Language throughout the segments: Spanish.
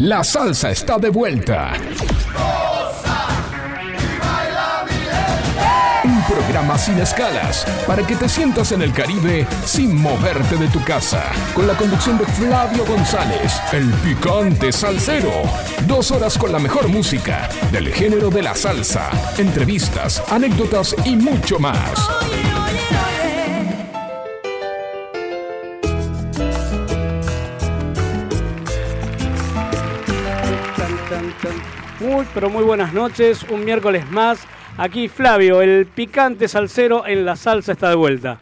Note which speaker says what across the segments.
Speaker 1: La salsa está de vuelta. Un programa sin escalas para que te sientas en el Caribe sin moverte de tu casa. Con la conducción de Flavio González, el picante salsero. Dos horas con la mejor música del género de la salsa, entrevistas, anécdotas y mucho más.
Speaker 2: Muy, pero muy buenas noches. Un miércoles más. Aquí Flavio, el picante salsero en la salsa está de vuelta.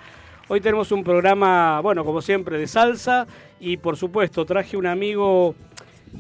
Speaker 2: Hoy tenemos un programa, bueno, como siempre, de salsa y por supuesto traje un amigo,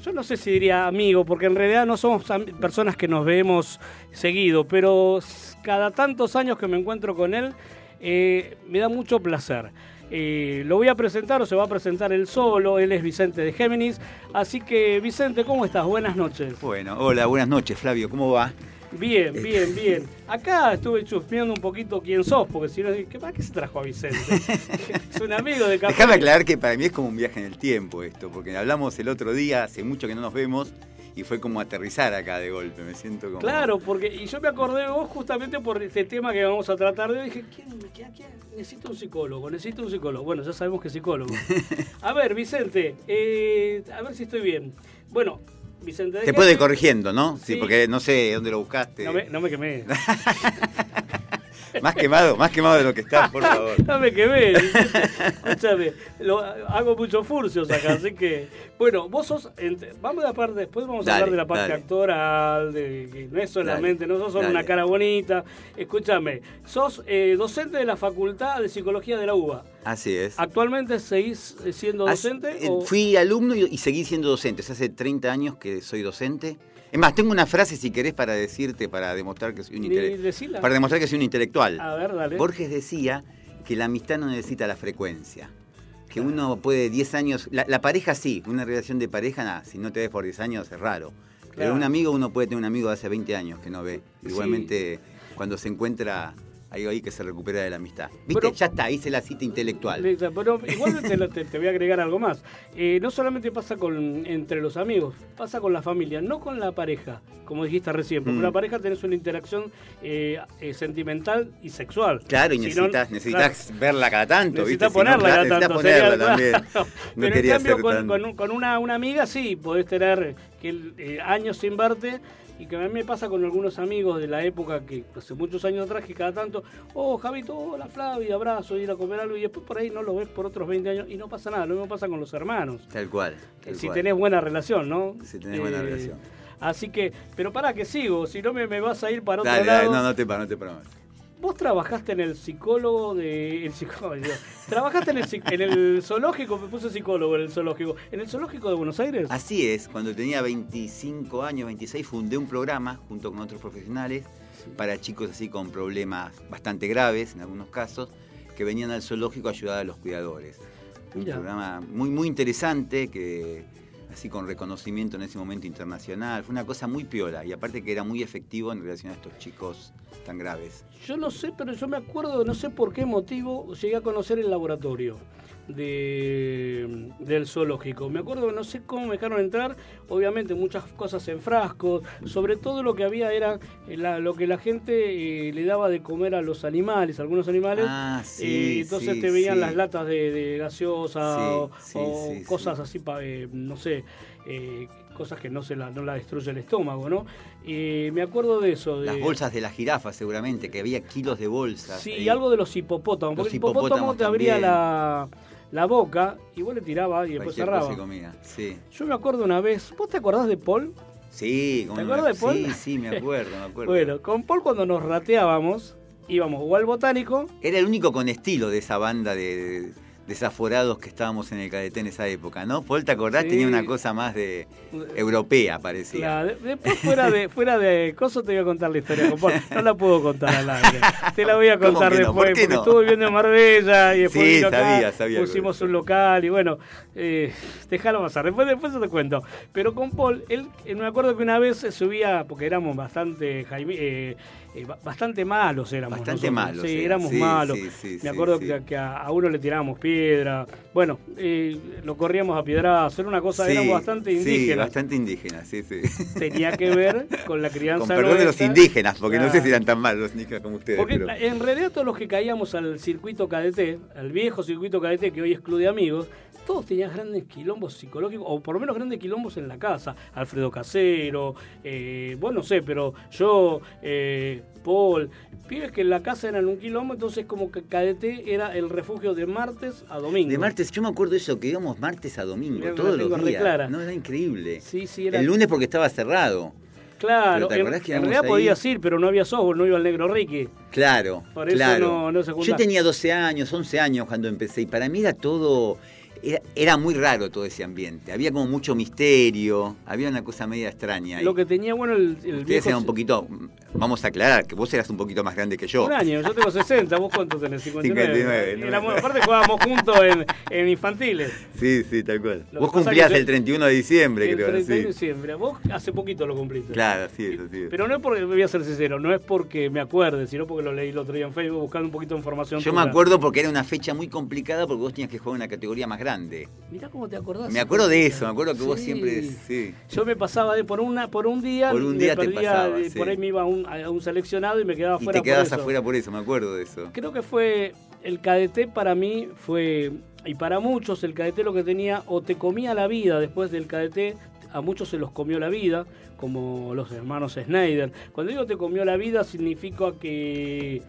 Speaker 2: yo no sé si diría amigo, porque en realidad no somos personas que nos vemos seguido, pero cada tantos años que me encuentro con él, eh, me da mucho placer. Eh, lo voy a presentar o se va a presentar él solo. Él es Vicente de Géminis. Así que, Vicente, ¿cómo estás? Buenas noches.
Speaker 3: Bueno, hola, buenas noches, Flavio. ¿Cómo va?
Speaker 2: Bien, bien, bien. Acá estuve chusmeando un poquito quién sos, porque si no, ¿qué, ¿para qué se trajo a Vicente? es un amigo de.
Speaker 3: Déjame aclarar que para mí es como un viaje en el tiempo esto, porque hablamos el otro día, hace mucho que no nos vemos, y fue como aterrizar acá de golpe, me siento como...
Speaker 2: Claro, porque y yo me acordé de vos justamente por este tema que vamos a tratar de hoy, dije, ¿quién, quién, quién? Necesito un psicólogo, necesito un psicólogo. Bueno, ya sabemos que es psicólogo. A ver, Vicente, eh, a ver si estoy bien. Bueno, Vicente...
Speaker 3: Te puede ir corrigiendo, ¿no? Sí. porque no sé dónde lo buscaste.
Speaker 2: No me, no me quemé.
Speaker 3: más quemado, más quemado de lo que estás, por favor.
Speaker 2: no me quemé. Escúchame, lo, hago muchos furcios acá, así que. Bueno, vos sos. vamos a parte, después vamos a hablar de la parte actoral, de que no es solamente, no sos solo una cara bonita. Escúchame, sos eh, docente de la Facultad de Psicología de la UBA.
Speaker 3: Así es.
Speaker 2: ¿Actualmente seguís eh, siendo docente?
Speaker 3: Eh, fui alumno y, y seguí siendo docente. Hace 30 años que soy docente. Es más, tengo una frase si querés para decirte, para demostrar que soy un intelectual. Para demostrar que soy un intelectual.
Speaker 2: A ver, dale.
Speaker 3: Borges decía que la amistad no necesita la frecuencia. Que uno puede 10 años. La, pareja sí, una relación de pareja, nada, si no te ves por 10 años es raro. Pero un amigo, uno puede tener un amigo de hace 20 años que no ve. Igualmente, cuando se encuentra hay ahí que se recupera de la amistad. ¿Viste? ya está, hice la cita intelectual.
Speaker 2: Pero igual te, voy a agregar algo más. Eh, no solamente pasa con entre los amigos, pasa con la familia, no con la pareja, como dijiste recién. Porque con la mm. pareja tenés una interacción eh, eh, sentimental y sexual.
Speaker 3: Claro, y necesitas, necesitas verla cada tanto.
Speaker 2: Necesitas ponerla cada tanto. Ponerla también. Pero en cambio, con, con, una, una, amiga sí, podés tener que, años sin verte y que a mí me pasa con algunos amigos de la época que hace muchos años atrás que cada tanto, oh Javito, hola Flavia, abrazo, ir a comer algo y después por ahí no lo ves por otros 20 años y no pasa nada, lo mismo pasa con los hermanos.
Speaker 3: Tal cual.
Speaker 2: si tenés buena relación, ¿no?
Speaker 3: Si tenés buena eh, relación.
Speaker 2: Así que, pero para que sigo, si no me, me vas a ir para otro lado.
Speaker 3: no, no te paro, no te paro.
Speaker 2: Vos trabajaste en el psicólogo de. El psicólogo, trabajaste en el, en el zoológico, me puse psicólogo en el zoológico. ¿En el zoológico de Buenos Aires?
Speaker 3: Así es, cuando tenía 25 años, 26, fundé un programa junto con otros profesionales para chicos así con problemas bastante graves en algunos casos, que venían al zoológico a ayudar a los cuidadores. Un programa muy, muy interesante que así con reconocimiento en ese momento internacional. Fue una cosa muy piola y aparte que era muy efectivo en relación a estos chicos tan graves.
Speaker 2: Yo no sé, pero yo me acuerdo, no sé por qué motivo, llegué a conocer el laboratorio de, del zoológico. Me acuerdo, no sé cómo me dejaron entrar, obviamente muchas cosas en frascos, sobre todo lo que había era eh, lo que la gente eh, le daba de comer a los animales, algunos animales.
Speaker 3: Ah, sí,
Speaker 2: eh, entonces te veían las latas de, gaseosa o, cosas así, no sé cosas que no se la, no la destruye el estómago, ¿no? Y me acuerdo de eso. De...
Speaker 3: Las bolsas de las jirafas, seguramente, que había kilos de bolsas.
Speaker 2: Sí, y algo de los hipopótamos, porque el hipopótamo te abría la, la, boca y vos le tirabas y después cerraba.
Speaker 3: Sí.
Speaker 2: Yo me acuerdo una vez, ¿vos te acordás de Paul?
Speaker 3: Sí,
Speaker 2: ¿te acuerdas de Paul?
Speaker 3: Sí, sí, me acuerdo, me acuerdo.
Speaker 2: bueno, con Paul cuando nos rateábamos, íbamos o al botánico.
Speaker 3: Era el único con estilo de esa banda de desaforados que estábamos en el cadete en esa época, ¿no? Paul, ¿te acordás? Tenía una cosa más de europea, parecía.
Speaker 2: después fuera de, fuera de Coso te voy a contar la historia con Paul. No la puedo contar al aire. Te la voy a contar después, porque estuve viviendo en Marbella y después
Speaker 3: sí, sabía, sabía,
Speaker 2: pusimos un local y bueno, eh, déjalo pasar. Después, después te cuento. Pero con Paul, él, eh, me acuerdo que una vez subía, porque éramos bastante, Jaime, eh, eh, bastante malos éramos.
Speaker 3: Bastante malos.
Speaker 2: Sí, éramos malos. me acuerdo que, a, uno le tirábamos piedra. Bueno, eh, lo corríamos a piedrazo, era una cosa, éramos bastante indígenas.
Speaker 3: Sí, bastante indígenas, sí, sí.
Speaker 2: Tenía que ver con la crianza
Speaker 3: Con perdón de los indígenas, porque no sé si eran tan malos los indígenas como ustedes.
Speaker 2: Porque en realidad todos los que caíamos al circuito cadete, al viejo circuito cadete que hoy es Club de Amigos, todos tenían grandes quilombos psicológicos, o por lo menos grandes quilombos en la casa. Alfredo Casero, eh, bueno, no sé, pero yo, eh, Paul, pibes que en la casa eran un quilombo, entonces como que cadete era el refugio de martes a domingo.
Speaker 3: De martes, yo me acuerdo eso, que íbamos martes a domingo, todos los días. No, era increíble.
Speaker 2: Sí, sí, era...
Speaker 3: El lunes porque estaba cerrado.
Speaker 2: Claro, en, realidad podías ir, pero no había software, no iba el negro Ricky.
Speaker 3: Claro, Por eso claro. No, se Yo tenía 12 años, 11 años cuando empecé y para mí era todo era, muy raro todo ese ambiente. Había como mucho misterio, había una cosa media extraña.
Speaker 2: Lo que tenía bueno el, el
Speaker 3: Ustedes eran un poquito, vamos a aclarar, que vos eras un poquito más grande que yo.
Speaker 2: Un año, yo tengo 60, vos cuánto tenés, 59. 59 aparte jugábamos juntos en, infantiles.
Speaker 3: Sí, sí, tal cual. vos cumplías el 31 de diciembre,
Speaker 2: el
Speaker 3: creo.
Speaker 2: El 31 de diciembre, vos hace poquito lo cumpliste.
Speaker 3: Claro, sí, eso sí.
Speaker 2: Pero no es porque, voy a ser sincero, no es porque me acuerde, sino porque lo leí el otro día en Facebook buscando un poquito de información.
Speaker 3: Yo me acuerdo porque era una fecha muy complicada porque vos tenías que jugar en una categoría más grande.
Speaker 2: Mirá cómo te acordás.
Speaker 3: Me acuerdo de eso, me acuerdo que vos siempre. Sí.
Speaker 2: Yo me pasaba de por una por un día,
Speaker 3: por un día te pasaba,
Speaker 2: por ahí me iba a un, a un, seleccionado y me quedaba fuera.
Speaker 3: Y te quedabas afuera por eso, me acuerdo de eso.
Speaker 2: Creo que fue el cadete para mí fue y para muchos el cadete lo que tenía o te comía la vida después del cadete a muchos se los comió la vida, como los hermanos Snyder. Cuando digo te comió la vida significa que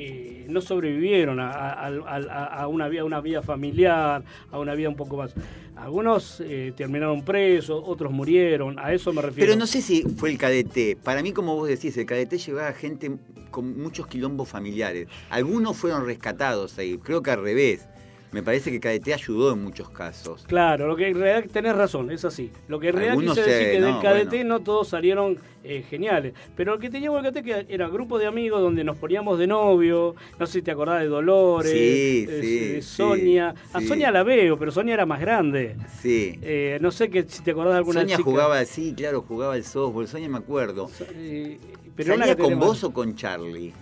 Speaker 2: eh, no sobrevivieron a, una vida, una vida familiar, a una vida un poco más. Algunos eh, terminaron presos, otros murieron, a eso me refiero.
Speaker 3: Pero no sé si fue el cadete. Para mí, como vos decís, el cadete llevaba gente con muchos quilombos familiares. Algunos fueron rescatados ahí, creo que al revés me parece que KDT ayudó en muchos casos.
Speaker 2: Claro, lo que en realidad tenés razón, es así. Lo que en realidad quise decir que del KDT no todos salieron eh, geniales. Pero lo que tenía el KDT que era grupo de amigos donde nos poníamos de novio, no sé si te acordás de Dolores, de Sonia. a Sonia la veo, pero Sonia era más grande.
Speaker 3: Sí.
Speaker 2: Eh, no sé que, si te acordás de alguna
Speaker 3: Sonia jugaba, sí, claro, jugaba el softball, Sonia me acuerdo. Eh, pero ¿Salía con vos o con Charlie?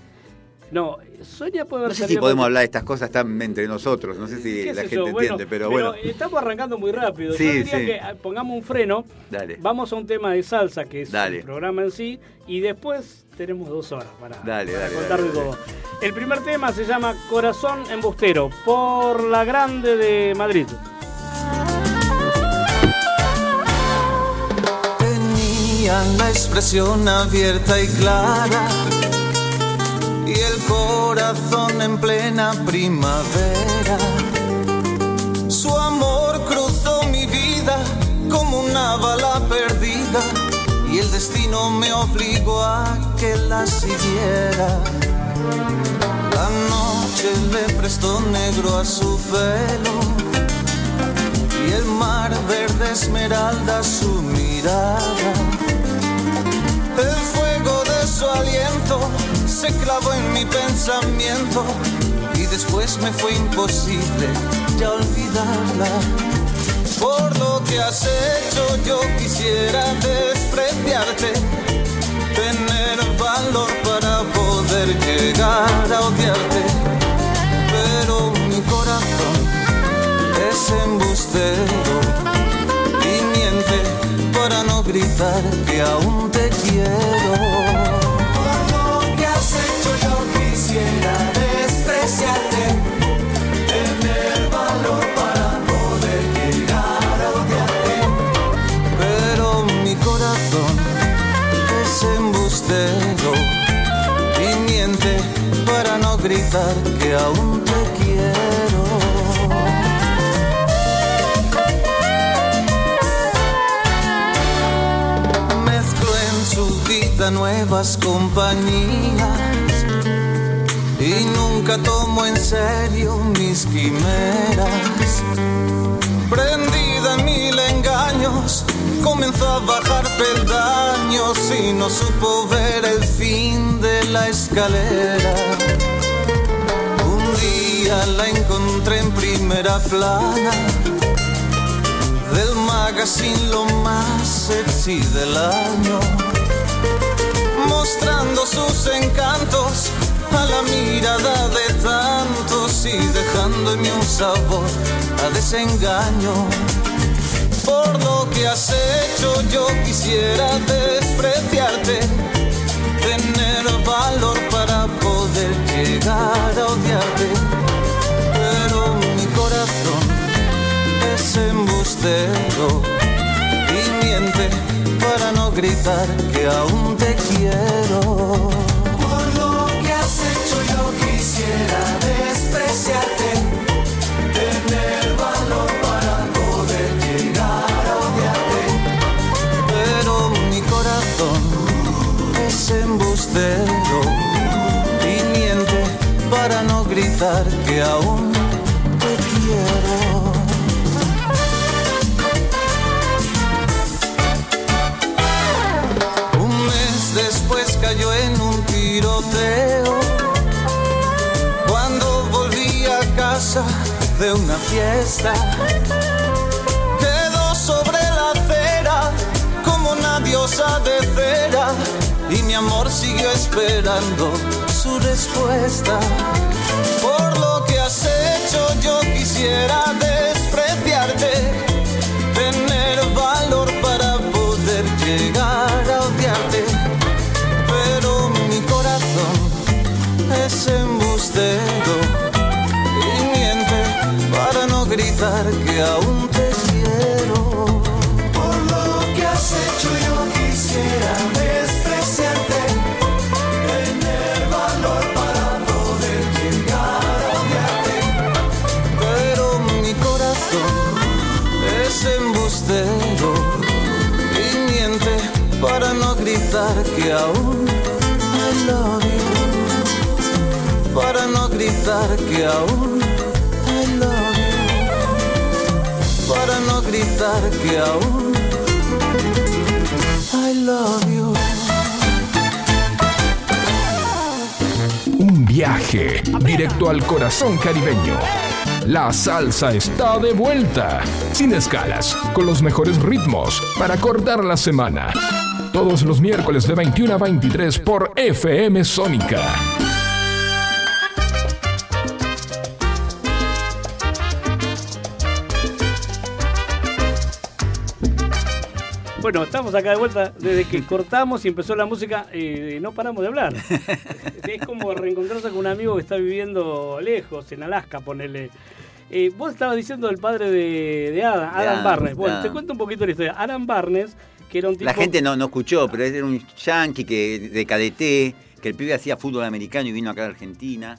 Speaker 2: No, Sonia puede haber
Speaker 3: No sé si podemos hablar de estas cosas tan entre nosotros, no sé si la gente entiende, pero, bueno.
Speaker 2: Estamos arrancando muy rápido. Yo diría que ah, pongamos un freno,
Speaker 3: Dale.
Speaker 2: vamos a un tema de salsa, que es el programa en sí, y después tenemos dos horas para,
Speaker 3: dale,
Speaker 2: contar de todo. El primer tema se llama Corazón Embustero, por la Grande de Madrid.
Speaker 4: Tenía la expresión abierta y clara en plena primavera. Su amor cruzó mi vida como una bala perdida y el destino me obligó a que la siguiera. La noche le prestó negro a su pelo y el mar verde esmeralda su mirada. El fuego de su aliento se clavó en mi pensamiento y después me fue imposible ya olvidarla. Por lo que has hecho yo quisiera despreciarte, tener valor para poder llegar a odiarte, pero mi corazón es embustero y miente para no gritar que aún te quiero. Gritar que aún te quiero. Mezclo en su vida nuevas compañías y nunca tomo en serio mis quimeras. Prendida en mil engaños, comenzó a bajar peldaños y no supo ver el fin de la escalera. Día la encontré en primera plana del magazine lo más sexy del año, mostrando sus encantos a la mirada de tantos en mí un sabor a desengaño. Por lo que has hecho yo quisiera despreciarte, tener valor para poder llegar a odiarte. Es embustero y miente para no gritar que aún te quiero. Por lo que has hecho yo quisiera despreciarte, tener valor para poder llegar a odiarte. Pero mi corazón es embustero y miente para no gritar que aún quedó sobre la acera como una diosa de cera. Y mi amor siguió esperando su respuesta. Por lo que has hecho, yo quisiera despreciarte tener valor para poder llegar a odiarte. Pero mi corazón es embustero que aún te quiero. Por lo que has hecho yo quisiera despreciarte, tener valor para poder llegar a odiarte. Pero mi corazón es embustero y miente para no gritar que aún I love you. Para no gritar que aún I love you.
Speaker 1: Un viaje directo al corazón caribeño. La salsa está de vuelta, sin escalas, con los mejores ritmos para cortar la semana. Todos los miércoles de 21 a 23 por FM Sónica.
Speaker 2: Bueno, estamos acá de vuelta desde que cortamos y empezó la música, eh, no paramos de hablar. es como reencontrarse con un amigo que está viviendo lejos, en Alaska, ponele. Eh, vos estabas diciendo del padre de, de Adam, Adam
Speaker 3: Adam,
Speaker 2: Barnes. Bueno,
Speaker 3: Adam.
Speaker 2: te cuento un poquito la historia. Adam Barnes, que era un tipo...
Speaker 3: La gente no, no escuchó, pero era un yankee que, de KDT, que el pibe hacía fútbol americano y vino acá a Argentina.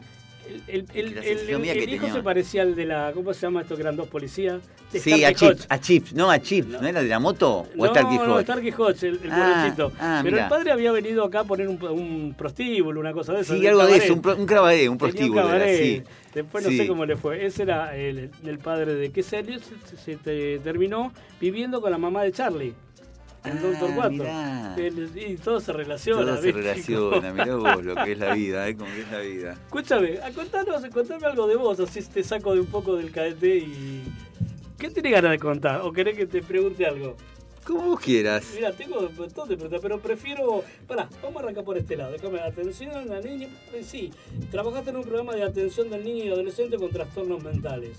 Speaker 2: El, el- el- el hijo se parecía al de la... ¿Cómo se llama esto que eran dos policías?
Speaker 3: Sí, a. Chips, a Chips, no a Chips, ¿no, era de la moto? ¿O
Speaker 2: No,
Speaker 3: Starkey
Speaker 2: no,
Speaker 3: Hodge?
Speaker 2: Starkey Hodge, el, el
Speaker 3: Ah, ah,
Speaker 2: Pero
Speaker 3: mirá.
Speaker 2: el padre había venido acá a poner un, un prostíbulo, una cosa de eso.
Speaker 3: Sí, algo de eso, un, un cabaret, un prostíbulo. era, sí.
Speaker 2: Después no
Speaker 3: Sí.
Speaker 2: sé cómo le fue. Ese era el, el padre de que se, se te- terminó viviendo con la mamá de Charlie.
Speaker 3: Ah,
Speaker 2: Doctor 4.
Speaker 3: mirá.
Speaker 2: El- y todo se relaciona.
Speaker 3: Todo se relaciona, mirá vos lo que es la vida, ¿eh? Como que es la vida.
Speaker 2: Escúchame, a contanos, contame algo de vos, así te saco de un poco del cadete y. ¿Qué tenés ganas de contar? ¿O querés que te pregunte algo?
Speaker 3: Como vos quieras.
Speaker 2: Mira, tengo un montón de preguntas, pero prefiero. Pará, vamos a arrancar por este lado. Déjame, atención al niño. Eh, Sí, trabajaste en un programa de atención del niño y adolescente con trastornos mentales.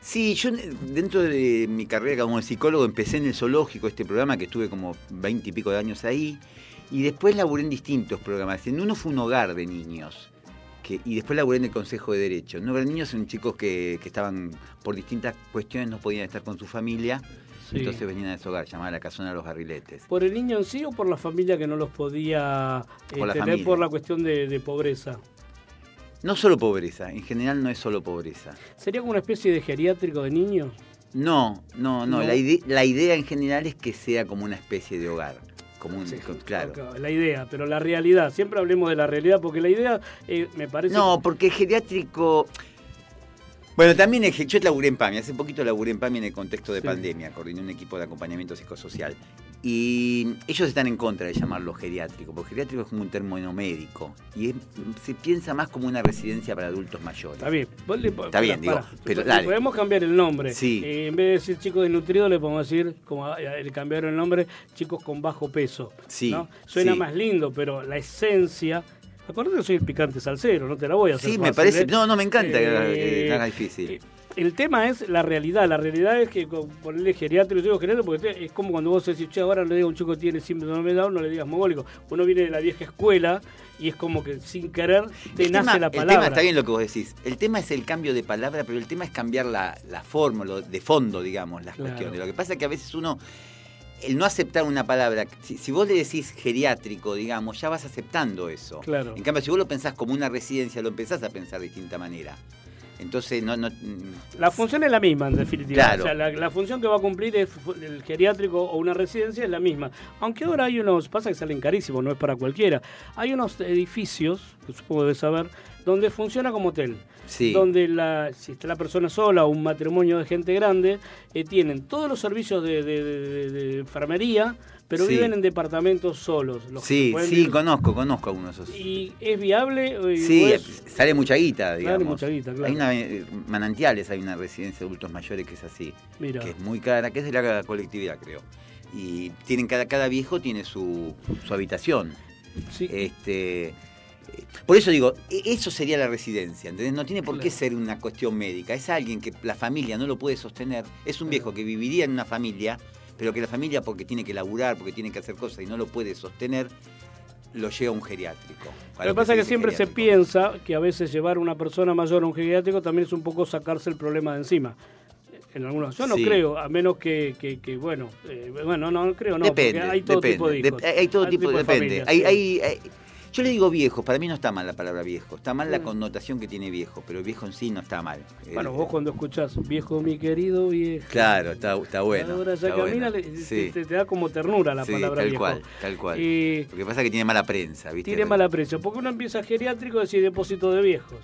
Speaker 3: Sí, yo dentro de mi carrera como psicólogo empecé en el zoológico, este programa que estuve como veinte y pico de años ahí, y después laburé en distintos programas. En uno fue un hogar de niños, que, y después laburé en el Consejo de Derecho. Un hogar de niños son chicos que, que estaban, por distintas cuestiones, no podían estar con su familia,
Speaker 2: Sí.
Speaker 3: entonces venían a ese hogar, llamada La Casona de los Garriletes.
Speaker 2: ¿Por el niño en sí o por la familia que no los podía eh,
Speaker 3: Por la
Speaker 2: tener
Speaker 3: familia.
Speaker 2: por la cuestión de, de pobreza?
Speaker 3: No solo pobreza, en general no es solo pobreza.
Speaker 2: ¿Sería como una especie de geriátrico de niños?
Speaker 3: No, no, no,
Speaker 2: No.
Speaker 3: La, ide- la idea en general es que sea como una especie de hogar. Como un,
Speaker 2: Sí,
Speaker 3: claro.
Speaker 2: La idea, pero la realidad. Siempre hablemos de la realidad porque la idea eh, me parece.
Speaker 3: No, porque geriátrico. Bueno, también es, yo laburé en PAMI, hace poquito laburé en PAMI en el contexto de
Speaker 2: Sí.
Speaker 3: pandemia, coordiné un equipo de acompañamiento psicosocial. Y ellos están en contra de llamarlo geriátrico, porque geriátrico es como un término médico y es- se piensa más como una residencia para adultos mayores.
Speaker 2: Está bien. Vos le-
Speaker 3: Está bien, digo, pero
Speaker 2: Le
Speaker 3: dale.
Speaker 2: Podemos cambiar el nombre.
Speaker 3: Sí.
Speaker 2: Eh, en vez de decir chicos desnutridos, le podemos decir, como eh, le cambiaron el nombre, chicos con bajo peso.
Speaker 3: Sí,
Speaker 2: ¿no? Suena
Speaker 3: sí.
Speaker 2: más lindo, pero la esencia Acuérdate que soy el picante salsero, no te la voy a hacer
Speaker 3: Sí, me parece.
Speaker 2: ¿eh?
Speaker 3: No, no me encanta que haga-
Speaker 2: Eh,
Speaker 3: que haga difícil.
Speaker 2: El tema es la realidad. La realidad es que ponerle geriátrico, yo digo geriátrico porque es como cuando vos decís, che, ahora le digo a un chico que tiene síndrome de Down, no le digas mogólico. Uno viene de la vieja escuela y es como que sin querer te
Speaker 3: El
Speaker 2: nace
Speaker 3: tema,
Speaker 2: la
Speaker 3: el
Speaker 2: palabra.
Speaker 3: tema está bien lo que vos decís. El tema es el cambio de palabra, pero el tema es cambiar la, la forma, lo de fondo, digamos, las
Speaker 2: Claro.
Speaker 3: cuestiones. Lo que pasa es que a veces uno, el no aceptar una palabra, si, si vos le decís geriátrico, digamos, ya vas aceptando eso.
Speaker 2: Claro.
Speaker 3: En cambio, si vos lo pensás como una residencia, lo empezás a pensar de distinta manera. Entonces, no, no, mm,
Speaker 2: La función es la misma, en definitiva.
Speaker 3: Claro.
Speaker 2: O sea, la, la función que va a cumplir es el geriátrico o una residencia es la misma. Aunque ahora hay unos, pasa que salen carísimos, no es para cualquiera. Hay unos edificios, que supongo debes saber, donde funciona como hotel.
Speaker 3: Sí.
Speaker 2: Donde la, si está la persona sola o un matrimonio de gente grande, eh, tienen todos los servicios de, de- de- de enfermería, pero
Speaker 3: Sí.
Speaker 2: viven en departamentos solos. los que
Speaker 3: sí,
Speaker 2: pueden
Speaker 3: sí,
Speaker 2: vivir-
Speaker 3: conozco, conozco algunos de esos.
Speaker 2: ¿Y es viable?
Speaker 3: Sí, sale mucha guita, digamos.
Speaker 2: mucha guita, claro.
Speaker 3: Hay una, eh, manantiales, hay una residencia de adultos mayores que es así,
Speaker 2: Mira.
Speaker 3: que es muy cara, que es de la colectividad, creo. Y tienen cada, cada viejo tiene su, su habitación.
Speaker 2: sí.
Speaker 3: Este, eh, por eso digo, e- eso sería la residencia, ¿entendés? No tiene por qué ser una cuestión médica. Es alguien que la familia no lo puede sostener. Es un viejo que viviría en una familia, pero que la familia, porque tiene que laburar, porque tiene que hacer cosas y no lo puede sostener, lo lleva a un geriátrico. A
Speaker 2: Lo que pasa es que siempre se piensa que a veces llevar a una persona mayor a un geriátrico también es un poco sacarse el problema de encima. En algunos, yo no
Speaker 3: Sí.
Speaker 2: creo, a menos que, que, que, bueno, eh, bueno, no, no creo, no,
Speaker 3: depende,
Speaker 2: porque hay todo
Speaker 3: depende,
Speaker 2: tipo de hijos.
Speaker 3: dep- hay todo tipo,
Speaker 2: de
Speaker 3: depende.
Speaker 2: familias,
Speaker 3: Hay-
Speaker 2: sí.
Speaker 3: hay- hay- yo le digo viejo, para mí no está mal la palabra viejo, está mal la
Speaker 2: Mm.
Speaker 3: connotación que tiene viejo, pero viejo en sí no está mal.
Speaker 2: Bueno,
Speaker 3: Eh,
Speaker 2: vos cuando escuchás, viejo mi querido, viejo.
Speaker 3: Claro, está, está bueno.
Speaker 2: Ahora ya
Speaker 3: está
Speaker 2: camina,
Speaker 3: bueno. Sí.
Speaker 2: te, te da como ternura la
Speaker 3: Sí,
Speaker 2: palabra
Speaker 3: tal
Speaker 2: viejo.
Speaker 3: cual, tal cual.
Speaker 2: Eh,
Speaker 3: Lo que pasa es que tiene mala prensa, ¿viste?
Speaker 2: tiene mala prensa, porque uno empieza geriátrico y decir depósito de viejos.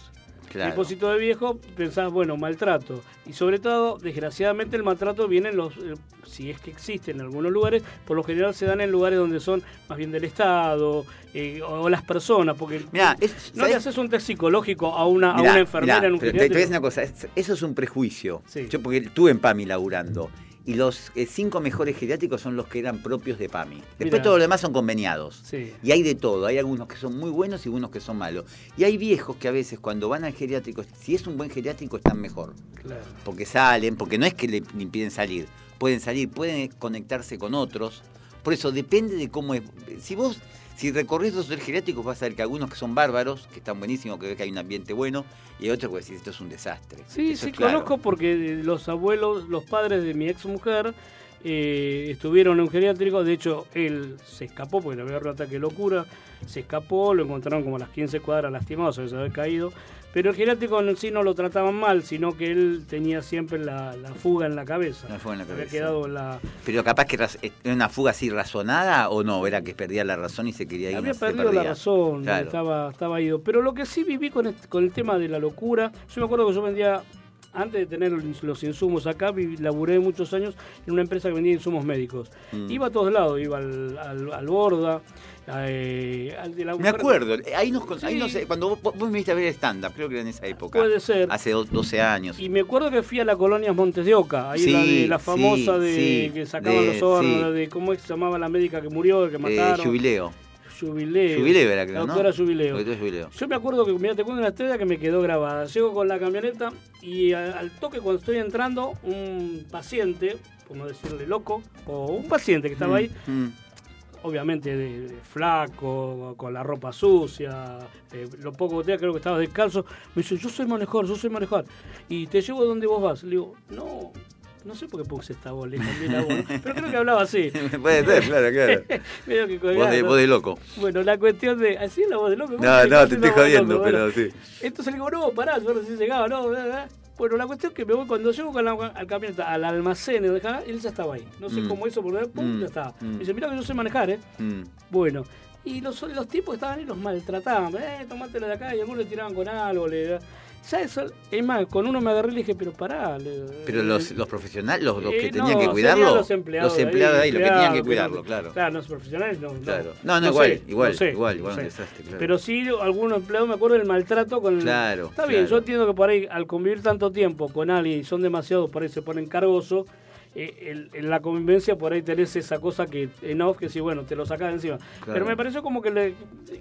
Speaker 3: Claro.
Speaker 2: Depósito de viejo, pensás, bueno, maltrato. Y sobre todo, desgraciadamente, el maltrato viene en los, eh, si es que existe en algunos lugares, por lo general se dan en lugares donde son más bien del Estado eh, o, o las personas, porque
Speaker 3: Mirá, es-
Speaker 2: no le haces un test psicológico a una, a una enfermera
Speaker 3: mirá,
Speaker 2: en un
Speaker 3: pero te, te voy a decir una cosa, es- eso es un prejuicio.
Speaker 2: Sí.
Speaker 3: Yo porque estuve en PAMI laburando. Y los eh, cinco mejores geriátricos son los que eran propios de PAMI. Después
Speaker 2: Mirá.
Speaker 3: todo lo demás son conveniados.
Speaker 2: Sí.
Speaker 3: Y hay de todo, hay algunos que son muy buenos y algunos que son malos. Y hay viejos que a veces cuando van al geriátrico, si es un buen geriátrico están mejor.
Speaker 2: Claro.
Speaker 3: Porque salen, porque no es que le impiden salir, pueden salir, pueden conectarse con otros. Por eso depende de cómo es. Si vos, si recorres los del geriátrico, vas a ver que algunos que son bárbaros, que están buenísimos, que ves que hay un ambiente bueno, y hay otros que decís, esto es un desastre.
Speaker 2: Sí,
Speaker 3: Eso
Speaker 2: sí,
Speaker 3: claro.
Speaker 2: conozco porque eh, los abuelos, los padres de mi ex mujer eh, estuvieron en un geriátrico. De hecho, él se escapó porque le había dado un ataque de locura. Se escapó, lo encontraron como a las 15 cuadras lastimado, se había caído. Pero el geriátrico en sí no lo trataban mal, sino que él tenía siempre la, la fuga en la cabeza.
Speaker 3: La fuga en la
Speaker 2: Había
Speaker 3: cabeza.
Speaker 2: quedado en la.
Speaker 3: Pero capaz que era una fuga así razonada o no, era que perdía la razón y se quería ir.
Speaker 2: Había perdido la razón,
Speaker 3: Claro.
Speaker 2: estaba, estaba ido. Pero lo que sí viví con, este- con el tema de la locura, yo me acuerdo que yo vendía, antes de tener los insumos acá, laburé muchos años en una empresa que vendía insumos médicos.
Speaker 3: Mm.
Speaker 2: Iba a todos lados, iba al, al, al Borda, eh, de la
Speaker 3: Me acuerdo, ahí nos, ahí
Speaker 2: Sí.
Speaker 3: no sé, cuando vos, vos me viste a ver stand-up, creo que era en esa época.
Speaker 2: Puede ser.
Speaker 3: Hace do- 12 años.
Speaker 2: Y me acuerdo que fui a la colonia Montes de Oca, ahí
Speaker 3: Sí,
Speaker 2: la, de, la
Speaker 3: sí,
Speaker 2: famosa de que sacaban
Speaker 3: de-
Speaker 2: los órganos, de cómo se llamaba la médica que murió, que
Speaker 3: Eh,
Speaker 2: mataron.
Speaker 3: jubileo.
Speaker 2: Jubileo.
Speaker 3: Jubileo era, creo,
Speaker 2: La
Speaker 3: ¿no?
Speaker 2: doctora Jubileo.
Speaker 3: Doctora Jubileo.
Speaker 2: Yo me acuerdo que, mira, te cuento una historia que me quedó grabada. Llego con la camioneta y al toque cuando estoy entrando, un paciente, por no decirle loco, o un paciente que estaba ahí,
Speaker 3: Mm,
Speaker 2: obviamente de, de flaco, con la ropa sucia, eh, lo poco que tenía, creo que estaba descalzo, me dice, yo soy manejador, yo soy manejador. Y te llevo donde vos vas. Le digo, no, no sé por qué puse esta voz, le cambié la voz, pero creo que hablaba así.
Speaker 3: Puede ser, claro, claro.
Speaker 2: Medio que
Speaker 3: Vos de, vos de loco.
Speaker 2: Bueno, la cuestión de. Así es la voz de loco. ¿cómo
Speaker 3: No, no, te estoy
Speaker 2: voz
Speaker 3: jodiendo,
Speaker 2: loco? Bueno,
Speaker 3: pero sí.
Speaker 2: Entonces le digo, no, pará, yo recién llegaba, no, bla. Bueno, la cuestión es que me voy, cuando llego con la al camioneta al almacén, él ya estaba ahí. No sé
Speaker 3: Mm.
Speaker 2: cómo hizo, porque pum,
Speaker 3: Mm,
Speaker 2: ya estaba.
Speaker 3: mm.
Speaker 2: Me dice, mira que yo sé manejar, ¿eh?
Speaker 3: Mm.
Speaker 2: Bueno, y los, los tipos estaban ahí los maltrataban, eh, tomátelo de acá, y algunos le tiraban con algo, le. Eso, es más, con uno me agarré y le dije, pero pará. le-
Speaker 3: Pero los, los profesionales, los, los que
Speaker 2: Eh,
Speaker 3: tenían
Speaker 2: no,
Speaker 3: que cuidarlo,
Speaker 2: los empleados,
Speaker 3: los empleados ahí, los que tenían que cuidarlo,
Speaker 2: no-
Speaker 3: claro.
Speaker 2: Claro, los profesionales no.
Speaker 3: Claro. No, no, igual, igual, igual, igual, un desastre, claro.
Speaker 2: Pero sí, algunos empleados, me acuerdo del maltrato con...
Speaker 3: Claro,
Speaker 2: Está bien,
Speaker 3: claro.
Speaker 2: yo entiendo que por ahí, al convivir tanto tiempo con alguien y son demasiados, por ahí se ponen cargosos eh, en la convivencia por ahí tenés esa cosa que en off que sí, bueno, te lo sacás de encima. Pero me pareció como que, le,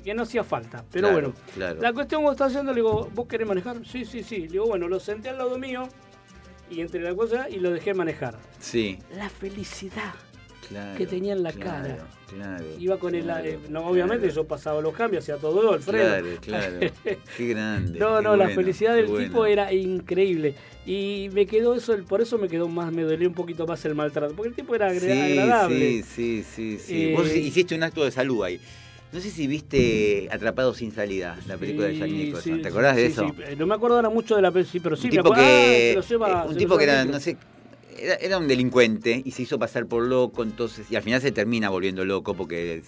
Speaker 2: que no hacía falta. Pero bueno, la cuestión que está haciendo, le digo, ¿vos querés manejar? Sí, sí, sí. Le digo, bueno, lo senté al lado mío y entre la cosa y lo dejé manejar.
Speaker 3: Sí.
Speaker 2: La felicidad que tenía en la cara. Iba con el. Eh, no, obviamente yo pasaba los cambios, hacía todo
Speaker 3: Alfredo. Claro, claro. Qué grande.
Speaker 2: no, no, la felicidad del tipo era increíble. Y me quedó eso, por eso me quedó más, me dolió un poquito más el maltrato. Porque el tipo era agradable.
Speaker 3: Sí, sí, sí, sí. Vos eh, hiciste un acto de salud ahí. No sé si viste Atrapado sin salida, la película de Jack Nicholson. ¿Te acordás de eso?
Speaker 2: No me acuerdo ahora mucho de la película, pero sí
Speaker 3: un tipo que, ah, un tipo que era, no sé, era, un delincuente y se hizo pasar por loco, entonces, y al final se termina volviendo loco porque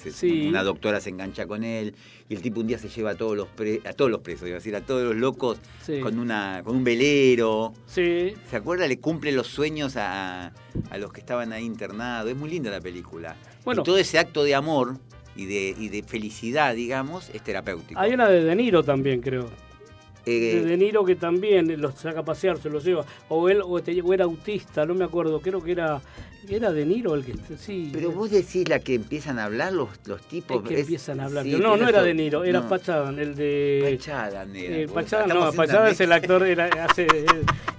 Speaker 3: una doctora se engancha con él y el tipo un día se lleva a todos los a todos los presos, iba a decir, a todos los locos con una con un velero.
Speaker 2: Sí.
Speaker 3: ¿Se acuerda? Le cumple los sueños a, los que estaban ahí internados. Es muy linda la película. Bueno, y todo ese acto de amor y de, y de felicidad, digamos, es terapéutico.
Speaker 2: Hay una de De Niro también, creo. Eh, de, Niro que también los saca a pasear, se los lleva. O él o, o era autista, no me acuerdo, creo que era era De Niro el que sí.
Speaker 3: Pero vos decís la que empiezan a hablar los, los tipos.
Speaker 2: Es que empiezan a hablar. no, no era De Niro, era Pachadan, el de.
Speaker 3: Pachadan era.
Speaker 2: Eh, Pachadan, no, Pachadan es el actor, era, hace,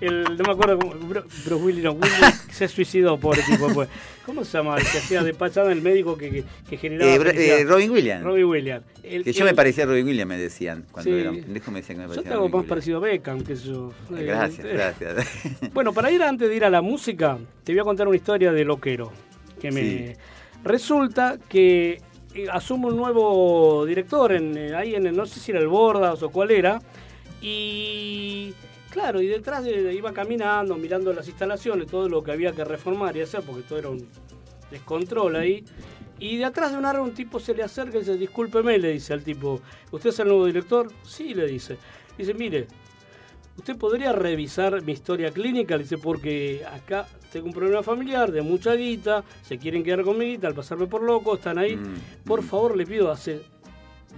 Speaker 2: el, no me acuerdo, Bruce Willis, no, Willis se suicidó, pobre tipo. Pues. ¿Cómo se llama? El que hacía de Pachadan, el médico que, que, que generaba.
Speaker 3: Eh, eh, Robin Williams.
Speaker 2: Robin Williams.
Speaker 3: que yo me parecía a Robin Williams, me decían. Cuando sí. era un pendejo me decían que me parecía.
Speaker 2: Yo tengo más parecido a Beckham, que yo.
Speaker 3: Gracias, gracias.
Speaker 2: Bueno, para ir antes de ir a la música, te voy a contar una historia de loquero que me resulta que eh, asumo un nuevo director en, eh, ahí en el, no sé si era el Bordas o cuál era, y claro, y detrás de, iba caminando, mirando las instalaciones, todo lo que había que reformar y hacer, porque todo era un descontrol ahí. Y de atrás de un árbol un tipo se le acerca y dice, discúlpeme, le dice al tipo, ¿usted es el nuevo director? Sí, le dice. Dice, mire, usted podría revisar mi historia clínica, le dice, porque acá tengo un problema familiar de mucha guita, se quieren quedar con mi guita al pasarme por loco, están ahí. Mm, por mm. favor, le pido, hace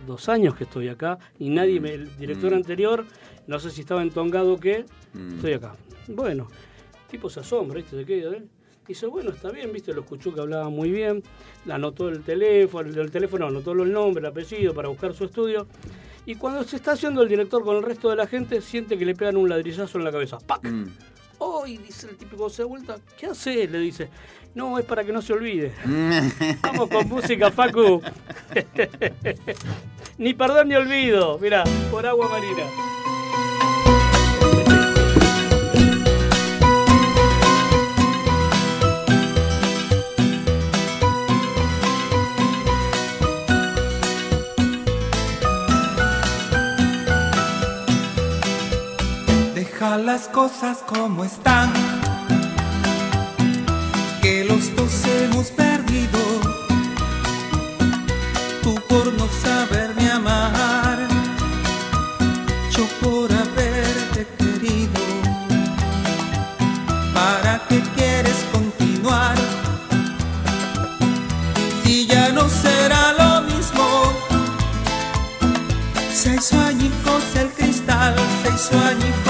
Speaker 2: dos años que estoy acá y nadie me, el director mm. anterior, no sé si estaba entongado o qué, estoy acá. Bueno, tipo se asombra, ¿viste? Se queda, ¿eh? Dice, bueno, está bien, viste, lo escuchó que hablaba muy bien, anotó el teléfono, el teléfono anotó los nombres, el apellido para buscar su estudio. Y cuando se está haciendo el director con el resto de la gente, siente que le pegan un ladrillazo en la cabeza. ¡Pac! Mm. ¡Oh! Y dice el típico, se da vuelta, ¿qué hace? Le dice, no, es para que no se olvide. Vamos con música, Facu. ni perdón ni olvido. Mira, por agua marina.
Speaker 5: las cosas como están, los hemos perdido, tú por no saberme amar, yo por haberte querido, ¿para qué quieres continuar? Si ya no será lo mismo, seis añicos el cristal, seis añicos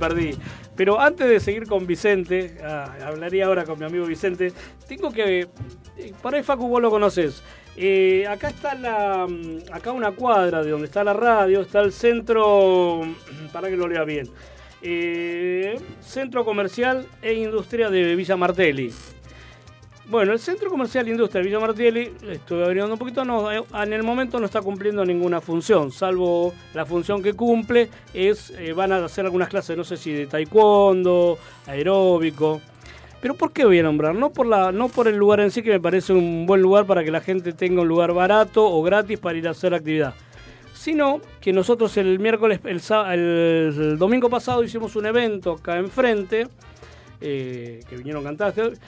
Speaker 2: perdí. Pero antes de seguir con Vicente, ah, hablaría ahora con mi amigo Vicente, tengo que... eh, Por ahí Facu vos lo conoces. Eh, acá está la... mm, Acá una cuadra de donde está la radio, está el centro... Para que lo lea bien. Eh, centro Comercial e Industria de Villa Martelli. Bueno, el Centro Comercial Industria de Villa Martelli, estuve averiguando un poquito, no, en el momento no está cumpliendo ninguna función, salvo la función que cumple es, eh, van a hacer algunas clases, no sé si de taekwondo, aeróbico. Pero ¿por qué voy a nombrar? No por, la, no por el lugar en sí, que me parece un buen lugar para que la gente tenga un lugar barato o gratis para ir a hacer actividad. Sino que nosotros el miércoles, el, el- el domingo pasado hicimos un evento acá enfrente, eh, que vinieron cantantes,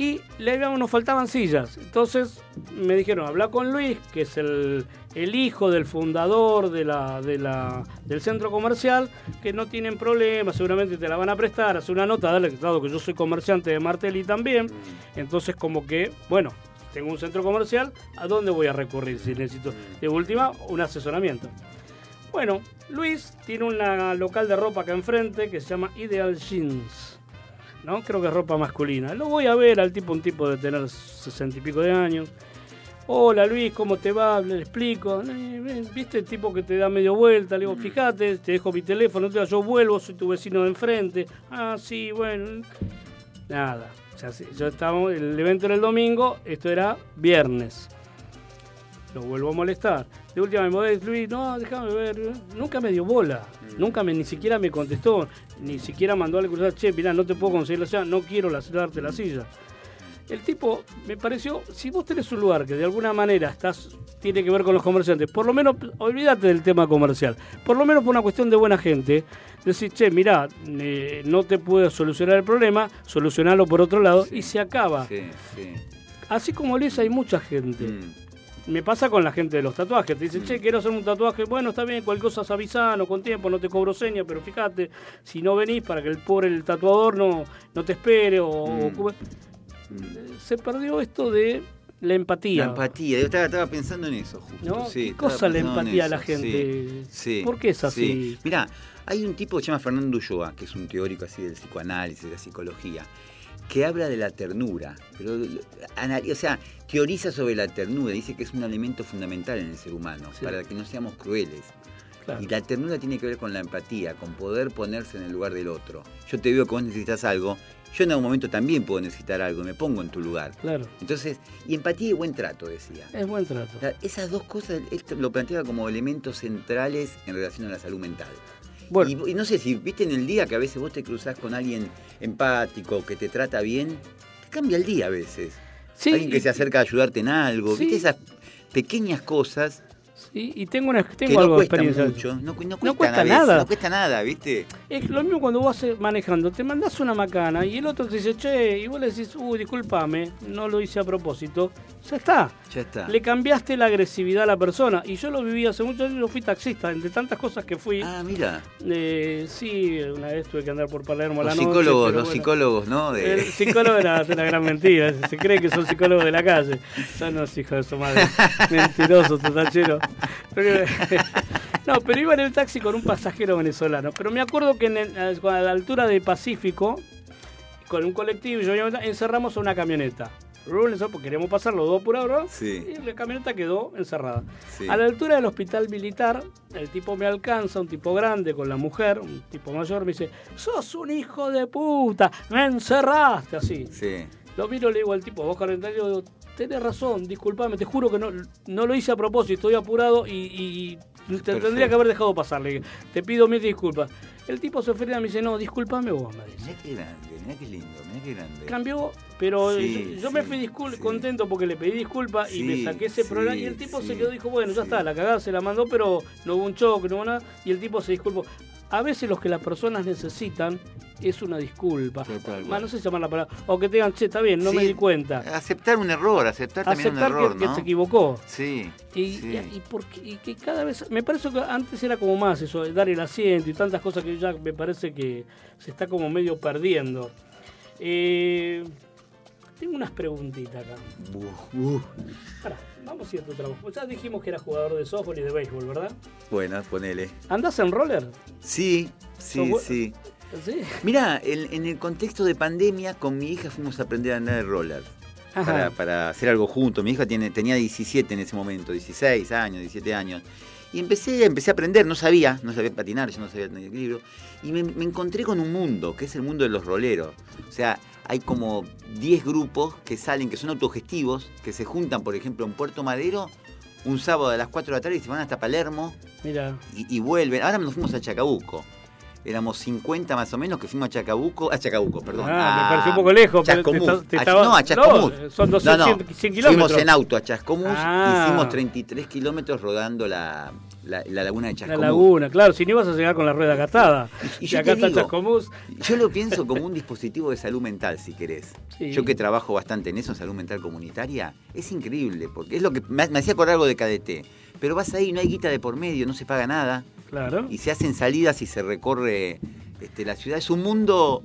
Speaker 2: y le habíamos- nos faltaban sillas. Entonces me dijeron, habla con Luis, que es el, el hijo del fundador de la, de la, del centro comercial, que no tienen problema, seguramente te la van a prestar, hace una nota, dale, dado que yo soy comerciante de Martelli también. Entonces como que, bueno, tengo un centro comercial, ¿a dónde voy a recurrir si necesito? De última, un asesoramiento. Bueno, Luis tiene una local de ropa acá enfrente que se llama Ideal Jeans. ¿No? Creo que es ropa masculina. Lo voy a ver al tipo, un tipo de tener sesenta y pico de años. Hola Luis, ¿cómo te va? Le explico. Eh, ¿Viste el tipo que te da medio vuelta? Le digo, fíjate, te dejo mi teléfono, te digo, yo vuelvo, soy tu vecino de enfrente. Ah, sí, bueno. Nada. O sea, yo estaba, el evento era el domingo, esto era viernes. Lo vuelvo a molestar. De última me modé, Luis, no, déjame ver. Nunca me dio bola. Nunca me, ni siquiera me contestó. Ni siquiera mandó al cruzar, che, mirá, no te puedo conseguir la silla, no quiero la- darte la silla. El tipo me pareció, si vos tenés un lugar que de alguna manera estás tiene que ver con los comerciantes, por lo menos olvídate del tema comercial, por lo menos por una cuestión de buena gente, decir, che, mirá, eh, no te puedo solucionar el problema, solucionarlo por otro lado y se acaba.
Speaker 3: Sí, sí.
Speaker 2: Así como Luis hay mucha gente.
Speaker 3: Mm.
Speaker 2: Me pasa con la gente de los tatuajes. Te dicen, che, quiero hacer un tatuaje. Bueno, está bien, cualquier cosa avisanos con tiempo, no te cobro seña, pero fíjate, si no venís para que el pobre el tatuador no, no te espere o, o-
Speaker 3: Mm.
Speaker 2: se perdió esto de la empatía.
Speaker 3: La empatía, yo estaba, estaba pensando en eso justo.
Speaker 2: ¿No?
Speaker 3: sí,
Speaker 2: ¿Qué cosa la empatía a la gente?
Speaker 3: sí, sí,
Speaker 2: ¿Por qué es así?
Speaker 3: sí. Mirá, hay un tipo que se llama Fernando Ulloa, que es un teórico así del psicoanálisis, de la psicología, que habla de la ternura, pero o sea, teoriza sobre la ternura, dice que es un elemento fundamental en el ser humano,
Speaker 2: Sí.
Speaker 3: para que no seamos crueles.
Speaker 2: Claro.
Speaker 3: Y la ternura tiene que ver con la empatía, con poder ponerse en el lugar del otro. Yo te veo que vos necesitas algo, yo en algún momento también puedo necesitar algo, me pongo en tu lugar.
Speaker 2: Claro,
Speaker 3: Entonces, y empatía y buen trato, decía.
Speaker 2: es buen trato.
Speaker 3: O sea, esas dos cosas él lo planteaba como elementos centrales en relación a la salud mental.
Speaker 2: Bueno,
Speaker 3: Y, y no sé si viste en el día que a veces vos te cruzás con alguien empático, que te trata bien, te cambia el día a veces.
Speaker 2: sí,
Speaker 3: alguien que
Speaker 2: y-
Speaker 3: se acerca a ayudarte en algo,
Speaker 2: Sí.
Speaker 3: viste esas pequeñas cosas
Speaker 2: Y tengo, una, tengo
Speaker 3: que no
Speaker 2: algo de experiencia.
Speaker 3: mucho, no, no cuesta,
Speaker 2: No cuesta
Speaker 3: veces,
Speaker 2: nada.
Speaker 3: No cuesta nada, ¿viste?
Speaker 2: Es lo mismo cuando vos vas manejando, te mandás una macana y el otro te dice, che, y vos le decís, uy, discúlpame, no lo hice a propósito. Ya está.
Speaker 3: Ya está.
Speaker 2: Le cambiaste la agresividad a la persona. Y yo lo viví hace muchos años, yo fui taxista, entre tantas cosas que fui.
Speaker 3: Ah, mira.
Speaker 2: eh, sí, una vez tuve que andar por Palermo a la
Speaker 3: Los
Speaker 2: noche.
Speaker 3: psicólogos, los
Speaker 2: bueno.
Speaker 3: psicólogos, ¿no? De-
Speaker 2: El psicólogo era una gran mentira, se cree que son psicólogos de la calle. Son los hijos de su madre. Mentirosos, totacheros. No, pero iba en el taxi con un pasajero venezolano. Pero me acuerdo que en el- a la altura de Pacífico, con un colectivo, yo encerramos una camioneta. Porque queríamos pasar los dos por ahora.
Speaker 3: Sí.
Speaker 2: Y la camioneta quedó encerrada.
Speaker 3: Sí.
Speaker 2: A la altura del hospital militar, el tipo me alcanza, un tipo grande con la mujer, un tipo mayor, me dice, sos un hijo de puta, me encerraste así.
Speaker 3: Sí.
Speaker 2: Lo miro, le digo al tipo, vos carretera, le digo, tenés razón, disculpame, te juro que no, no lo hice a propósito, estoy apurado y, y te tendría que haber dejado pasar. Le dije, te pido mil disculpas. El tipo se frena y me dice, no, disculpame vos, me dice.
Speaker 3: Mirá qué grande, mirá qué lindo, mirá qué grande.
Speaker 2: Cambió, pero
Speaker 3: Sí,
Speaker 2: yo, yo me fui
Speaker 3: sí.
Speaker 2: contento porque le pedí disculpas y me saqué ese problema. Y el tipo se quedó y dijo, bueno, ya está, la cagada se la mandó, pero no hubo un choque, no hubo nada. Y el tipo se disculpó. A veces lo que las personas necesitan es una disculpa. No sé llamar la palabra. O que te digan, che, está bien, no me di cuenta.
Speaker 3: Aceptar un error, aceptar también
Speaker 2: Aceptar
Speaker 3: un
Speaker 2: que-
Speaker 3: error,
Speaker 2: que,
Speaker 3: ¿no?
Speaker 2: se equivocó.
Speaker 3: Sí.
Speaker 2: Y,
Speaker 3: sí.
Speaker 2: y, y porque- y que cada vez, me parece que antes era como más eso, dar el asiento y tantas cosas que ya me parece que se está como medio perdiendo. Eh, tengo unas preguntitas acá.
Speaker 3: Uh, uh.
Speaker 2: Pará, vamos a ir a tu trabajo. Ya dijimos que era jugador de softball y de béisbol, ¿verdad?
Speaker 3: Bueno, ponele.
Speaker 2: ¿Andás en roller?
Speaker 3: Sí, sí, sí.
Speaker 2: Sí.
Speaker 3: Mirá, en, en el contexto de pandemia, con mi hija fuimos a aprender a andar de roller. Para hacer algo juntos. Mi hija tiene, tenía 17 en ese momento, 16 años, 17 años. Y empecé, empecé a aprender, no sabía, no sabía patinar, yo no sabía tener equilibrio. Y me, me encontré con un mundo, que es el mundo de los roleros. O sea, hay como 10 grupos que salen, que son autogestivos, que se juntan, por ejemplo, en Puerto Madero, un sábado a las 4 de la tarde y se van hasta Palermo
Speaker 2: Mira,
Speaker 3: y, y vuelven. Ahora nos fuimos a Chacabuco. Éramos 50 más o menos que fuimos a Chacabuco, a Chacabuco, perdón.
Speaker 2: Ah, me pareció un poco lejos, pero te
Speaker 3: Chascomús. A- no, a
Speaker 2: no,
Speaker 3: Chascomús.
Speaker 2: son 200,
Speaker 3: No, no,
Speaker 2: 100
Speaker 3: Fuimos
Speaker 2: kilómetros.
Speaker 3: en auto a Chascomús
Speaker 2: Ah.
Speaker 3: hicimos 33 kilómetros rodando la, la, la laguna de
Speaker 2: la
Speaker 3: Chascomús.
Speaker 2: laguna, claro, si no ibas a llegar con la rueda gastada.
Speaker 3: Y
Speaker 2: Y, acá está
Speaker 3: digo,
Speaker 2: Chascomús.
Speaker 3: Yo lo pienso como un dispositivo de salud mental, si querés.
Speaker 2: Sí.
Speaker 3: Yo que trabajo bastante en eso, en salud mental comunitaria, es increíble, porque es lo que me, me hacía acordar algo de KDT. Pero vas ahí, no hay guita de por medio, no se paga nada,
Speaker 2: Claro.
Speaker 3: y se hacen salidas y se recorre este, la ciudad. Es un mundo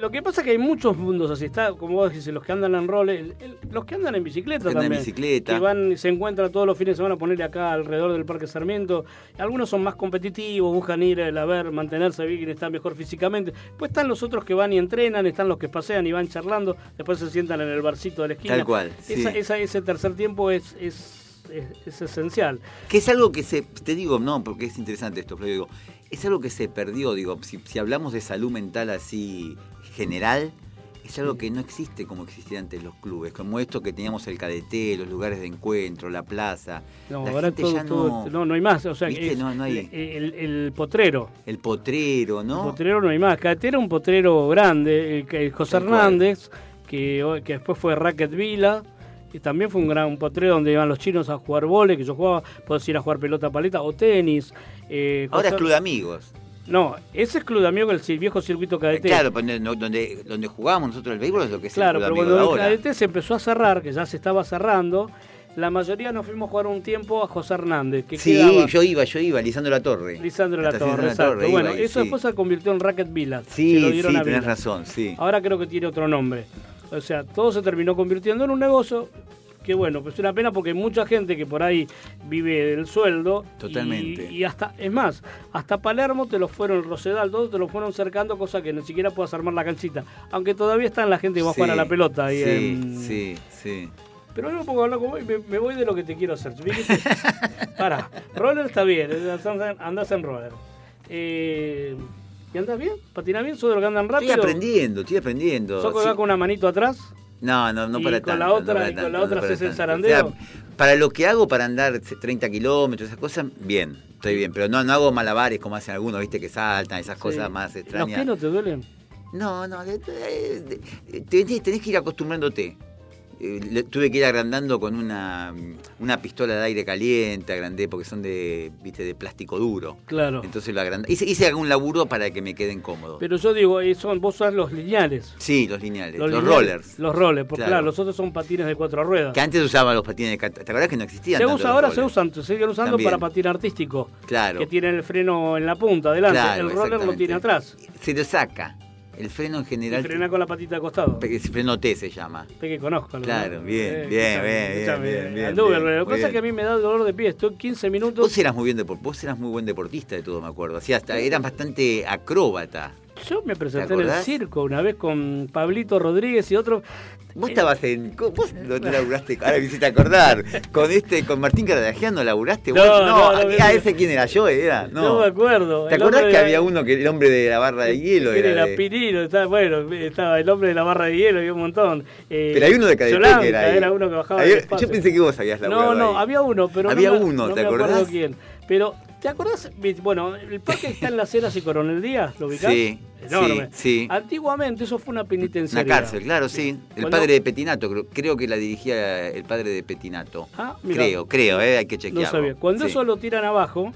Speaker 2: Lo que pasa es que hay muchos mundos así, está como vos dices, los que andan en roles, los que andan en bicicleta
Speaker 3: andan en
Speaker 2: también.
Speaker 3: bicicleta.
Speaker 2: Que van, se encuentran todos los fines de semana a ponerle acá alrededor del Parque Sarmiento. Algunos son más competitivos, buscan ir a ver, mantenerse bien, está mejor físicamente. Pues están los otros que van y entrenan, están los que pasean y van charlando, después se sientan en el barcito de la esquina.
Speaker 3: Tal cual,
Speaker 2: Esa- esa- ese tercer tiempo es, es, es- es esencial.
Speaker 3: Que es algo que se, te digo, no, porque es interesante esto, Flavio, digo, es algo que se perdió, digo, si, si hablamos de salud mental así general, es algo que no existe como existía antes los clubes, como esto que teníamos el cadete, los lugares de encuentro, la plaza.
Speaker 2: No,
Speaker 3: La
Speaker 2: ahora
Speaker 3: gente
Speaker 2: todo,
Speaker 3: ya
Speaker 2: todo-
Speaker 3: no-
Speaker 2: no, no hay más. O sea,
Speaker 3: ¿Viste?
Speaker 2: es-
Speaker 3: No, no hay-
Speaker 2: el, el potrero.
Speaker 3: El potrero, ¿no?
Speaker 2: Potrero no hay más. Cadete era un potrero grande, eh, que José. Hernández, que, que después fue Racket Vila, y también fue un gran un potrero donde iban los chinos a jugar vole, que yo jugaba, podés ir a jugar pelota paleta o tenis. eh,
Speaker 3: Ahora es club de amigos.
Speaker 2: No, ese es Club de Amigos, el viejo circuito cadete.
Speaker 3: Claro, pues, donde, donde jugábamos nosotros el béisbol es lo que es
Speaker 2: Claro,
Speaker 3: el
Speaker 2: pero
Speaker 3: club de
Speaker 2: cuando el cadete se empezó a cerrar, que ya se estaba cerrando, la mayoría nos fuimos a jugar un tiempo a José Hernández, que
Speaker 3: Sí,
Speaker 2: quedaba
Speaker 3: yo iba, yo iba, Lisandro La Torre.
Speaker 2: Lisandro La Torre,
Speaker 3: La
Speaker 2: exacto.
Speaker 3: Torre,
Speaker 2: bueno,
Speaker 3: iba
Speaker 2: eso
Speaker 3: sí.
Speaker 2: después se convirtió en Racket Villa.
Speaker 3: Sí,
Speaker 2: se lo dieron
Speaker 3: sí, tenés razón, sí.
Speaker 2: Ahora creo que tiene otro nombre. O sea, todo se terminó convirtiendo en un negocio que bueno, pues es una pena porque mucha gente que por ahí vive del sueldo.
Speaker 3: Totalmente.
Speaker 2: Y, hasta, es más, hasta Palermo te lo fueron, Rosedal, todos te lo fueron cercando, cosa que ni siquiera puedas armar la canchita. Aunque todavía están la gente que va a jugar a la pelota. ahí
Speaker 3: sí,
Speaker 2: en-
Speaker 3: sí, sí.
Speaker 2: Pero yo me pongo a hablar con vos y me, me voy de lo que te quiero hacer. Pará, roller está bien, andás en roller. Eh, ¿Y andás bien? ¿Patinas bien? ¿Sos de los que andan rápido?
Speaker 3: Estoy aprendiendo, estoy aprendiendo.
Speaker 2: ¿Sos
Speaker 3: Sí.
Speaker 2: acá con una manito atrás?
Speaker 3: No, no, no
Speaker 2: Y
Speaker 3: para
Speaker 2: con
Speaker 3: tanto.
Speaker 2: la
Speaker 3: no
Speaker 2: otra-
Speaker 3: para
Speaker 2: y con la
Speaker 3: no
Speaker 2: otra
Speaker 3: para
Speaker 2: haces el zarandeo.
Speaker 3: O sea, para lo que hago, para andar 30 kilómetros, esas cosas, bien, estoy bien. Pero no, no hago malabares como hacen algunos, viste, que saltan, esas cosas
Speaker 2: Sí.
Speaker 3: más
Speaker 2: ¿Los
Speaker 3: extrañas.
Speaker 2: pies no te duelen?
Speaker 3: No, no, de- de- de- tenés, tenés que ir acostumbrándote. Eh, le- tuve que ir agrandando con una, una pistola de aire caliente, agrandé porque son de, viste, de plástico duro.
Speaker 2: Claro.
Speaker 3: Entonces lo agrandé. Hice, hice algún laburo para que me queden cómodos.
Speaker 2: Pero yo digo, eh, son, vos usás los lineales.
Speaker 3: sí, los lineales, los,
Speaker 2: lineales,
Speaker 3: rollers.
Speaker 2: Los rollers, porque
Speaker 3: Claro.
Speaker 2: claro. los otros son patines de cuatro ruedas.
Speaker 3: Que antes usaban los patines de cat- ¿Te acordás que no existían?
Speaker 2: Se usa ahora, se usan, se siguen usando
Speaker 3: También.
Speaker 2: para patín artístico.
Speaker 3: Claro.
Speaker 2: Que tienen el freno en la punta, adelante.
Speaker 3: Claro,
Speaker 2: el roller lo tiene atrás.
Speaker 3: Se lo saca. El freno en
Speaker 2: Y
Speaker 3: general.
Speaker 2: frena con la patita de costado.
Speaker 3: pe- Freno T se llama.
Speaker 2: Usted que conozco. ¿no?
Speaker 3: Claro, bien,
Speaker 2: Eh,
Speaker 3: bien,
Speaker 2: escuchame,
Speaker 3: bien,
Speaker 2: escuchame,
Speaker 3: bien, bien,
Speaker 2: anduve,
Speaker 3: bien,
Speaker 2: Lo que
Speaker 3: muy
Speaker 2: pasa es
Speaker 3: bien.
Speaker 2: que a mí me da dolor de pie. Estoy 15 minutos.
Speaker 3: Vos eras muy bien vos eras muy buen deportista de todo, me acuerdo. Así hasta eras bastante acróbata.
Speaker 2: Yo me presenté
Speaker 3: ¿Te
Speaker 2: en el circo una vez con Pablito Rodríguez y otro.
Speaker 3: Vos estabas en. ¿cómo- ¿Vos no te laburaste? Ahora me hiciste acordar. Con este, con Martín Caradagian no laburaste.
Speaker 2: No, no, no, no, no.
Speaker 3: ese quién era yo, era.
Speaker 2: No, me acuerdo.
Speaker 3: ¿Te
Speaker 2: El
Speaker 3: acordás que
Speaker 2: de-
Speaker 3: había uno que el hombre de la barra de hielo
Speaker 2: Era,
Speaker 3: era? de-
Speaker 2: Pirino, estaba, bueno, estaba el hombre de la barra de hielo, había un montón. Eh,
Speaker 3: Pero hay uno de que era ahí.
Speaker 2: era uno que bajaba
Speaker 3: Había-. Yo pensé que vos habías laburado
Speaker 2: No, no,
Speaker 3: ahí.
Speaker 2: había uno, pero
Speaker 3: Había uno,
Speaker 2: no
Speaker 3: ¿te acordás?
Speaker 2: quién. Pero, ¿te acordás? Bueno, el parque está en Las Heras y Coronel Díaz, ¿lo ubicás?
Speaker 3: Sí,
Speaker 2: Enorme.
Speaker 3: sí, sí.
Speaker 2: Antiguamente eso fue una
Speaker 3: Una
Speaker 2: penitenciaría.
Speaker 3: cárcel, claro, sí. El
Speaker 2: Cuando-
Speaker 3: padre de Petinato, creo, creo que la dirigía el padre de Petinato.
Speaker 2: Ah, mirá.
Speaker 3: creo, creo, eh, hay que
Speaker 2: No
Speaker 3: chequearlo.
Speaker 2: sabía. Cuando
Speaker 3: Sí.
Speaker 2: eso lo tiran abajo,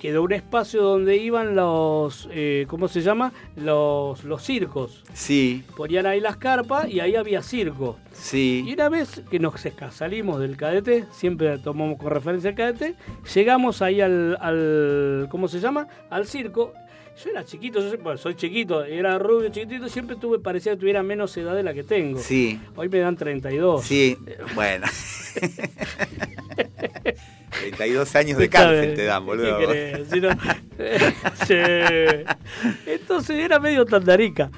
Speaker 2: quedó un espacio donde iban los, eh, ¿cómo se llama? Los, los circos.
Speaker 3: Sí,
Speaker 2: Ponían ahí las carpas y ahí había circo. Y
Speaker 3: sí.
Speaker 2: una vez que nos salimos del cadete, siempre tomamos con referencia al cadete, llegamos ahí al, al ¿cómo se llama? Al circo. Yo era chiquito, yo, bueno, soy chiquito, era rubio, chiquitito, siempre tuve, parecía que tuviera menos edad de la que tengo.
Speaker 3: Sí,
Speaker 2: Hoy me dan 32.
Speaker 3: sí, bueno. 32 años de cárcel te dan, boludo.
Speaker 2: ¿Qué? Si no- Sí. Entonces era medio tandarica.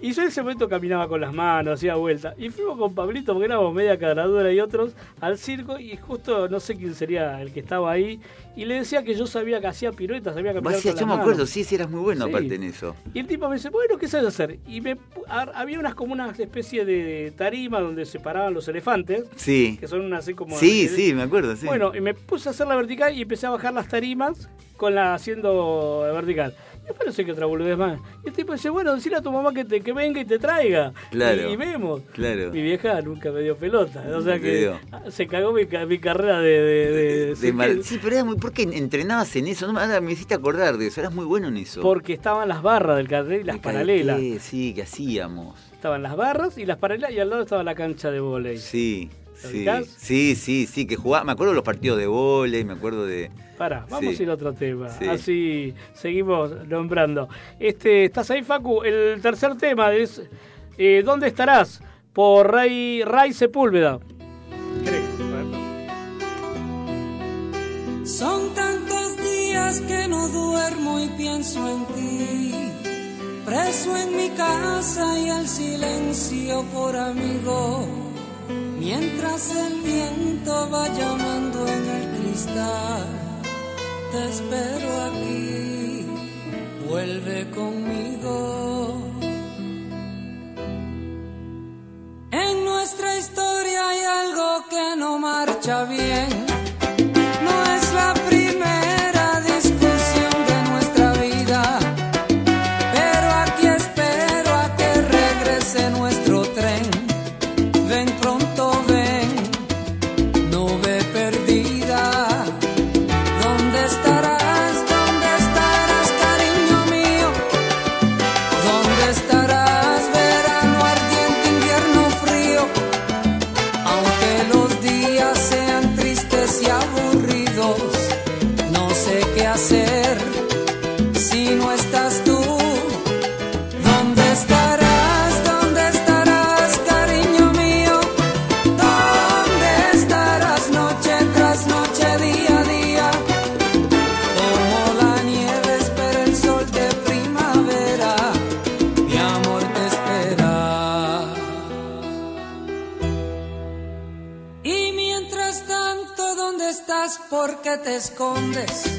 Speaker 2: Y yo en ese momento caminaba con las manos, hacía vueltas. Y fuimos con Pablito, porque éramos media cadradura y otros, al circo. Y justo no sé quién sería el que estaba ahí. Y le decía que yo sabía que hacía piruetas, sabía caminar
Speaker 3: hacías-
Speaker 2: con
Speaker 3: yo
Speaker 2: las
Speaker 3: me
Speaker 2: manos.
Speaker 3: acuerdo, sí, sí, eras muy bueno
Speaker 2: Sí.
Speaker 3: aparte en eso.
Speaker 2: Y el tipo me dice, bueno, ¿qué sabes hacer? Y me ar- había unas como una especie de tarima donde se paraban los elefantes,
Speaker 3: Sí,
Speaker 2: que son unas así como...
Speaker 3: sí, sí, me acuerdo, sí.
Speaker 2: Bueno, y me puse a hacer la vertical y empecé a bajar las tarimas con la haciendo vertical. Y parece que otra boludez más. Y el tipo dice, bueno, decile a tu mamá que, te, que venga y te traiga.
Speaker 3: Claro.
Speaker 2: Y, y vemos.
Speaker 3: Claro.
Speaker 2: Mi vieja nunca me dio pelota. O sea que
Speaker 3: dio.
Speaker 2: se cagó mi, mi carrera de... de, de-
Speaker 3: De
Speaker 2: sí,
Speaker 3: mal- Sí, pero era muy. ¿Por qué entrenabas en eso? No, me- ahora me hiciste acordar de eso. Eras muy bueno en eso.
Speaker 2: Porque estaban las barras del carril y las paralelas.
Speaker 3: cadeté, Sí, que hacíamos.
Speaker 2: Estaban las barras y las paralelas y al lado estaba la cancha de volei.
Speaker 3: Sí,
Speaker 2: ¿Lo
Speaker 3: sí. Sí, sí, sí, que jugaba. Me acuerdo de los partidos de vóley, me acuerdo de.
Speaker 2: Pará, vamos
Speaker 3: Sí.
Speaker 2: a ir a otro tema.
Speaker 3: Sí.
Speaker 2: Así seguimos nombrando. Este, ¿Estás ahí, Facu? El tercer tema es eh, ¿Dónde estarás? Por Ray, Ray Sepúlveda.
Speaker 6: Son tantos días que no duermo y pienso en ti. Preso en mi casa y el silencio por amigo. Mientras el viento va llamando en el cristal. Te espero aquí. Vuelve conmigo. En nuestra historia hay algo que no marcha bien. Te escondes?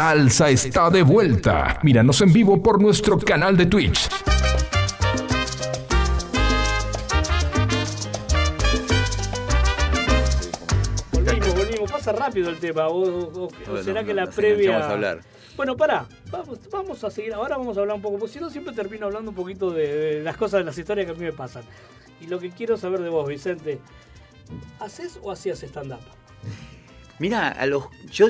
Speaker 1: Salsa está de vuelta. Míranos en vivo por nuestro canal de Twitch.
Speaker 2: Volvimos, volvimos. Pasa rápido el tema. O, o- o
Speaker 3: Bueno,
Speaker 2: será que
Speaker 3: no-
Speaker 2: la previa.
Speaker 3: a hablar.
Speaker 2: Bueno, pará. Vamos, vamos a seguir. Ahora vamos a hablar un poco. Porque si no, siempre termino hablando un poquito de, de las cosas, de las historias que a mí me pasan. Y lo que quiero saber de vos, Vicente. ¿Haces o hacías stand-up?
Speaker 3: Mira, a los, yo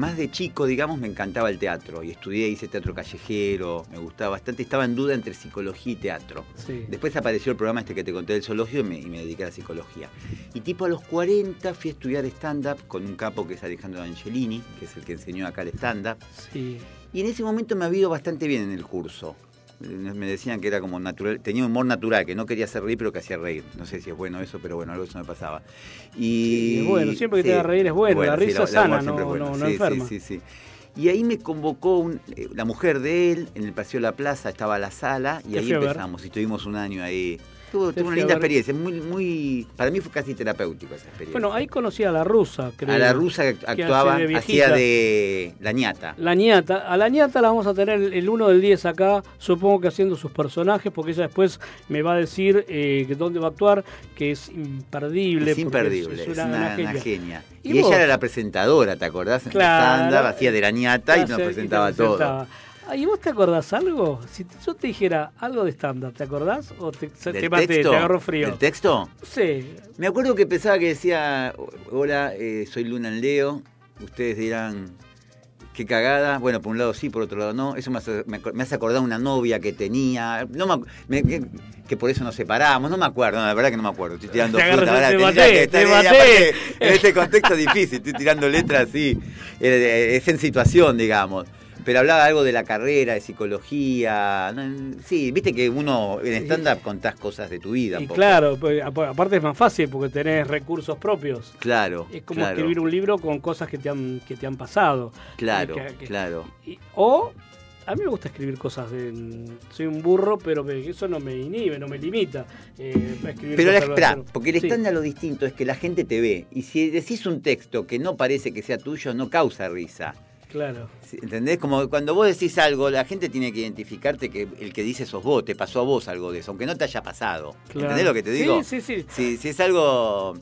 Speaker 3: más de chico, digamos, me encantaba el teatro y estudié, hice teatro callejero, me gustaba bastante, estaba en duda entre psicología y teatro.
Speaker 2: Sí.
Speaker 3: Después apareció el programa este que te conté del zoológico y me, y me dediqué a la psicología. Y tipo a los 40 fui a estudiar stand-up con un capo que es Alejandro Angelini, que es el que enseñó acá el stand-up.
Speaker 2: Sí.
Speaker 3: Y en ese momento me había ido bastante bien en el curso. Eh, Me decían que era como natural, tenía humor natural, que no quería hacer reír, pero que hacía reír. No sé si es bueno eso, pero bueno, algo eso me pasaba. Y,
Speaker 2: Sí, es bueno, siempre que te haga reír es bueno, la risa
Speaker 3: el
Speaker 2: sana,
Speaker 3: humor
Speaker 2: no-
Speaker 3: es bueno.
Speaker 2: no- no
Speaker 3: Sí,
Speaker 2: enferma.
Speaker 3: Sí, sí, sí. Y ahí me convocó un- eh, la mujer de él, en el Paseo de la Plaza estaba la sala, y ahí empezamos. Y estuvimos un año ahí. Tuve una linda experiencia, muy, muy, para mí fue casi terapéutico esa experiencia.
Speaker 2: Bueno, ahí conocí a la rusa, creo.
Speaker 3: a la rusa que actuaba,
Speaker 2: de
Speaker 3: hacía de la ñata.
Speaker 2: La ñata, a la ñata la vamos a tener el 1 del 10 acá, supongo que haciendo sus personajes, porque ella después me va a decir eh, que dónde va a actuar, que es imperdible.
Speaker 3: Es imperdible, es,
Speaker 2: una-
Speaker 3: una,
Speaker 2: una
Speaker 3: una
Speaker 2: genia.
Speaker 3: genia.
Speaker 2: ¿Y
Speaker 3: ella era la presentadora, ¿te acordás? En
Speaker 2: Claro.
Speaker 3: stand-up, hacía de la ñata y nos presentaba. todo.
Speaker 2: Ah, ¿Y vos te acordás algo? Si yo te dijera algo de stand-up, ¿te acordás? ¿O te, se-
Speaker 3: ¿Del
Speaker 2: te maté,
Speaker 3: texto?
Speaker 2: te agarró frío?
Speaker 3: ¿Del texto?
Speaker 2: Sí.
Speaker 3: Me acuerdo que pensaba que decía, hola, eh, soy Luna en Leo, ustedes dirán, qué cagada, bueno, por un lado sí, por otro lado no, eso me hace, me hace acordar una novia que tenía, no me me- que, por eso nos separamos, no me acuerdo, no, la verdad que no me acuerdo, estoy tirando
Speaker 2: Te
Speaker 3: fruta,
Speaker 2: te maté,
Speaker 3: que estar-
Speaker 2: te maté.
Speaker 3: en este contexto difícil, estoy tirando letras así, eh, es en situación, digamos. Pero hablaba algo de la carrera, de psicología. no, sí, viste que uno en stand-up contás cosas de tu vida. un
Speaker 2: Y
Speaker 3: poco.
Speaker 2: claro, pues, ap- aparte es más fácil porque tenés recursos propios.
Speaker 3: Claro.
Speaker 2: Es como
Speaker 3: claro.
Speaker 2: escribir un libro con cosas que te han, que te han pasado.
Speaker 3: Claro,
Speaker 2: Que- que-
Speaker 3: claro.
Speaker 2: y- o a mí me gusta escribir cosas. de- soy un burro, pero me- eso no me inhibe, no me limita. eh, escribir
Speaker 3: Pero la,
Speaker 2: pero-
Speaker 3: porque el
Speaker 2: Sí.
Speaker 3: estándar lo distinto es que la gente te ve. Y si decís un texto que no parece que sea tuyo, no causa risa.
Speaker 2: Claro.
Speaker 3: ¿Entendés? Como cuando vos decís algo, la gente tiene que identificarte que el que dice sos vos, te pasó a vos algo de eso, aunque no te haya pasado.
Speaker 2: Claro.
Speaker 3: ¿Entendés lo que te digo?
Speaker 2: Sí, sí, sí.
Speaker 3: Si, si es algo...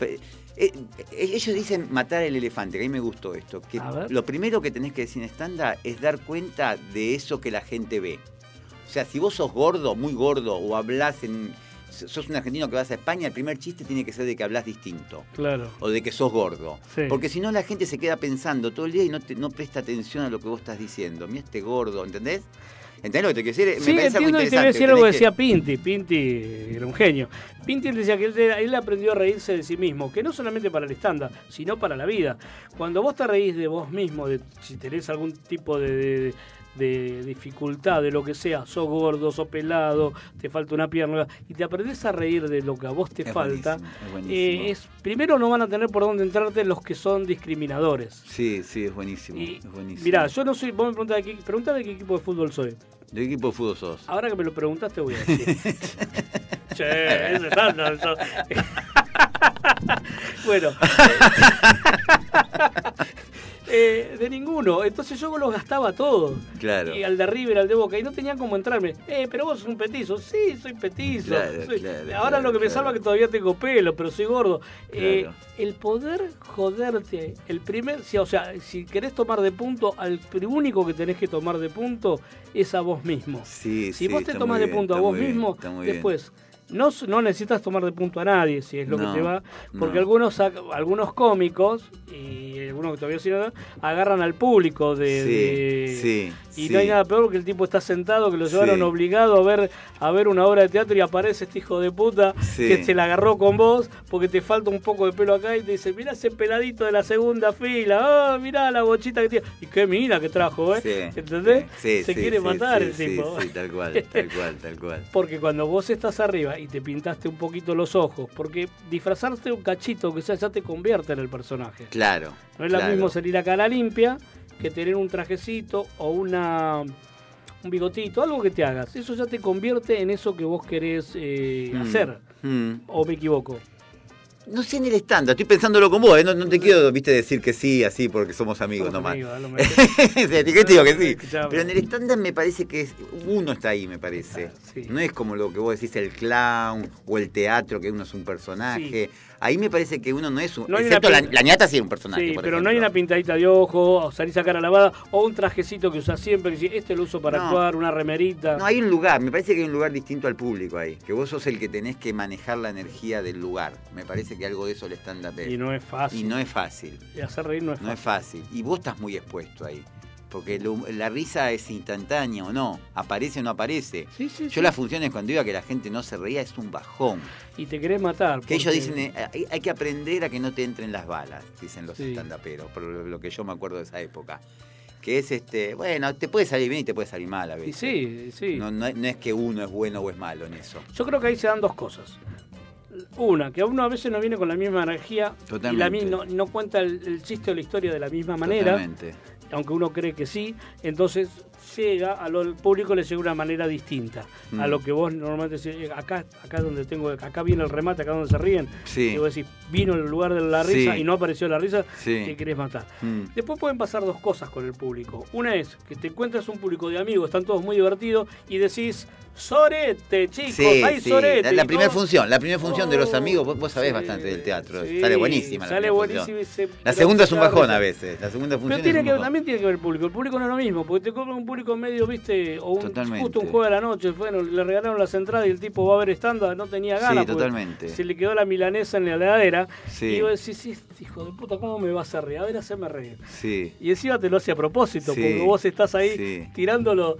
Speaker 3: eh, eh, ellos dicen matar el elefante, que a mí me gustó esto. Que lo primero que tenés que decir en estándar es dar cuenta de eso que la gente ve. O sea, si vos sos gordo, muy gordo, o hablás en... Sos un argentino que vas a España, el primer chiste tiene que ser de que hablas distinto
Speaker 2: Claro.
Speaker 3: o de que sos gordo.
Speaker 2: Sí.
Speaker 3: Porque si no la gente se queda pensando todo el día y no, te- no presta atención a lo que vos estás diciendo. Mira este gordo, ¿entendés? ¿Entendés lo que te quiero decir?
Speaker 2: Sí,
Speaker 3: Me parece algo
Speaker 2: entiendo y te voy a decir algo que decía Pinti. Pinti era un genio. Pinti decía que él, él aprendió a reírse de sí mismo, que no solamente para el estándar, sino para la vida. Cuando vos te reís de vos mismo, de si tenés algún tipo de, de- de dificultad, de lo que sea, sos gordo, sos pelado, te falta una pierna, y te aprendés a reír de lo que a vos te
Speaker 3: Es
Speaker 2: falta,
Speaker 3: buenísimo, es buenísimo.
Speaker 2: eh, es, primero no van a tener por dónde entrarte los que son discriminadores.
Speaker 3: Sí, sí, es buenísimo.
Speaker 2: Y,
Speaker 3: es buenísimo.
Speaker 2: mirá, yo no soy, vos me preguntás de qué, preguntame de qué equipo de fútbol soy.
Speaker 3: ¿De qué equipo de fútbol sos?
Speaker 2: Ahora que me lo preguntaste voy a decir. che, ese estándar. eso. bueno. eh, de ninguno. Entonces yo los gastaba todos.
Speaker 3: Claro.
Speaker 2: Y al de River, al de Boca. Y no tenían como entrarme. Eh, pero vos sos un petizo. Sí, soy petizo.
Speaker 3: Claro,
Speaker 2: Soy-
Speaker 3: claro,
Speaker 2: Ahora lo que me salva es que todavía tengo pelo, pero soy gordo. Eh, el poder joderte, el primer, si, o sea, si querés tomar de punto, al único que tenés que tomar de punto es a vos mismo.
Speaker 3: Sí,
Speaker 2: Si
Speaker 3: sí,
Speaker 2: vos te
Speaker 3: muy
Speaker 2: de punto a vos
Speaker 3: bien,
Speaker 2: mismo,
Speaker 3: bien.
Speaker 2: No, no necesitas tomar de punto a nadie, si es lo
Speaker 3: No,
Speaker 2: que te va. Porque
Speaker 3: no.
Speaker 2: algunos algunos cómicos, y algunos que todavía siguen, agarran al público de.
Speaker 3: Sí,
Speaker 2: de-
Speaker 3: sí,
Speaker 2: Y
Speaker 3: sí.
Speaker 2: no hay nada peor que el tipo está sentado, que lo llevaron
Speaker 3: Sí.
Speaker 2: obligado a ver, a ver una obra de teatro y aparece este hijo de puta
Speaker 3: Sí.
Speaker 2: que se la agarró con vos porque te falta un poco de pelo acá y te dice, mirá ese peladito de la segunda fila, oh, mirá la bochita que tiene. Y qué mina que trajo, ¿eh?
Speaker 3: Sí.
Speaker 2: ¿Entendés?
Speaker 3: Sí,
Speaker 2: se
Speaker 3: sí,
Speaker 2: quiere
Speaker 3: sí,
Speaker 2: matar
Speaker 3: sí,
Speaker 2: el
Speaker 3: sí,
Speaker 2: tipo.
Speaker 3: Sí, tal cual, tal cual, tal cual.
Speaker 2: Porque cuando vos estás arriba y te pintaste un poquito los ojos, porque disfrazarte un cachito que sea ya te convierte en el personaje.
Speaker 3: Claro.
Speaker 2: No es lo
Speaker 3: claro.
Speaker 2: mismo salir a cara limpia que tener un trajecito o una un bigotito, algo que te hagas. Eso ya te convierte en eso que vos querés eh,
Speaker 3: Mm,
Speaker 2: hacer.
Speaker 3: mm.
Speaker 2: ¿O me equivoco?
Speaker 3: No sé en el estándar, estoy pensándolo con vos, ¿eh? no, no te quiero, viste, decir que sí, así, porque somos amigos
Speaker 2: Somos
Speaker 3: nomás.
Speaker 2: amigos.
Speaker 3: Sí, ¿qué te digo que sí? Pero en el estándar me parece que es, uno está ahí, me parece.
Speaker 2: Sí.
Speaker 3: No es como lo que vos decís, el clown o el teatro, que uno es un personaje. Ahí me parece que uno no es un...
Speaker 2: No
Speaker 3: excepto la, la ñata sí es un personaje,
Speaker 2: Sí,
Speaker 3: por
Speaker 2: pero no hay una pintadita de ojo, o salís a cara lavada, o un trajecito que usás siempre, que decís, este lo uso para
Speaker 3: No.
Speaker 2: actuar, una remerita.
Speaker 3: No, hay un lugar, me parece que hay un lugar distinto al público ahí, que vos sos el que tenés que manejar la energía del lugar. Me parece que algo de eso el stand-up es.
Speaker 2: Y no es fácil.
Speaker 3: Y no es fácil,
Speaker 2: Y hacer reír no es
Speaker 3: no es
Speaker 2: fácil.
Speaker 3: fácil. Y vos estás muy expuesto ahí, porque lo- la risa es instantánea o no, aparece o no aparece.
Speaker 2: Sí, sí,
Speaker 3: Yo
Speaker 2: sí.
Speaker 3: las funciones cuando iba que la gente no se reía es un bajón.
Speaker 2: Y te querés matar.
Speaker 3: Que ellos dicen, eh, hay, hay que aprender a que no te entren las balas, dicen los estandaperos, por lo, que yo me acuerdo de esa época. Que es este, bueno, te puede salir bien y te puede salir mal a veces.
Speaker 2: sí, sí.
Speaker 3: No, no, no es que uno es bueno o es malo en eso.
Speaker 2: Yo creo que ahí se dan dos cosas. Una, que uno a veces no viene con la misma energía y la, no, no cuenta el, el chiste o la historia de la misma manera,
Speaker 3: Totalmente.
Speaker 2: Aunque uno cree que sí, entonces llega, al público le llega de una manera distinta a
Speaker 3: Mm.
Speaker 2: lo que vos normalmente decís, eh, acá, acá donde tengo, acá viene el remate, acá donde se ríen,
Speaker 3: Sí.
Speaker 2: y vos decís, vino el lugar de la risa
Speaker 3: Sí.
Speaker 2: y no apareció la risa,
Speaker 3: Sí.
Speaker 2: te querés matar.
Speaker 3: Mm.
Speaker 2: Después pueden pasar dos cosas con el público. Una es que te encuentras un público de amigos, están todos muy divertidos y decís, sorete, chicos,
Speaker 3: Sí,
Speaker 2: hay
Speaker 3: sí.
Speaker 2: sorete.
Speaker 3: La, la primera función, la primera función de los
Speaker 2: Oh,
Speaker 3: amigos, vos, vos sabés
Speaker 2: sí,
Speaker 3: bastante del teatro, sale buenísima la
Speaker 2: Sale
Speaker 3: primera
Speaker 2: buenísima. se-
Speaker 3: La segunda es un bajón a veces, la segunda función
Speaker 2: Pero
Speaker 3: es
Speaker 2: tiene
Speaker 3: un
Speaker 2: que,
Speaker 3: bajón.
Speaker 2: también tiene que ver el público. El público no es lo mismo, porque te compra un público medio, viste, o un,
Speaker 3: Totalmente.
Speaker 2: justo un juego de la noche. Bueno, le regalaron las entradas y el tipo va a ver estándar, no tenía ganas.
Speaker 3: Totalmente.
Speaker 2: Se le quedó la milanesa en la heladera.
Speaker 3: Sí.
Speaker 2: Y vos decís, sí, hijo de puta, ¿cómo me vas a reír? A ver, haceme reír.
Speaker 3: Sí.
Speaker 2: Y encima te lo hace a propósito, porque vos estás ahí tirándolo.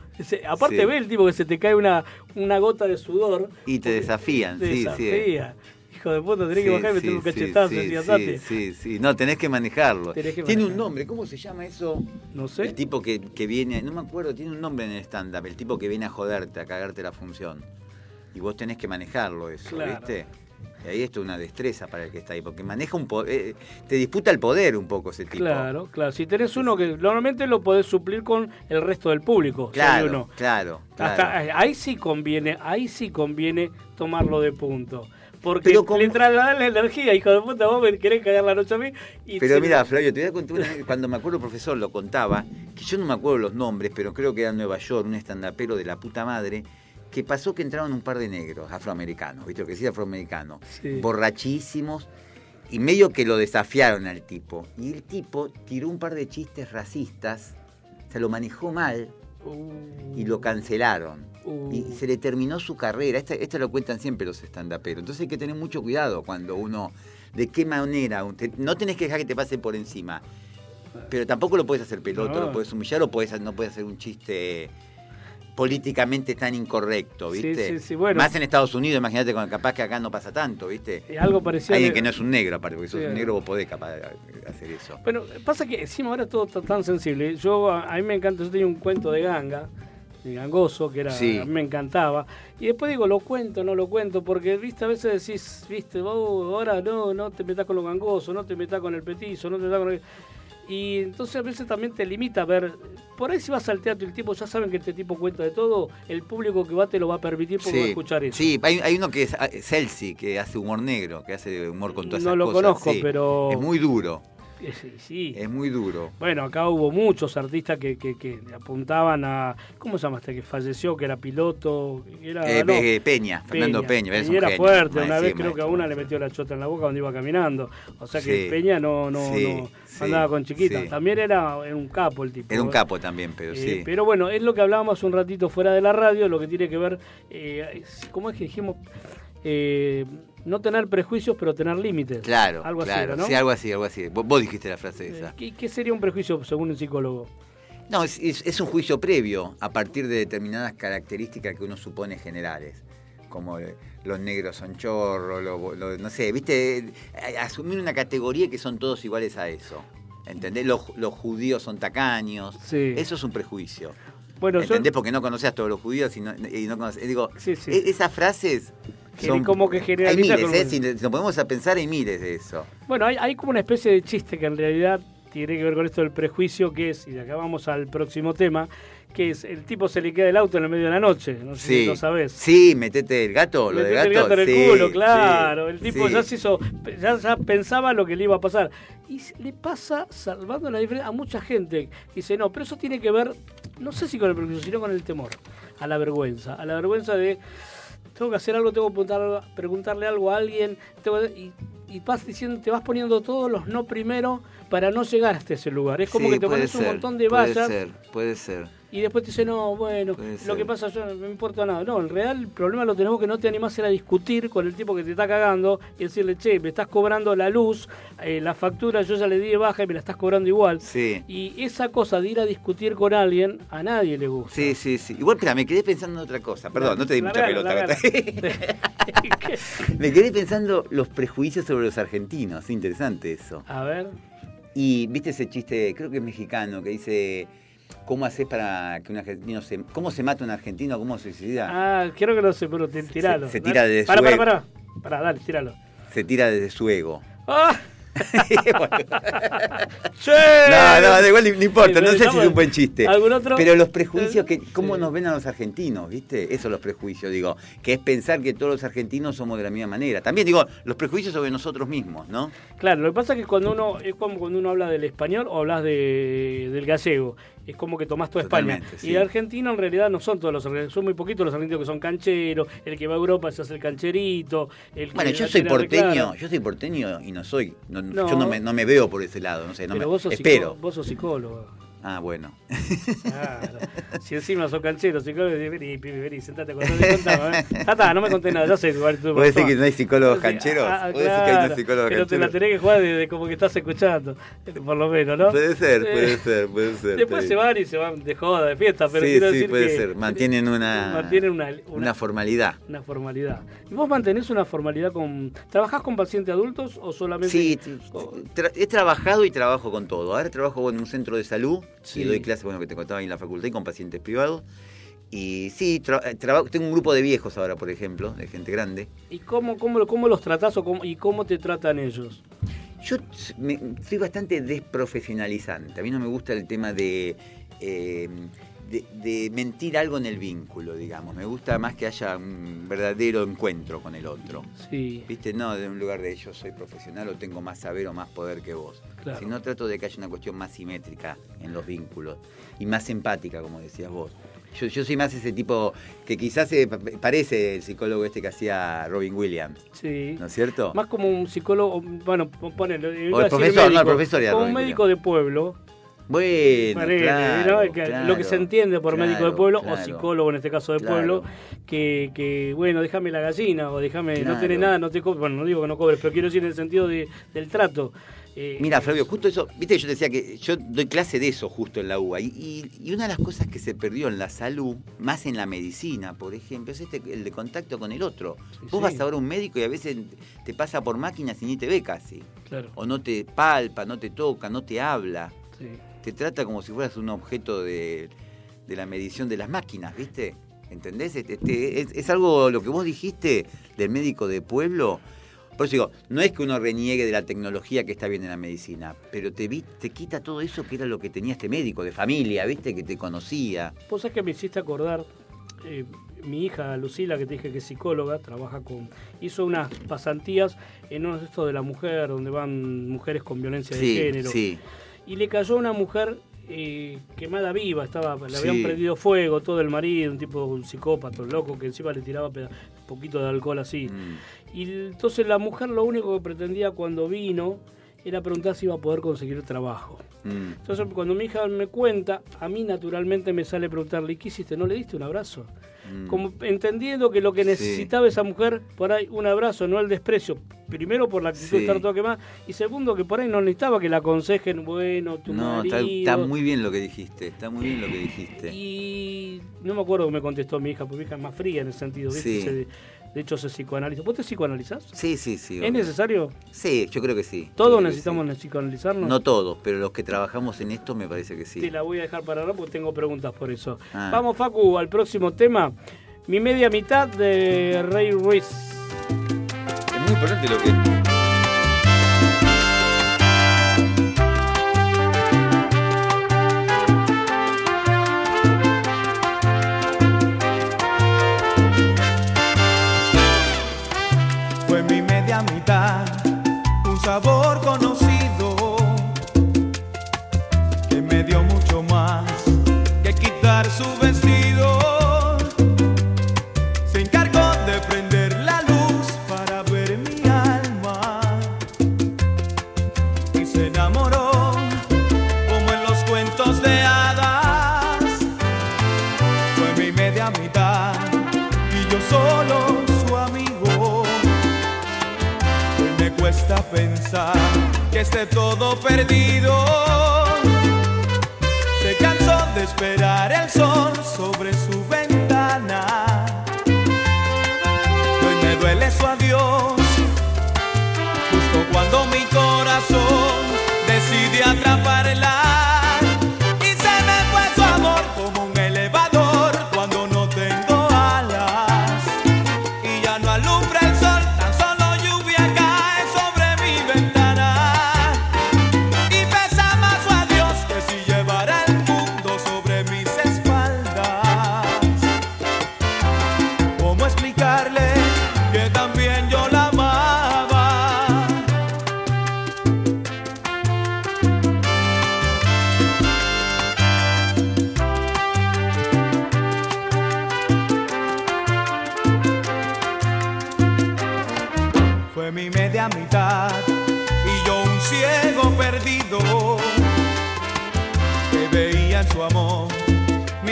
Speaker 2: aparte ve el tipo que se te cae una, una gota de sudor.
Speaker 3: Y te desafían,
Speaker 2: te
Speaker 3: sí, sí.
Speaker 2: desafía. Hijo de puta, tenés que
Speaker 3: Sí,
Speaker 2: bajar y meter
Speaker 3: sí,
Speaker 2: un
Speaker 3: sí,
Speaker 2: cachetazo
Speaker 3: sí, sí,
Speaker 2: andate.
Speaker 3: sí, sí. No, tenés que manejarlo.
Speaker 2: Tenés que
Speaker 3: tiene un nombre, ¿cómo se llama eso?
Speaker 2: No sé.
Speaker 3: El tipo que, que viene, no me acuerdo, tiene un nombre en el stand-up, el tipo que viene a joderte, a cagarte la función. Y vos tenés que manejarlo eso,
Speaker 2: Claro.
Speaker 3: ¿viste? Y ahí esto es una destreza para el que está ahí, porque maneja un poder, te disputa el poder un poco ese tipo.
Speaker 2: Claro, claro. Si tenés uno que normalmente lo podés suplir con el resto del público.
Speaker 3: claro,
Speaker 2: uno.
Speaker 3: claro, claro.
Speaker 2: Hasta, ahí sí conviene, ahí sí conviene tomarlo de punto. Porque
Speaker 3: Pero con-
Speaker 2: le trasladan la energía, hijo de puta, vos me querés cagar la noche a mí. Y
Speaker 3: Pero mira, Flavio, te voy a contar una cuando me acuerdo el profesor lo contaba, que yo no me acuerdo los nombres, pero creo que era en Nueva York, un estandapero de la puta madre, que pasó que entraron un par de negros afroamericanos, ¿viste? Lo que decía afroamericanos,
Speaker 2: Sí.
Speaker 3: borrachísimos, y medio que lo desafiaron al tipo. Y el tipo tiró un par de chistes racistas, se lo manejó mal
Speaker 2: Uh,
Speaker 3: y lo cancelaron.
Speaker 2: uh.
Speaker 3: Y se le terminó su carrera. Esto, esto lo cuentan siempre los estandaperos. Entonces hay que tener mucho cuidado cuando uno. ¿De qué manera? no tenés que dejar que te pase por encima. Pero tampoco lo puedes hacer pelota,
Speaker 2: No.
Speaker 3: lo puedes humillar o puedes, no puedes hacer un chiste políticamente tan incorrecto, ¿viste?
Speaker 2: sí, sí, bueno.
Speaker 3: Más en Estados Unidos, imagínate, con- capaz que acá no pasa tanto, ¿viste?
Speaker 2: Algo parecido.
Speaker 3: Alguien que no es un negro, aparte, porque sos un negro vos podés capaz de hacer eso.
Speaker 2: Bueno, pasa que encima ahora todo está tan sensible. Yo a, mí me encanta, yo tenía un cuento de ganga, de gangoso, que era,
Speaker 3: Sí.
Speaker 2: a mí me encantaba. Y después digo, lo cuento, no lo cuento, porque viste, a veces decís, viste, vos ahora no, no te metas con los gangosos, no te metas con el petizo, no te metas con el... Y entonces a veces también te limita a ver, por ahí si vas al teatro y el tipo ya saben que este tipo cuenta de todo, el público que va te lo va a permitir porque va a escuchar eso.
Speaker 3: Sí, hay, hay uno que es ah, Celsi, que hace humor negro, que hace humor con todas
Speaker 2: No
Speaker 3: esas
Speaker 2: lo
Speaker 3: cosas.
Speaker 2: conozco,
Speaker 3: sí.
Speaker 2: pero-
Speaker 3: Es muy duro,
Speaker 2: Sí, sí.
Speaker 3: es muy duro.
Speaker 2: Bueno, acá hubo muchos artistas que, que, que apuntaban a. ¿Cómo se llama este que falleció? Que era piloto. Era,
Speaker 3: Eh,
Speaker 2: no,
Speaker 3: Peña, Fernando Peña, un
Speaker 2: era
Speaker 3: genio,
Speaker 2: fuerte. Una vez creo que a una le metió la chota en la boca cuando iba caminando. O sea que
Speaker 3: Sí,
Speaker 2: Peña no, no, no andaba con chiquita.
Speaker 3: sí.
Speaker 2: También era, era un capo el tipo.
Speaker 3: Era un
Speaker 2: ¿eh?
Speaker 3: capo también, pero
Speaker 2: Eh,
Speaker 3: sí.
Speaker 2: Pero bueno, es lo que hablábamos un ratito fuera de la radio, lo que tiene que ver, eh, ¿cómo es que dijimos? Eh, no tener prejuicios, pero tener límites.
Speaker 3: Claro,
Speaker 2: algo así,
Speaker 3: claro.
Speaker 2: ¿no?
Speaker 3: Sí, algo así, algo así. Vos, vos dijiste la frase
Speaker 2: Eh,
Speaker 3: esa.
Speaker 2: ¿Qué, qué sería un prejuicio según un psicólogo?
Speaker 3: No, es, es- es un juicio previo a partir de determinadas características que uno supone generales. Como eh, los negros son chorros, lo- lo- no sé, viste, Eh, asumir una categoría que son todos iguales a eso. ¿Entendés? Los, los judíos son tacaños.
Speaker 2: Sí.
Speaker 3: Eso es un prejuicio.
Speaker 2: Bueno, yo-
Speaker 3: ¿Entendés? Porque no conocés a todos los judíos y no, y no conocés- digo,
Speaker 2: Sí, sí.
Speaker 3: e- esas frases son...
Speaker 2: como que
Speaker 3: hay miles, ¿eh? Si nos ponemos a pensar, hay miles de eso.
Speaker 2: Bueno, hay, hay como una especie de chiste que en realidad tiene que ver con esto del prejuicio, que es, y de acá vamos al próximo tema, que es el tipo se le queda el auto en el medio de la noche, no sé si
Speaker 3: Sí.
Speaker 2: lo sabés.
Speaker 3: Sí, metete el gato, lo
Speaker 2: Metete
Speaker 3: gato.
Speaker 2: el gato en el
Speaker 3: sí,
Speaker 2: culo, claro.
Speaker 3: sí,
Speaker 2: el tipo ya se hizo, ya, ya pensaba lo que le iba a pasar. Y le pasa, salvando la diferencia, a mucha gente. que Dice, no, pero eso tiene que ver, no sé si con el prejuicio, sino con el temor, a la vergüenza. A la vergüenza de, tengo que hacer algo, tengo que preguntar- preguntarle algo a alguien. tengo y, y vas diciendo, te vas poniendo todos los no primero para no llegar hasta ese lugar. Es como
Speaker 3: Sí,
Speaker 2: que te
Speaker 3: puede
Speaker 2: pones un montón de
Speaker 3: puede
Speaker 2: vallas
Speaker 3: ser, puede ser.
Speaker 2: Y después te dice, no, bueno,
Speaker 3: Puede
Speaker 2: lo
Speaker 3: ser.
Speaker 2: que pasa yo no me importa nada. No, en real el problema lo tenemos que no te animás a ir a discutir con el tipo que te está cagando y decirle, che, me estás cobrando la luz, eh, la factura yo ya le di de baja y me la estás cobrando igual.
Speaker 3: Sí.
Speaker 2: Y esa cosa de ir a discutir con alguien, a nadie le gusta.
Speaker 3: Sí, sí, sí. Igual, espera, me quedé pensando en otra cosa. Perdón, no te di mucha pelota. me quedé pensando los prejuicios sobre los argentinos. Interesante eso.
Speaker 2: a ver.
Speaker 3: Y viste ese chiste, creo que es mexicano, que dice, ¿cómo haces para que un argentino se... ¿Cómo se mata un argentino? ¿Cómo se suicida?
Speaker 2: Ah, creo que no sé, pero tiralo.
Speaker 3: se tira desde
Speaker 2: Pará,
Speaker 3: su
Speaker 2: pará,
Speaker 3: ego.
Speaker 2: pará. Pará, dale, tíralo.
Speaker 3: Se tira desde su ego.
Speaker 2: ¡Ah!
Speaker 3: No, no, da igual, no importa, no sé si es un buen chiste.
Speaker 2: ¿Algún otro?
Speaker 3: Pero los prejuicios, que,
Speaker 2: Sí.
Speaker 3: ¿cómo nos ven a los argentinos? ¿Viste? Eso los prejuicios, digo. Que es pensar que todos los argentinos somos de la misma manera. También digo, los prejuicios sobre nosotros mismos, ¿no?
Speaker 2: Claro, lo que pasa es que cuando uno es como cuando uno habla del español o hablas de, del gallego, es como que tomás toda España. Y
Speaker 3: sí.
Speaker 2: el argentino en realidad no son todos los argentinos, son muy poquitos los argentinos que son cancheros, el que va a Europa se hace el cancherito, el que
Speaker 3: Bueno, yo
Speaker 2: la
Speaker 3: soy porteño,
Speaker 2: reclara.
Speaker 3: yo soy porteño y no soy, no-
Speaker 2: No.
Speaker 3: yo no me, no me veo por ese lado, no sé, no
Speaker 2: Pero
Speaker 3: me,
Speaker 2: vos sos,
Speaker 3: espero.
Speaker 2: vos sos psicólogo.
Speaker 3: Ah, bueno.
Speaker 2: Claro. si encima sos canchero, psicólogo, vení, pibe, vení, sentate, contame, contame. ¿eh? Ya está, no me conté nada, ya sé igual tú.
Speaker 3: ¿Vos decís
Speaker 2: papá.
Speaker 3: que no hay psicólogos cancheros?
Speaker 2: ah,
Speaker 3: ¿Vos decís que hay no psicólogos
Speaker 2: Pero te la
Speaker 3: cancheros?
Speaker 2: tenés que jugar desde como que estás escuchando, por lo menos, ¿no?
Speaker 3: Puede ser, puede ser, puede ser.
Speaker 2: Después se van y se van de joda, de fiesta, pero
Speaker 3: sí,
Speaker 2: quiero
Speaker 3: sí,
Speaker 2: decir
Speaker 3: puede
Speaker 2: que
Speaker 3: ser. Mantienen una,
Speaker 2: mantienen una, una,
Speaker 3: una formalidad.
Speaker 2: una formalidad. ¿Y vos mantenés una formalidad con... ¿Trabajás con pacientes adultos o solamente...?
Speaker 3: Sí, tra- he trabajado y trabajo con todo. Ahora trabajo en un centro de salud
Speaker 2: Sí.
Speaker 3: y doy clases, bueno, que te contaba ahí en la facultad y con pacientes privados. Y sí, eh, tengo un grupo de viejos ahora, por ejemplo, de gente grande.
Speaker 2: ¿Y cómo, cómo, cómo los tratás o cómo, y cómo te tratan ellos?
Speaker 3: Yo me- soy bastante desprofesionalizante. A mí no me gusta el tema de, eh, de- de mentir algo en el vínculo, digamos. Me gusta más que haya un verdadero encuentro con el otro.
Speaker 2: Sí,
Speaker 3: ¿Viste? No de un lugar de yo soy profesional o tengo más saber o más poder que vos.
Speaker 2: Claro.
Speaker 3: Sino trato de que haya una cuestión más simétrica en los vínculos y más empática, como decías vos. Yo, yo soy más ese tipo que quizás se pa- parece el psicólogo este que hacía Robin Williams,
Speaker 2: sí.
Speaker 3: ¿no es cierto?
Speaker 2: Más como un psicólogo, bueno, ponele. iba
Speaker 3: O el profesor, no, el
Speaker 2: médico,
Speaker 3: profesor era
Speaker 2: Como un médico de pueblo.
Speaker 3: Bueno, claro,
Speaker 2: ¿no? Lo que se entiende por médico de pueblo o psicólogo en este caso de pueblo, que, que, bueno, déjame la gallina o déjame, no tenés nada, no te cobres, bueno, no digo que no cobres, pero quiero decir en el sentido de, del trato. Eh,
Speaker 3: Mira, Flavio, justo eso, viste yo te decía que yo doy clase de eso justo en la UBA. Y, y- y una de las cosas que se perdió en la salud, más en la medicina, por ejemplo, es este, el de contacto con el otro.
Speaker 2: Sí,
Speaker 3: Vos
Speaker 2: sí.
Speaker 3: vas a ver a un médico y a veces te pasa por máquinas y ni te ve casi.
Speaker 2: Claro,
Speaker 3: O no te palpa, no te toca, no te habla.
Speaker 2: sí.
Speaker 3: Te trata como si fueras un objeto de, de la medición de las máquinas, ¿viste? ¿Entendés? Este- este, es, es algo, lo que vos dijiste del médico de pueblo. Por eso digo, no es que uno reniegue de la tecnología que está bien en la medicina, pero te, vi- te quita todo eso que era lo que tenía este médico de familia, ¿viste? Que te conocía.
Speaker 2: Vos sabés que me hiciste acordar, eh, mi hija Lucila, que te dije que es psicóloga, trabaja con. hizo unas pasantías en uno de estos de la mujer, donde van mujeres con violencia de género.
Speaker 3: sí.
Speaker 2: Y le cayó una mujer eh, quemada viva, estaba, le habían
Speaker 3: Sí.
Speaker 2: prendido fuego, todo el marido, un tipo, un psicópata, un loco, que encima le tiraba peda- un poquito de alcohol así.
Speaker 3: Mm.
Speaker 2: Y entonces la mujer lo único que pretendía cuando vino era preguntar si iba a poder conseguir trabajo.
Speaker 3: Mm.
Speaker 2: Entonces, cuando mi hija me cuenta, a mí naturalmente me sale preguntarle, ¿y qué hiciste? ¿No le diste un abrazo?
Speaker 3: Mm.
Speaker 2: Como entendiendo que lo que
Speaker 3: Sí.
Speaker 2: necesitaba esa mujer, por ahí un abrazo, no el desprecio. Primero por la actitud de
Speaker 3: Sí.
Speaker 2: estar toda quemada, y segundo que por ahí no necesitaba que la aconsejen, bueno, tu
Speaker 3: No, está,
Speaker 2: marido.
Speaker 3: está muy bien lo que dijiste, está muy bien lo que dijiste.
Speaker 2: Y no me acuerdo que me contestó mi hija, porque mi hija es más fría en ese sentido, ¿viste?
Speaker 3: Sí.
Speaker 2: Se- de hecho, se psicoanaliza. ¿Vos te psicoanalizás?
Speaker 3: Sí, sí, sí.
Speaker 2: ¿Es
Speaker 3: obvio.
Speaker 2: necesario?
Speaker 3: Sí, yo creo que sí.
Speaker 2: ¿Todos necesitamos
Speaker 3: sí.
Speaker 2: psicoanalizarnos?
Speaker 3: No todos, pero los que trabajamos en esto me parece que sí.
Speaker 2: Te la voy a dejar para ahora porque tengo preguntas por eso.
Speaker 3: Ah.
Speaker 2: Vamos, Facu, al próximo tema. Mi media mitad de Ray Ruiz.
Speaker 3: Es muy importante lo que.
Speaker 7: Fue mi media mitad, un sabor conocido que me dio mucho más que quitar su vestido. Pensar que esté todo perdido. Se cansó de esperar el sol sobre su ventana. Y hoy me duele su adiós. Justo cuando mi corazón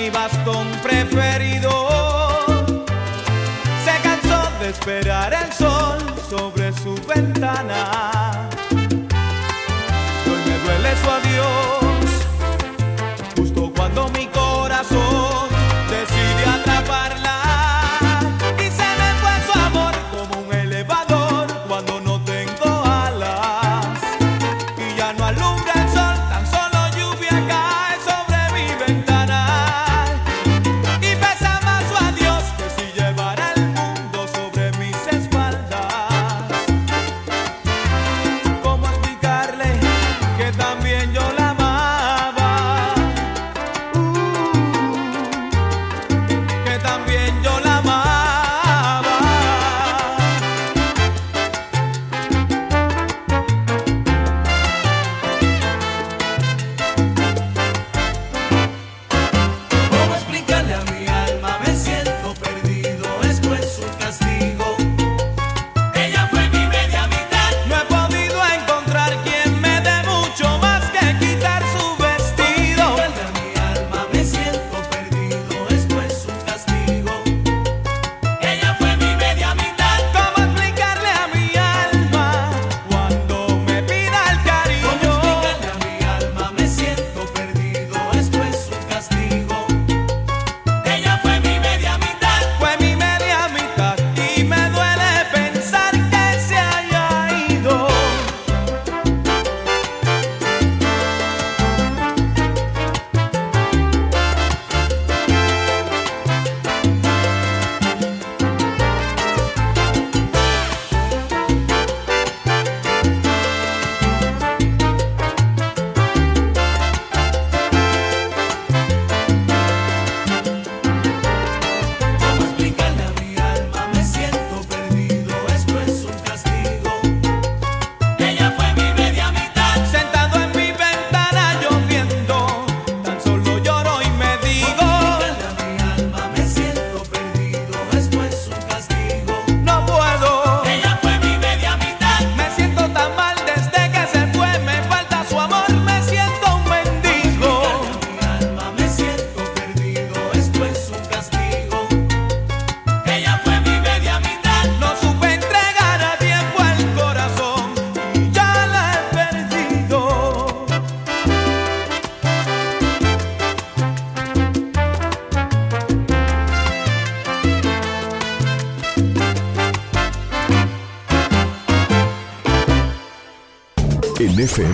Speaker 7: mi bastón preferido. Se cansó de esperar el sol sobre su ventana. Hoy me duele su adiós,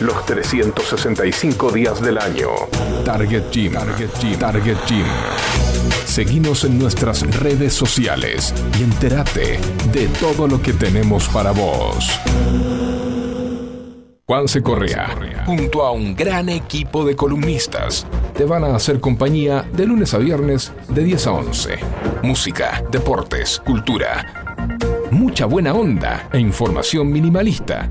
Speaker 1: Los 365 días del año. Target Gym. Target Gym. Target Gym. Seguinos en nuestras redes sociales y entérate de todo lo que tenemos para vos. Juanse Correa, junto a un gran equipo de columnistas, te van a hacer compañía de lunes a viernes de 10 a 11. Música, deportes, cultura, mucha buena onda e información minimalista.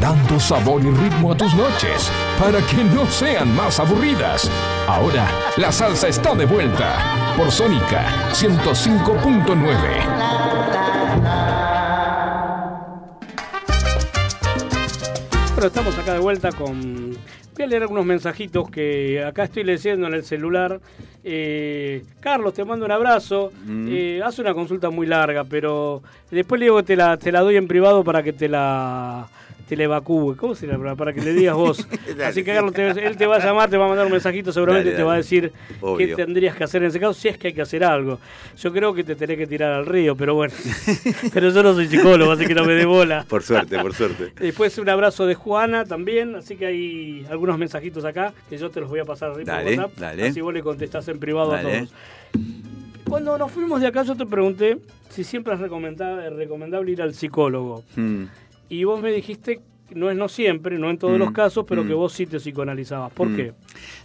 Speaker 1: Dando sabor y ritmo a tus noches para que no sean más aburridas. Ahora, la salsa está de vuelta por Sónica 105.9.
Speaker 2: Bueno, estamos acá de vuelta con... Voy a leer algunos mensajitos que acá estoy leyendo en el celular. Eh, Carlos, te mando un abrazo. Eh, hace una consulta muy larga, pero después le digo que te la, te la doy en privado para que te la te la evacúe. ¿Cómo se llama? Para que le digas vos.
Speaker 3: Dale.
Speaker 2: Así que Carlos, te- él te va a llamar, te va a mandar un mensajito, seguramente
Speaker 3: Dale,
Speaker 2: te va a decir qué tendrías que hacer en ese caso, si es que hay que hacer algo. Yo creo que te tenés que tirar al río, pero bueno. pero yo no soy psicólogo, así que no me dé bola.
Speaker 3: Por suerte, por suerte.
Speaker 2: Después un abrazo de Juana también, así que hay algunos mensajitos acá que yo te los voy a pasar arriba por WhatsApp,
Speaker 3: dale.
Speaker 2: así vos le contestás en privado a todos. Cuando nos fuimos de acá yo te pregunté si siempre es recomendable, recomendable ir al psicólogo.
Speaker 3: Mm.
Speaker 2: Y vos me dijiste, no es no siempre, no en todos
Speaker 3: Mm,
Speaker 2: los casos, pero
Speaker 3: mm.
Speaker 2: que vos sí te psicoanalizabas. ¿Por
Speaker 3: Mm.
Speaker 2: qué?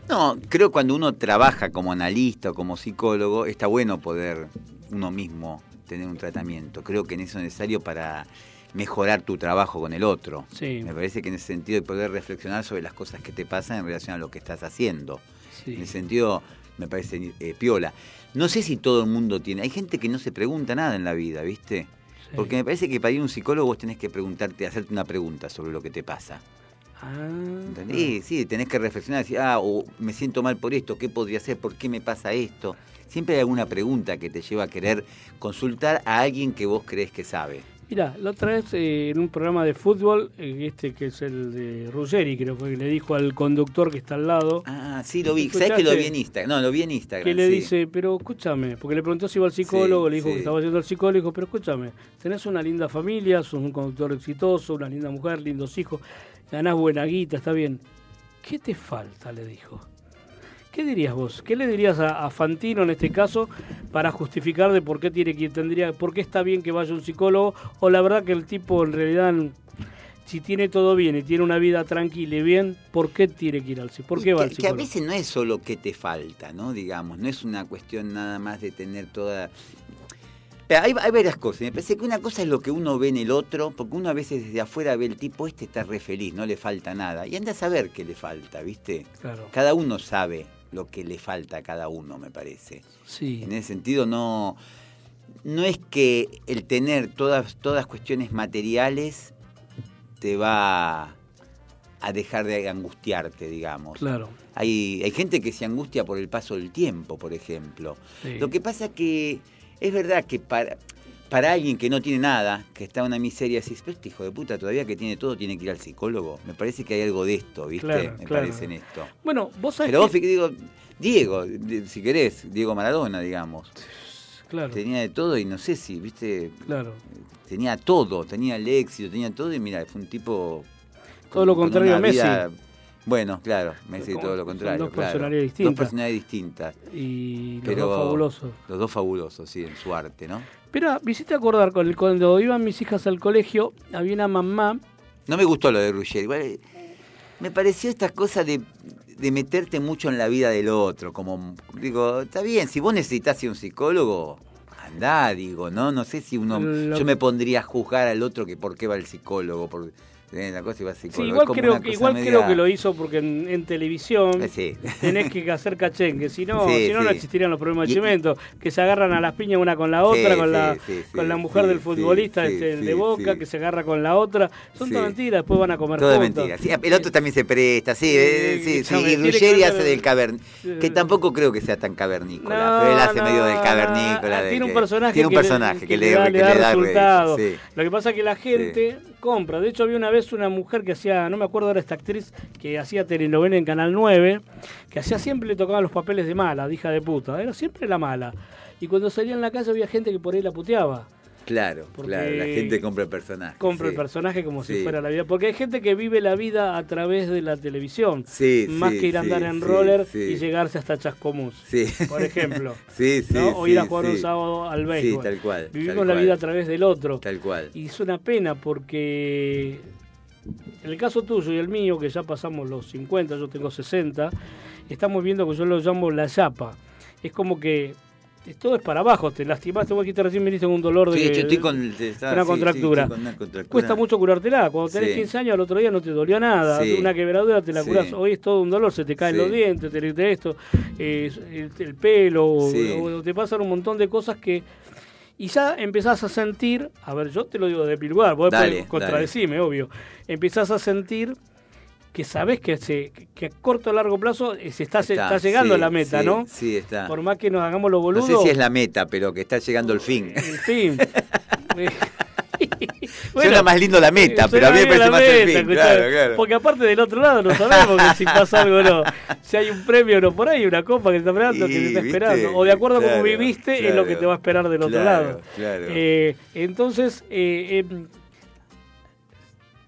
Speaker 3: No, creo que cuando uno trabaja como analista o como psicólogo, está bueno poder uno mismo tener un tratamiento. Creo que en eso es necesario para mejorar tu trabajo con el otro.
Speaker 2: Sí.
Speaker 3: Me parece que en ese sentido de poder reflexionar sobre las cosas que te pasan en relación a lo que estás haciendo.
Speaker 2: Sí.
Speaker 3: En ese sentido, me parece eh, piola. No sé si todo el mundo tiene. Hay gente que no se pregunta nada en la vida, ¿viste? Porque me parece que para ir a un psicólogo vos tenés que preguntarte, hacerte una pregunta sobre lo que te pasa.
Speaker 2: Ah,
Speaker 3: ¿Entendés? Sí, tenés que reflexionar, decir, ah, o me siento mal por esto, ¿qué podría ser? ¿Por qué me pasa esto? Siempre hay alguna pregunta que te lleva a querer consultar a alguien que vos crees que sabe.
Speaker 2: Mira, la otra vez eh, en un programa de fútbol, eh, este que es el de Ruggeri, creo que le dijo al conductor que está al lado,
Speaker 3: Ah, sí, lo vi. ¿Sabes que lo vi en Instagram? No, lo vi en Instagram.
Speaker 2: que le
Speaker 3: sí.
Speaker 2: dice, pero escúchame, porque le preguntó si iba al psicólogo,
Speaker 3: Sí,
Speaker 2: le dijo
Speaker 3: sí.
Speaker 2: que estaba yendo al psicólogo, dijo, pero escúchame, tenés una linda familia, sos un conductor exitoso, una linda mujer, lindos hijos, ganás buena guita, está bien. ¿Qué te falta? le dijo. ¿Qué dirías vos? ¿Qué le dirías a, a Fantino en este caso para justificar de por qué tiene que tendría, por qué está bien que vaya un psicólogo o la verdad que el tipo en realidad si tiene todo bien y tiene una vida tranquila y bien, ¿por qué tiene que ir al psicólogo? ¿Por qué va al
Speaker 3: que a
Speaker 2: psicólogo?
Speaker 3: veces no es solo que te falta, ¿no? Digamos, no es una cuestión nada más de tener toda... Hay, hay varias cosas. Me parece que una cosa es lo que uno ve en el otro, porque uno a veces desde afuera ve el tipo, este está re feliz, no le falta nada. Y anda a saber qué le falta, ¿viste?
Speaker 2: Claro.
Speaker 3: Cada uno sabe lo que le falta a cada uno, me parece.
Speaker 2: Sí.
Speaker 3: En ese sentido, no, no es que el tener todas, todas cuestiones materiales te va a dejar de angustiarte, digamos.
Speaker 2: Claro.
Speaker 3: Hay, hay gente que se angustia por el paso del tiempo, por ejemplo.
Speaker 2: Sí.
Speaker 3: Lo que pasa que es verdad que para, para alguien que no tiene nada, que está en una miseria, decís, pero este hijo de puta todavía que tiene todo tiene que ir al psicólogo. Me parece que hay algo de esto, ¿viste?
Speaker 2: Claro,
Speaker 3: Me
Speaker 2: claro.
Speaker 3: parece en esto.
Speaker 2: Bueno, vos sabés
Speaker 3: Pero vos,
Speaker 2: que-
Speaker 3: digo, Diego, di- si querés, Diego Maradona, digamos.
Speaker 2: Claro,
Speaker 3: Tenía de todo y no sé si, viste,
Speaker 2: claro.
Speaker 3: tenía todo, tenía el éxito, tenía todo y mira, fue un tipo...
Speaker 2: Todo lo contrario a Messi.
Speaker 3: Bueno, claro, Messi
Speaker 2: Como-
Speaker 3: todo lo
Speaker 2: son
Speaker 3: contrario.
Speaker 2: dos
Speaker 3: claro.
Speaker 2: personalidades
Speaker 3: Dos
Speaker 2: distintas.
Speaker 3: personalidades distintas.
Speaker 2: Y los
Speaker 3: Pero
Speaker 2: dos fabulosos.
Speaker 3: Los dos fabulosos, sí, en su arte, ¿no?
Speaker 2: Pero me hiciste acordar el- cuando iban mis hijas al colegio, había una mamá.
Speaker 3: No me gustó lo de Ruggeri. Igual, me pareció esta cosa de, de meterte mucho en la vida del otro. Como, digo, está bien, si vos necesitas ir a un psicólogo, andá, digo, ¿no? No sé si uno.
Speaker 2: Lo-
Speaker 3: Yo me pondría a juzgar al otro que por qué va al psicólogo. Por, la cosa
Speaker 2: Sí, igual creo que igual
Speaker 3: media-
Speaker 2: creo que lo hizo porque en, en televisión
Speaker 3: Eh, sí.
Speaker 2: tenés que hacer cachengue, si no,
Speaker 3: Sí,
Speaker 2: si no, no existirían los problemas de Chimento, que se agarran a las piñas una con la otra, con la con la mujer del futbolista este, el de Boca, que se agarra con la otra, son todas mentiras, después van a comer
Speaker 3: Todo es
Speaker 2: juntos.
Speaker 3: mentira. Sí, el otro también se presta, sí, eh,
Speaker 2: Sí,
Speaker 3: sí, sí. Y Ruggeri hace del.
Speaker 2: Sí.
Speaker 3: Que tampoco creo que sea tan cavernícola,
Speaker 2: No,
Speaker 3: pero él hace
Speaker 2: no,
Speaker 3: medio del cavernícola. de
Speaker 2: tiene un personaje,
Speaker 3: tiene un
Speaker 2: que le-
Speaker 3: personaje que, le,
Speaker 2: da,
Speaker 3: que
Speaker 2: le da
Speaker 3: le da
Speaker 2: resultado. Lo que pasa es que la gente compra. De hecho, había una vez una mujer que hacía, no me acuerdo ahora esta actriz, que hacía telenovela en Canal 9, que hacía siempre le tocaban los papeles de mala, de hija de puta. Era siempre la mala. Y cuando salía en la calle había gente que por ahí la puteaba.
Speaker 3: Claro,
Speaker 2: Porque
Speaker 3: claro, la gente compra el personaje.
Speaker 2: Compra
Speaker 3: sí.
Speaker 2: el personaje como si
Speaker 3: Sí.
Speaker 2: fuera la vida. Porque hay gente que vive la vida a través de la televisión.
Speaker 3: Sí,
Speaker 2: más
Speaker 3: sí,
Speaker 2: que ir a andar
Speaker 3: sí,
Speaker 2: en
Speaker 3: sí,
Speaker 2: roller
Speaker 3: sí.
Speaker 2: y llegarse hasta Chascomús.
Speaker 3: Sí.
Speaker 2: Por ejemplo.
Speaker 3: Sí, sí,
Speaker 2: ¿no? O ir a
Speaker 3: sí,
Speaker 2: jugar
Speaker 3: sí.
Speaker 2: un sábado al
Speaker 3: Sí,
Speaker 2: béisbol.
Speaker 3: tal cual.
Speaker 2: Vivimos
Speaker 3: tal
Speaker 2: la
Speaker 3: cual,
Speaker 2: vida a través del otro.
Speaker 3: Tal cual.
Speaker 2: Y es una pena porque en el caso tuyo y el mío, que ya pasamos los 50, yo tengo 60, estamos viendo que yo lo llamo la chapa. Es como que todo es para abajo, te lastimaste, vos aquí recién viniste con un dolor de,
Speaker 3: Sí, yo estoy
Speaker 2: de-
Speaker 3: con,
Speaker 2: de
Speaker 3: está-
Speaker 2: una
Speaker 3: sí, sí,
Speaker 2: contractura.
Speaker 3: estoy con una contractura.
Speaker 2: Cuesta mucho curártela. Cuando tenés
Speaker 3: Sí.
Speaker 2: 15 años, al otro día no te dolió nada. Una quebradura te la curás. Hoy es todo un dolor, se te caen los dientes, te, te esto, eh, el, el pelo, o- te pasan un montón de cosas que. Y ya empezás a sentir, a ver, yo te lo digo de mi lugar, vos
Speaker 3: Dale,
Speaker 2: después contradecime, obvio. Empezás a sentir que sabés que, se, que a corto o largo plazo eh, se está, se está llegando
Speaker 3: sí,
Speaker 2: a la meta,
Speaker 3: sí,
Speaker 2: ¿no?
Speaker 3: Sí, está.
Speaker 2: Por más que nos hagamos los
Speaker 3: no
Speaker 2: boludos.
Speaker 3: sé si es la meta, pero que está llegando el fin.
Speaker 2: En fin.
Speaker 3: Suena más lindo la meta, pero a mí me parece más el fin. Claro, claro.
Speaker 2: Porque aparte del otro lado no sabemos que si pasa algo o no. Si hay un premio o no por ahí, una copa que te está esperando, que te está
Speaker 3: ¿viste?
Speaker 2: esperando. O de acuerdo a cómo viviste, es lo que te va a esperar del otro lado.
Speaker 3: claro.
Speaker 2: Eh, entonces, eh, eh,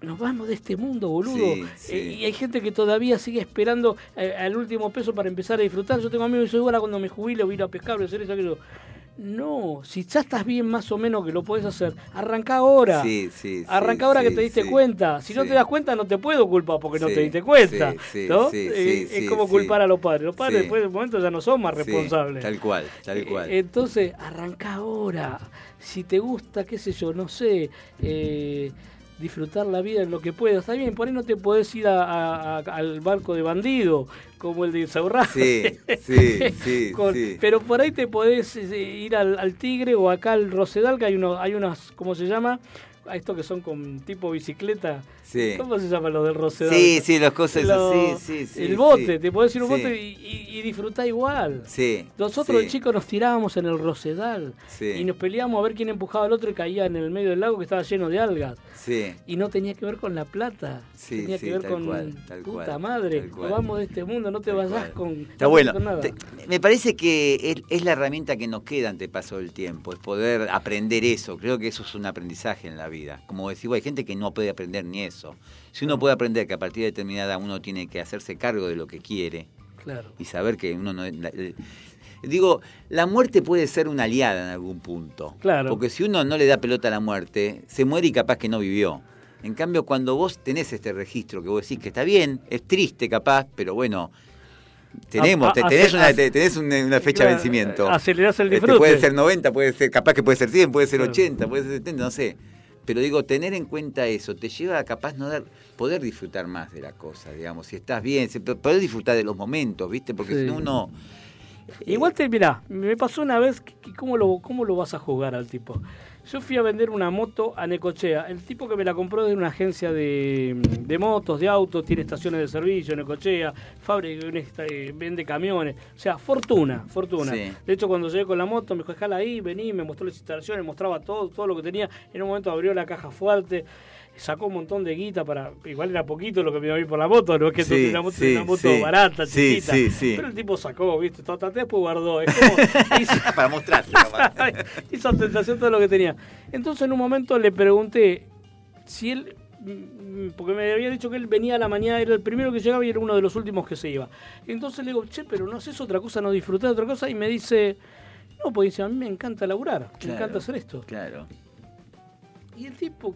Speaker 2: nos vamos de este mundo, boludo.
Speaker 3: Sí, sí.
Speaker 2: Eh, y hay gente que todavía sigue esperando eh, al último peso para empezar a disfrutar. Yo tengo amigos que ahora cuando me jubile voy a ir a pescar, voy a hacer eso, aquello. No, si ya estás bien más o menos que lo puedes hacer, arranca ahora.
Speaker 3: Sí, sí, sí,
Speaker 2: Arranca ahora que te diste cuenta. Si no te das cuenta, no te puedo culpar porque no te diste cuenta.
Speaker 3: sí, sí,
Speaker 2: ¿no?
Speaker 3: sí,
Speaker 2: Eh, es como culpar a los padres. Los padres después de un momento ya no son más responsables.
Speaker 3: tal cual, tal
Speaker 2: Eh,
Speaker 3: cual.
Speaker 2: entonces, arranca ahora. Si te gusta, qué sé yo, no sé, eh, disfrutar la vida en lo que puedas. Está bien, por ahí no te podés ir a- a- a- al barco de bandido, como el de Insaurralde.
Speaker 3: Sí, sí, sí, sí.
Speaker 2: Pero por ahí te podés eh, ir al, al Tigre o acá al Rosedal, que hay, uno, hay unas, ¿cómo se llama? a estos que son con tipo bicicleta.
Speaker 3: Sí.
Speaker 2: ¿Cómo se llaman los del Rosedal?
Speaker 3: Sí, sí, las cosas esas,
Speaker 2: Los-
Speaker 3: sí, sí, sí.
Speaker 2: El bote,
Speaker 3: sí.
Speaker 2: te podés ir un
Speaker 3: Sí.
Speaker 2: bote y, y, y disfrutá igual.
Speaker 3: Sí.
Speaker 2: Nosotros de chicos nos tirábamos en el Rosedal y nos peleábamos a ver quién empujaba al otro y caía en el medio del lago que estaba lleno de algas.
Speaker 3: Sí.
Speaker 2: Y no tenía que ver con la plata,
Speaker 3: Sí,
Speaker 2: tenía que ver
Speaker 3: tal
Speaker 2: con
Speaker 3: cual, tal
Speaker 2: puta
Speaker 3: cual,
Speaker 2: madre,
Speaker 3: tal cual.
Speaker 2: nos vamos de este mundo, no te
Speaker 3: Tal
Speaker 2: vayas con,
Speaker 3: Está
Speaker 2: no
Speaker 3: bueno.
Speaker 2: con nada.
Speaker 3: Te- me parece que es, es la herramienta que nos queda ante el paso del tiempo, es poder aprender eso. Creo que eso es un aprendizaje en la vida. Como decía, hay gente que no puede aprender ni eso. Si uno puede aprender que a partir de determinada uno tiene que hacerse cargo de lo que quiere
Speaker 2: Claro.
Speaker 3: y saber que uno no... la- el- digo, la muerte puede ser una aliada en algún punto.
Speaker 2: Claro.
Speaker 3: Porque si uno no le da pelota a la muerte, se muere y capaz que no vivió. En cambio, cuando vos tenés este registro que vos decís que está bien, es triste capaz, pero bueno, tenemos,
Speaker 2: A- a-
Speaker 3: te- tenés,
Speaker 2: hace-
Speaker 3: una, tenés fecha de vencimiento.
Speaker 2: acelerás el
Speaker 3: Este,
Speaker 2: disfrute.
Speaker 3: puede ser 90, puede ser, capaz que puede ser 100, puede ser
Speaker 2: Claro.
Speaker 3: 80, puede ser 70, no sé. Pero digo, tener en cuenta eso te lleva a capaz no dar, poder disfrutar más de la cosa, digamos. Si estás bien, poder disfrutar de los momentos, ¿viste? Porque
Speaker 2: Sí.
Speaker 3: si no uno...
Speaker 2: Igual te, mirá, me pasó una vez, que- que ¿cómo lo, ¿cómo lo vas a juzgar al tipo? Yo fui a vender una moto a Necochea. El tipo que me la compró de una agencia de, de motos, de autos, tiene estaciones de servicio en Necochea, fábrica, eh, vende camiones. O sea, fortuna, fortuna.
Speaker 3: Sí.
Speaker 2: De hecho, cuando llegué con la moto, me dijo, dejala ahí, vení, me mostró las instalaciones, mostraba todo, todo lo que tenía. En un momento abrió la caja fuerte, sacó un montón de guita para... Igual era poquito lo que me iba a ir por la moto, no es que
Speaker 3: Sí,
Speaker 2: es una moto,
Speaker 3: sí,
Speaker 2: una moto
Speaker 3: sí.
Speaker 2: barata,
Speaker 3: Sí,
Speaker 2: chiquita. Pero el tipo sacó, ¿viste? Traté, después guardó. Es como, hizo,
Speaker 3: Para mostrarte nomás.
Speaker 2: hizo ostentación todo lo que tenía. Entonces en un momento le pregunté si él, mm, porque me había dicho que él venía a la mañana, era el primero que llegaba y era uno de los últimos que se iba. Entonces le digo, che, pero no haces otra cosa, no disfrutás de otra cosa. Y me dice, no, pues dice, a mí me encanta laburar, me encanta hacer esto.
Speaker 3: Claro.
Speaker 2: Y el tipo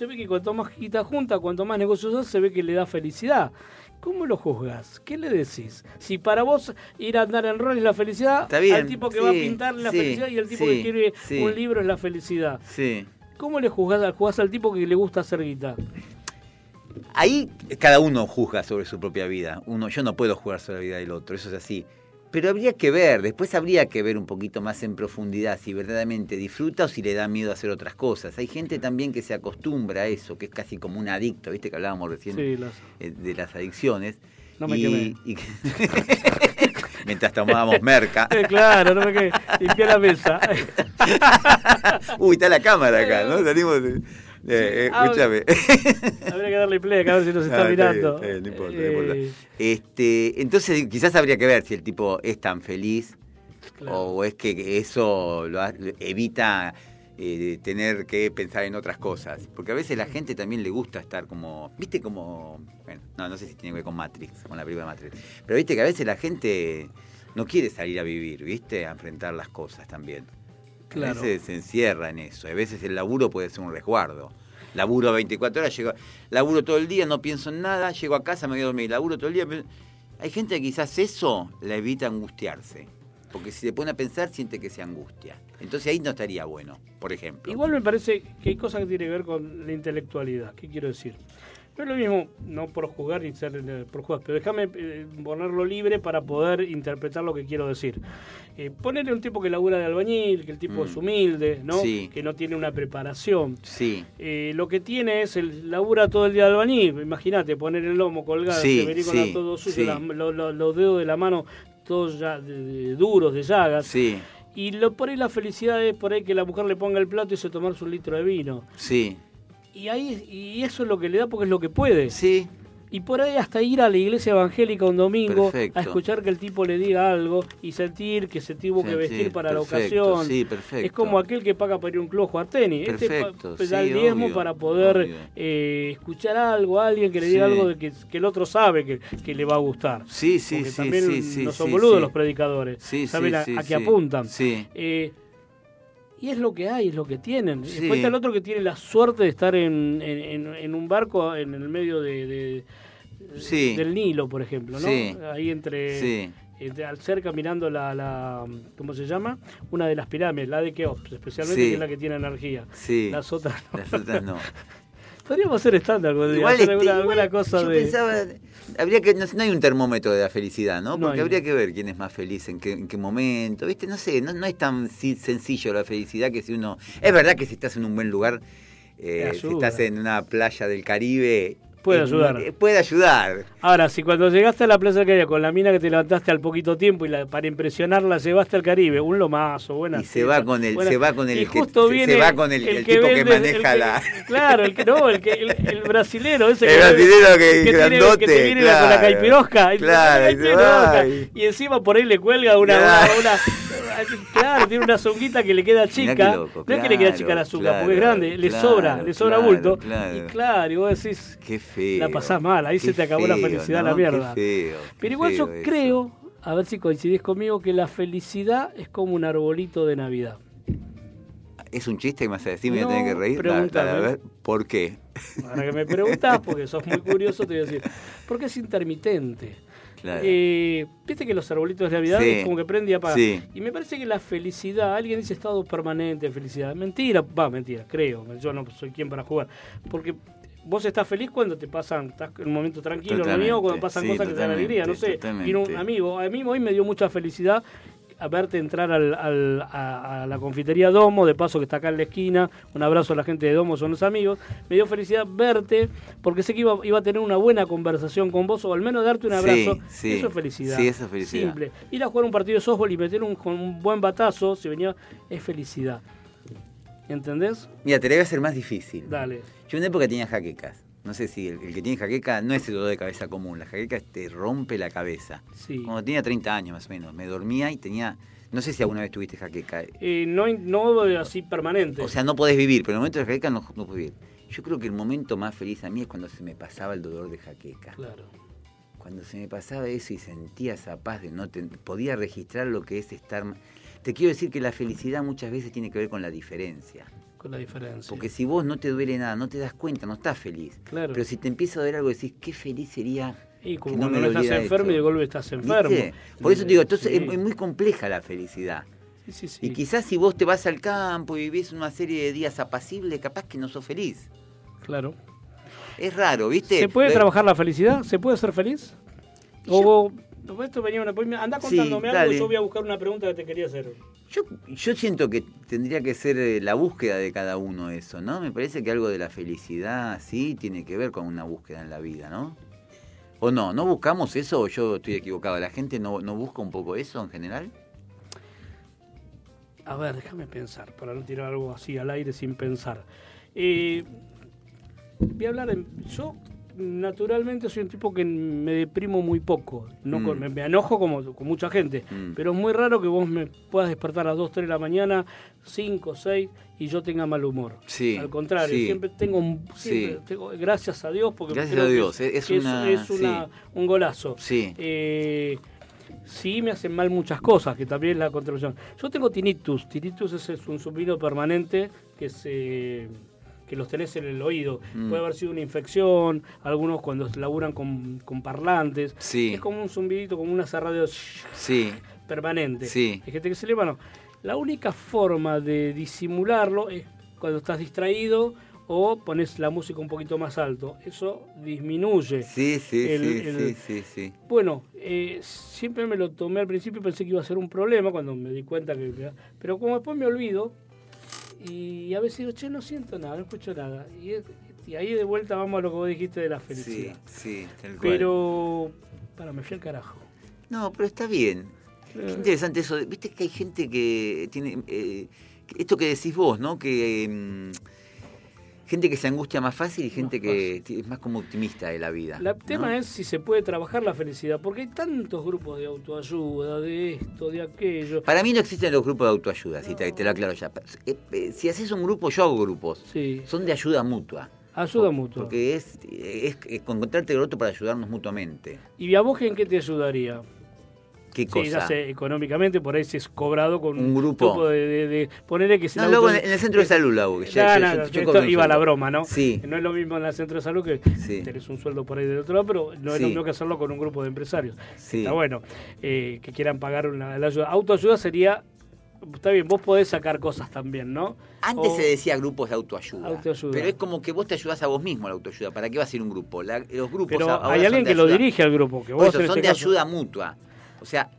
Speaker 2: se ve que cuanto más guita junta, cuanto más negocios hace, se ve que le da felicidad. ¿Cómo lo juzgas? ¿Qué le decís? Si para vos ir a andar en rol es la felicidad,
Speaker 3: Está bien,
Speaker 2: al tipo que va a pintar la
Speaker 3: sí,
Speaker 2: felicidad y el tipo
Speaker 3: sí,
Speaker 2: que
Speaker 3: sí.
Speaker 2: un libro es la felicidad.
Speaker 3: Sí.
Speaker 2: ¿Cómo le juzgás, al- jugás al tipo que le gusta hacer guita?
Speaker 3: Ahí cada uno juzga sobre su propia vida. Uno, yo no puedo jugar sobre la vida del otro, eso es así. Pero habría que ver, después habría que ver un poquito más en profundidad si verdaderamente disfruta o si le da miedo hacer otras cosas. Hay gente también que se acostumbra a eso, que es casi como un adicto, ¿viste? Que hablábamos recién
Speaker 2: Sí, las-
Speaker 3: eh, de las adicciones.
Speaker 2: No me
Speaker 3: y,
Speaker 2: quemé.
Speaker 3: y- Mientras tomábamos merca.
Speaker 2: Eh, claro, no me quedé. Limpié la mesa.
Speaker 3: Uy, está la cámara acá, ¿no? Salimos de... eh, eh,
Speaker 2: ah,
Speaker 3: escúchame.
Speaker 2: Habría que darle play acá a ver si nos está
Speaker 3: Ah, está bien,
Speaker 2: mirando.
Speaker 3: está bien, no importa, no
Speaker 2: Eh,
Speaker 3: importa. Este, entonces quizás habría que ver si el tipo es tan feliz
Speaker 2: claro.
Speaker 3: o es que eso lo ha- evita eh, tener que pensar en otras cosas. Porque a veces la gente también le gusta estar como, viste como, bueno, no, no sé si tiene que ver con Matrix, con la película Matrix, pero viste que a veces la gente no quiere salir a vivir, viste, a enfrentar las cosas también.
Speaker 2: Claro.
Speaker 3: A veces se encierra en eso, a veces el laburo puede ser un resguardo. Laburo 24 horas, llego, laburo todo el día, no pienso en nada, llego a casa, me voy a dormir, laburo todo el día. pero- Hay gente que quizás eso la evita angustiarse, porque si se pone a pensar siente que se angustia. Entonces ahí no estaría bueno, por ejemplo.
Speaker 2: Igual me parece que hay cosas que tienen que ver con la intelectualidad. ¿Qué quiero decir? Es lo mismo, no por jugar ni ser eh, por jugar, pero déjame eh, ponerlo libre para poder interpretar lo que quiero decir. Eh, ponerle un tipo que labura de albañil, que el tipo
Speaker 3: Mm.
Speaker 2: es humilde, ¿no?
Speaker 3: Sí.
Speaker 2: Que no tiene una preparación.
Speaker 3: Sí,
Speaker 2: Eh, lo que tiene es el labura todo el día de albañil. Imagínate, poner el lomo colgado,
Speaker 3: Sí,
Speaker 2: venir con
Speaker 3: sí,
Speaker 2: todo suyo, lo- lo- los dedos de la mano todos ya de- de- duros, de llagas.
Speaker 3: sí,
Speaker 2: Y lo, por ahí la felicidad es por ahí que la mujer le ponga el plato y se tomarse un litro de vino.
Speaker 3: sí,
Speaker 2: Y ahí y eso es lo que le da porque es lo que puede.
Speaker 3: sí,
Speaker 2: Y por ahí hasta ir a la iglesia evangélica un domingo
Speaker 3: Perfecto.
Speaker 2: a escuchar que el tipo le diga algo y sentir que se tuvo que
Speaker 3: Sentir,
Speaker 2: vestir para la
Speaker 3: perfecto,
Speaker 2: ocasión.
Speaker 3: sí, perfecto.
Speaker 2: Es como aquel que paga para ir un club a tenis. Este
Speaker 3: Perfecto,
Speaker 2: pa- da
Speaker 3: sí,
Speaker 2: el diezmo
Speaker 3: obvio,
Speaker 2: para poder eh, escuchar algo, a alguien que le diga
Speaker 3: Sí.
Speaker 2: algo de que, que el otro sabe que, que le va a gustar.
Speaker 3: sí, sí,
Speaker 2: Porque
Speaker 3: sí,
Speaker 2: también
Speaker 3: sí, sí,
Speaker 2: no son
Speaker 3: sí,
Speaker 2: boludos
Speaker 3: sí.
Speaker 2: los predicadores.
Speaker 3: Sí,
Speaker 2: saben
Speaker 3: sí,
Speaker 2: a,
Speaker 3: sí,
Speaker 2: a qué
Speaker 3: sí.
Speaker 2: apuntan.
Speaker 3: Sí.
Speaker 2: Eh, y es lo que hay, es lo que tienen.
Speaker 3: Sí.
Speaker 2: Después está el otro que tiene la suerte de estar en, en, un barco en el medio de, de-
Speaker 3: Sí.
Speaker 2: del Nilo, por ejemplo, ¿no?
Speaker 3: Sí.
Speaker 2: Ahí entre, entre- al cerca mirando la, la, ¿cómo se llama? Una de las pirámides, la de Keops, especialmente que es la que tiene energía. Las otras no.
Speaker 3: Las otras no.
Speaker 2: Podríamos hacer estándar, podría
Speaker 3: Igual,
Speaker 2: hacer
Speaker 3: este,
Speaker 2: alguna,
Speaker 3: igual
Speaker 2: alguna cosa
Speaker 3: yo
Speaker 2: de...
Speaker 3: pensaba, habría que, no, no hay un termómetro de la felicidad, ¿no? Porque habría que ver quién es más feliz, en qué, en qué momento, ¿viste? No sé, no, no es tan sencillo la felicidad que si uno... Es verdad que si estás en un buen lugar, eh, si estás en una playa del Caribe.
Speaker 2: Puede
Speaker 3: eh,
Speaker 2: ayudar.
Speaker 3: eh, Puede ayudar.
Speaker 2: Ahora, si cuando llegaste a la Plaza del Caribe con la mina que te levantaste al poquito tiempo y la, para impresionarla llevaste al Caribe, un lomazo, buena.
Speaker 3: Y se va con el- se va con el
Speaker 2: y
Speaker 3: que-
Speaker 2: justo
Speaker 3: se-
Speaker 2: viene
Speaker 3: se va con el- el tipo que
Speaker 2: vende-
Speaker 3: maneja
Speaker 2: el
Speaker 3: la-
Speaker 2: Claro, el que no, el, que, el, brasilero ese
Speaker 3: El
Speaker 2: que,
Speaker 3: brasilero que-
Speaker 2: tiene-
Speaker 3: grandote,
Speaker 2: que te viene con la caipirosca.
Speaker 3: Claro, y
Speaker 2: Y encima por ahí le cuelga una,
Speaker 3: Claro.
Speaker 2: una, una- Claro, tiene una zonguita que le queda chica.
Speaker 3: loco,
Speaker 2: no es que le queda chica la azúcar, porque es grande, le sobra, le sobra
Speaker 3: claro,
Speaker 2: bulto.
Speaker 3: claro.
Speaker 2: Y claro, y vos decís,
Speaker 3: Qué feo.
Speaker 2: La pasás mal, ahí se te acabó la felicidad,
Speaker 3: ¿no?
Speaker 2: la mierda.
Speaker 3: Feo,
Speaker 2: Pero igual yo
Speaker 3: eso.
Speaker 2: creo, a ver si coincidís conmigo, que la felicidad es como un arbolito de Navidad.
Speaker 3: ¿Es un chiste que me vas a decir? ¿Me voy a
Speaker 2: No,
Speaker 3: tener que reír? Dale,
Speaker 2: pregúntame.
Speaker 3: dale, a ver, ¿por qué?
Speaker 2: Ahora que me preguntás, porque sos muy curioso, te voy a decir, porque es intermitente.
Speaker 3: Claro.
Speaker 2: Eh, Viste que los arbolitos de Navidad
Speaker 3: Sí.
Speaker 2: es como que prende y apaga.
Speaker 3: Sí.
Speaker 2: Y me parece que la felicidad, alguien dice estado permanente de felicidad. Mentira, va, mentira, creo. Yo no soy quien para jugar. Porque vos estás feliz cuando te pasan, estás en un momento tranquilo, lo mío, cuando pasan
Speaker 3: sí,
Speaker 2: cosas que te dan alegría. No sé, vino un amigo, a mí hoy me dio mucha felicidad a verte entrar al, al- a, a la confitería Domo, de paso que está acá en la esquina, un abrazo a la gente de Domo, son los amigos, me dio felicidad verte, porque sé que iba, iba a tener una buena conversación con vos, o al menos darte un
Speaker 3: Sí,
Speaker 2: abrazo,
Speaker 3: sí.
Speaker 2: eso es felicidad.
Speaker 3: Sí, eso es felicidad.
Speaker 2: Simple. Ir a jugar un partido de softball y meter un, un buen batazo, si venía, es felicidad. ¿Entendés?
Speaker 3: Mira, te la voy a hacer más difícil.
Speaker 2: Dale.
Speaker 3: Yo en una época tenía jaquecas. No sé si el, el que tiene jaqueca no es el dolor de cabeza común. La jaqueca te rompe la cabeza.
Speaker 2: Sí.
Speaker 3: Cuando tenía 30 años más o menos, me dormía y tenía... No sé si alguna vez tuviste jaqueca.
Speaker 2: Eh, no, no así permanente.
Speaker 3: O sea, no podés vivir, pero en el momento de jaqueca no, no podés vivir. Yo creo que el momento más feliz a mí es cuando se me pasaba el dolor de jaqueca.
Speaker 2: claro.
Speaker 3: Cuando se me pasaba eso y sentía esa paz de no ten- podía registrar lo que es estar. Te quiero decir que la felicidad muchas veces tiene que ver con la diferencia.
Speaker 2: Con la diferencia.
Speaker 3: Porque si vos no te duele nada, no te das cuenta, no estás feliz.
Speaker 2: Claro.
Speaker 3: Pero si te empieza a doler algo, decís, qué feliz sería.
Speaker 2: Y como
Speaker 3: que no
Speaker 2: cuando
Speaker 3: me
Speaker 2: no estás enfermo y de
Speaker 3: esto".
Speaker 2: golpe estás enfermo.
Speaker 3: ¿Viste? Por eso te digo, entonces
Speaker 2: Sí.
Speaker 3: es, muy compleja la felicidad.
Speaker 2: Sí, sí, sí.
Speaker 3: Y quizás si vos te vas al campo y vivís una serie de días apacibles, capaz que no sos feliz.
Speaker 2: Claro.
Speaker 3: Es raro, ¿viste?
Speaker 2: ¿Se puede trabajar la felicidad? ¿Se puede ser feliz? O o esto venía una anda
Speaker 3: Sí,
Speaker 2: contándome algo,
Speaker 3: dale.
Speaker 2: yo voy a buscar una pregunta que te quería hacer.
Speaker 3: Yo, yo siento que tendría que ser eh, la búsqueda de cada uno eso, ¿no? Me parece que algo de la felicidad, sí, tiene que ver con una búsqueda en la vida, ¿no? ¿O no? ¿No buscamos eso o yo estoy equivocado? ¿La gente no, no busca un poco eso en general?
Speaker 2: A ver, déjame pensar, para no tirar algo así al aire sin pensar. Eh, voy a hablar en... Yo naturalmente soy un tipo que me deprimo muy poco. No
Speaker 3: Mm.
Speaker 2: con- me, me enojo como con mucha gente.
Speaker 3: Mm.
Speaker 2: Pero es muy raro que vos me puedas despertar a las 2, 3 de la mañana, 5, 6 y yo tenga mal humor.
Speaker 3: Sí,
Speaker 2: Al contrario,
Speaker 3: sí.
Speaker 2: siempre tengo, un- siempre
Speaker 3: Sí.
Speaker 2: tengo- gracias a Dios, porque
Speaker 3: Gracias
Speaker 2: creo
Speaker 3: a
Speaker 2: que
Speaker 3: Dios, es- una-
Speaker 2: es una- un golazo.
Speaker 3: Sí.
Speaker 2: Eh, sí me hacen mal muchas cosas, que también es la contribución. Yo tengo tinnitus. Tinnitus es, es un zumbido permanente que se que los tenés en el oído.
Speaker 3: Mm.
Speaker 2: Puede haber sido una infección, algunos cuando laburan con, con parlantes.
Speaker 3: Sí.
Speaker 2: Es como un zumbidito, como una cerrada
Speaker 3: Sí,
Speaker 2: permanente.
Speaker 3: Sí.
Speaker 2: Hay gente que se le bueno, La única forma de disimularlo es cuando estás distraído o pones la música un poquito más alto. Eso disminuye.
Speaker 3: sí, sí,
Speaker 2: El-
Speaker 3: sí,
Speaker 2: el-
Speaker 3: sí, sí, sí.
Speaker 2: Bueno, eh, siempre me lo tomé al principio y pensé que iba a ser un problema cuando me di cuenta que... Pero como después me olvido y a veces digo, che, no siento nada, no escucho nada. Y, ahí de vuelta vamos a lo que vos dijiste de la
Speaker 3: Sí,
Speaker 2: felicidad.
Speaker 3: sí, tal cual.
Speaker 2: Pero... Para, me fui al carajo.
Speaker 3: No, pero está bien. Qué interesante eso. Viste que hay gente que tiene. eh, esto que decís vos, ¿no? Que. mm, gente que se angustia más fácil y gente que es más como optimista de la vida.
Speaker 2: El tema es si se puede trabajar la felicidad, porque hay tantos grupos de autoayuda, de esto, de aquello.
Speaker 3: Para mí no existen los grupos de autoayuda, si te, te lo aclaro ya. Eh, eh, Si haces un grupo, yo hago grupos.
Speaker 2: Sí,
Speaker 3: Son de ayuda mutua.
Speaker 2: ayuda
Speaker 3: Por-
Speaker 2: mutua.
Speaker 3: Porque es, es, es encontrarte con el otro para ayudarnos mutuamente.
Speaker 2: ¿Y a vos en qué te ayudaría?
Speaker 3: ¿Qué cosa?
Speaker 2: Sí, ya sé, económicamente por ahí si es cobrado con
Speaker 3: Un grupo.
Speaker 2: de, de, de- ponerle que se
Speaker 3: No,
Speaker 2: la
Speaker 3: luego en el centro de salud lo hago. que ya- yo-
Speaker 2: nada,
Speaker 3: yo- yo
Speaker 2: esto
Speaker 3: cobro un
Speaker 2: iba a la broma, ¿no?
Speaker 3: Sí.
Speaker 2: No es lo mismo en el centro de salud que
Speaker 3: Sí.
Speaker 2: tenés un sueldo por ahí del otro lado, pero no es lo mismo que hacerlo con un grupo de empresarios.
Speaker 3: Sí.
Speaker 2: Está bueno. eh, que quieran pagar una, la ayuda. Autoayuda sería. Está bien, vos podés sacar cosas también, ¿no?
Speaker 3: Antes
Speaker 2: O-
Speaker 3: se decía grupos de autoayuda,
Speaker 2: Autoayuda.
Speaker 3: Pero es como que vos te ayudás a vos mismo la autoayuda. ¿Para qué va a ser un grupo? La- los grupos
Speaker 2: Pero
Speaker 3: ahora
Speaker 2: hay alguien que lo dirige al grupo, que vos
Speaker 3: eso,
Speaker 2: en
Speaker 3: son
Speaker 2: este
Speaker 3: de
Speaker 2: caso-
Speaker 3: ayuda mutua. O sea,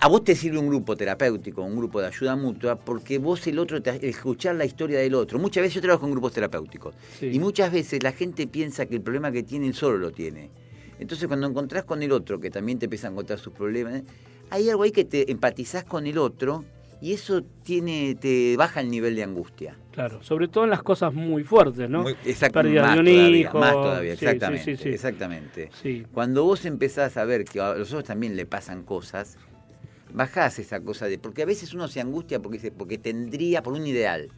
Speaker 3: a vos te sirve un grupo terapéutico, un grupo de ayuda mutua, porque vos el otro, te, escuchar la historia del otro. Muchas veces yo trabajo en grupos terapéuticos
Speaker 2: Sí.
Speaker 3: y muchas veces la gente piensa que el problema que tiene él solo lo tiene. Entonces cuando encontrás con el otro, que también te empieza a encontrar sus problemas, hay algo ahí que te empatizás con el otro y eso tiene, te baja el nivel de angustia.
Speaker 2: Claro, sobre todo en las cosas muy fuertes, ¿no?
Speaker 3: Muy- exacto,
Speaker 2: Pérdida
Speaker 3: más
Speaker 2: de un
Speaker 3: todavía,
Speaker 2: hijo.
Speaker 3: más todavía,
Speaker 2: Sí,
Speaker 3: exactamente,
Speaker 2: sí, sí.
Speaker 3: exactamente. Cuando vos empezás a ver que a los otros también le pasan cosas, bajás esa cosa de. Porque a veces uno se angustia porque dice, porque tendría, por un ideal.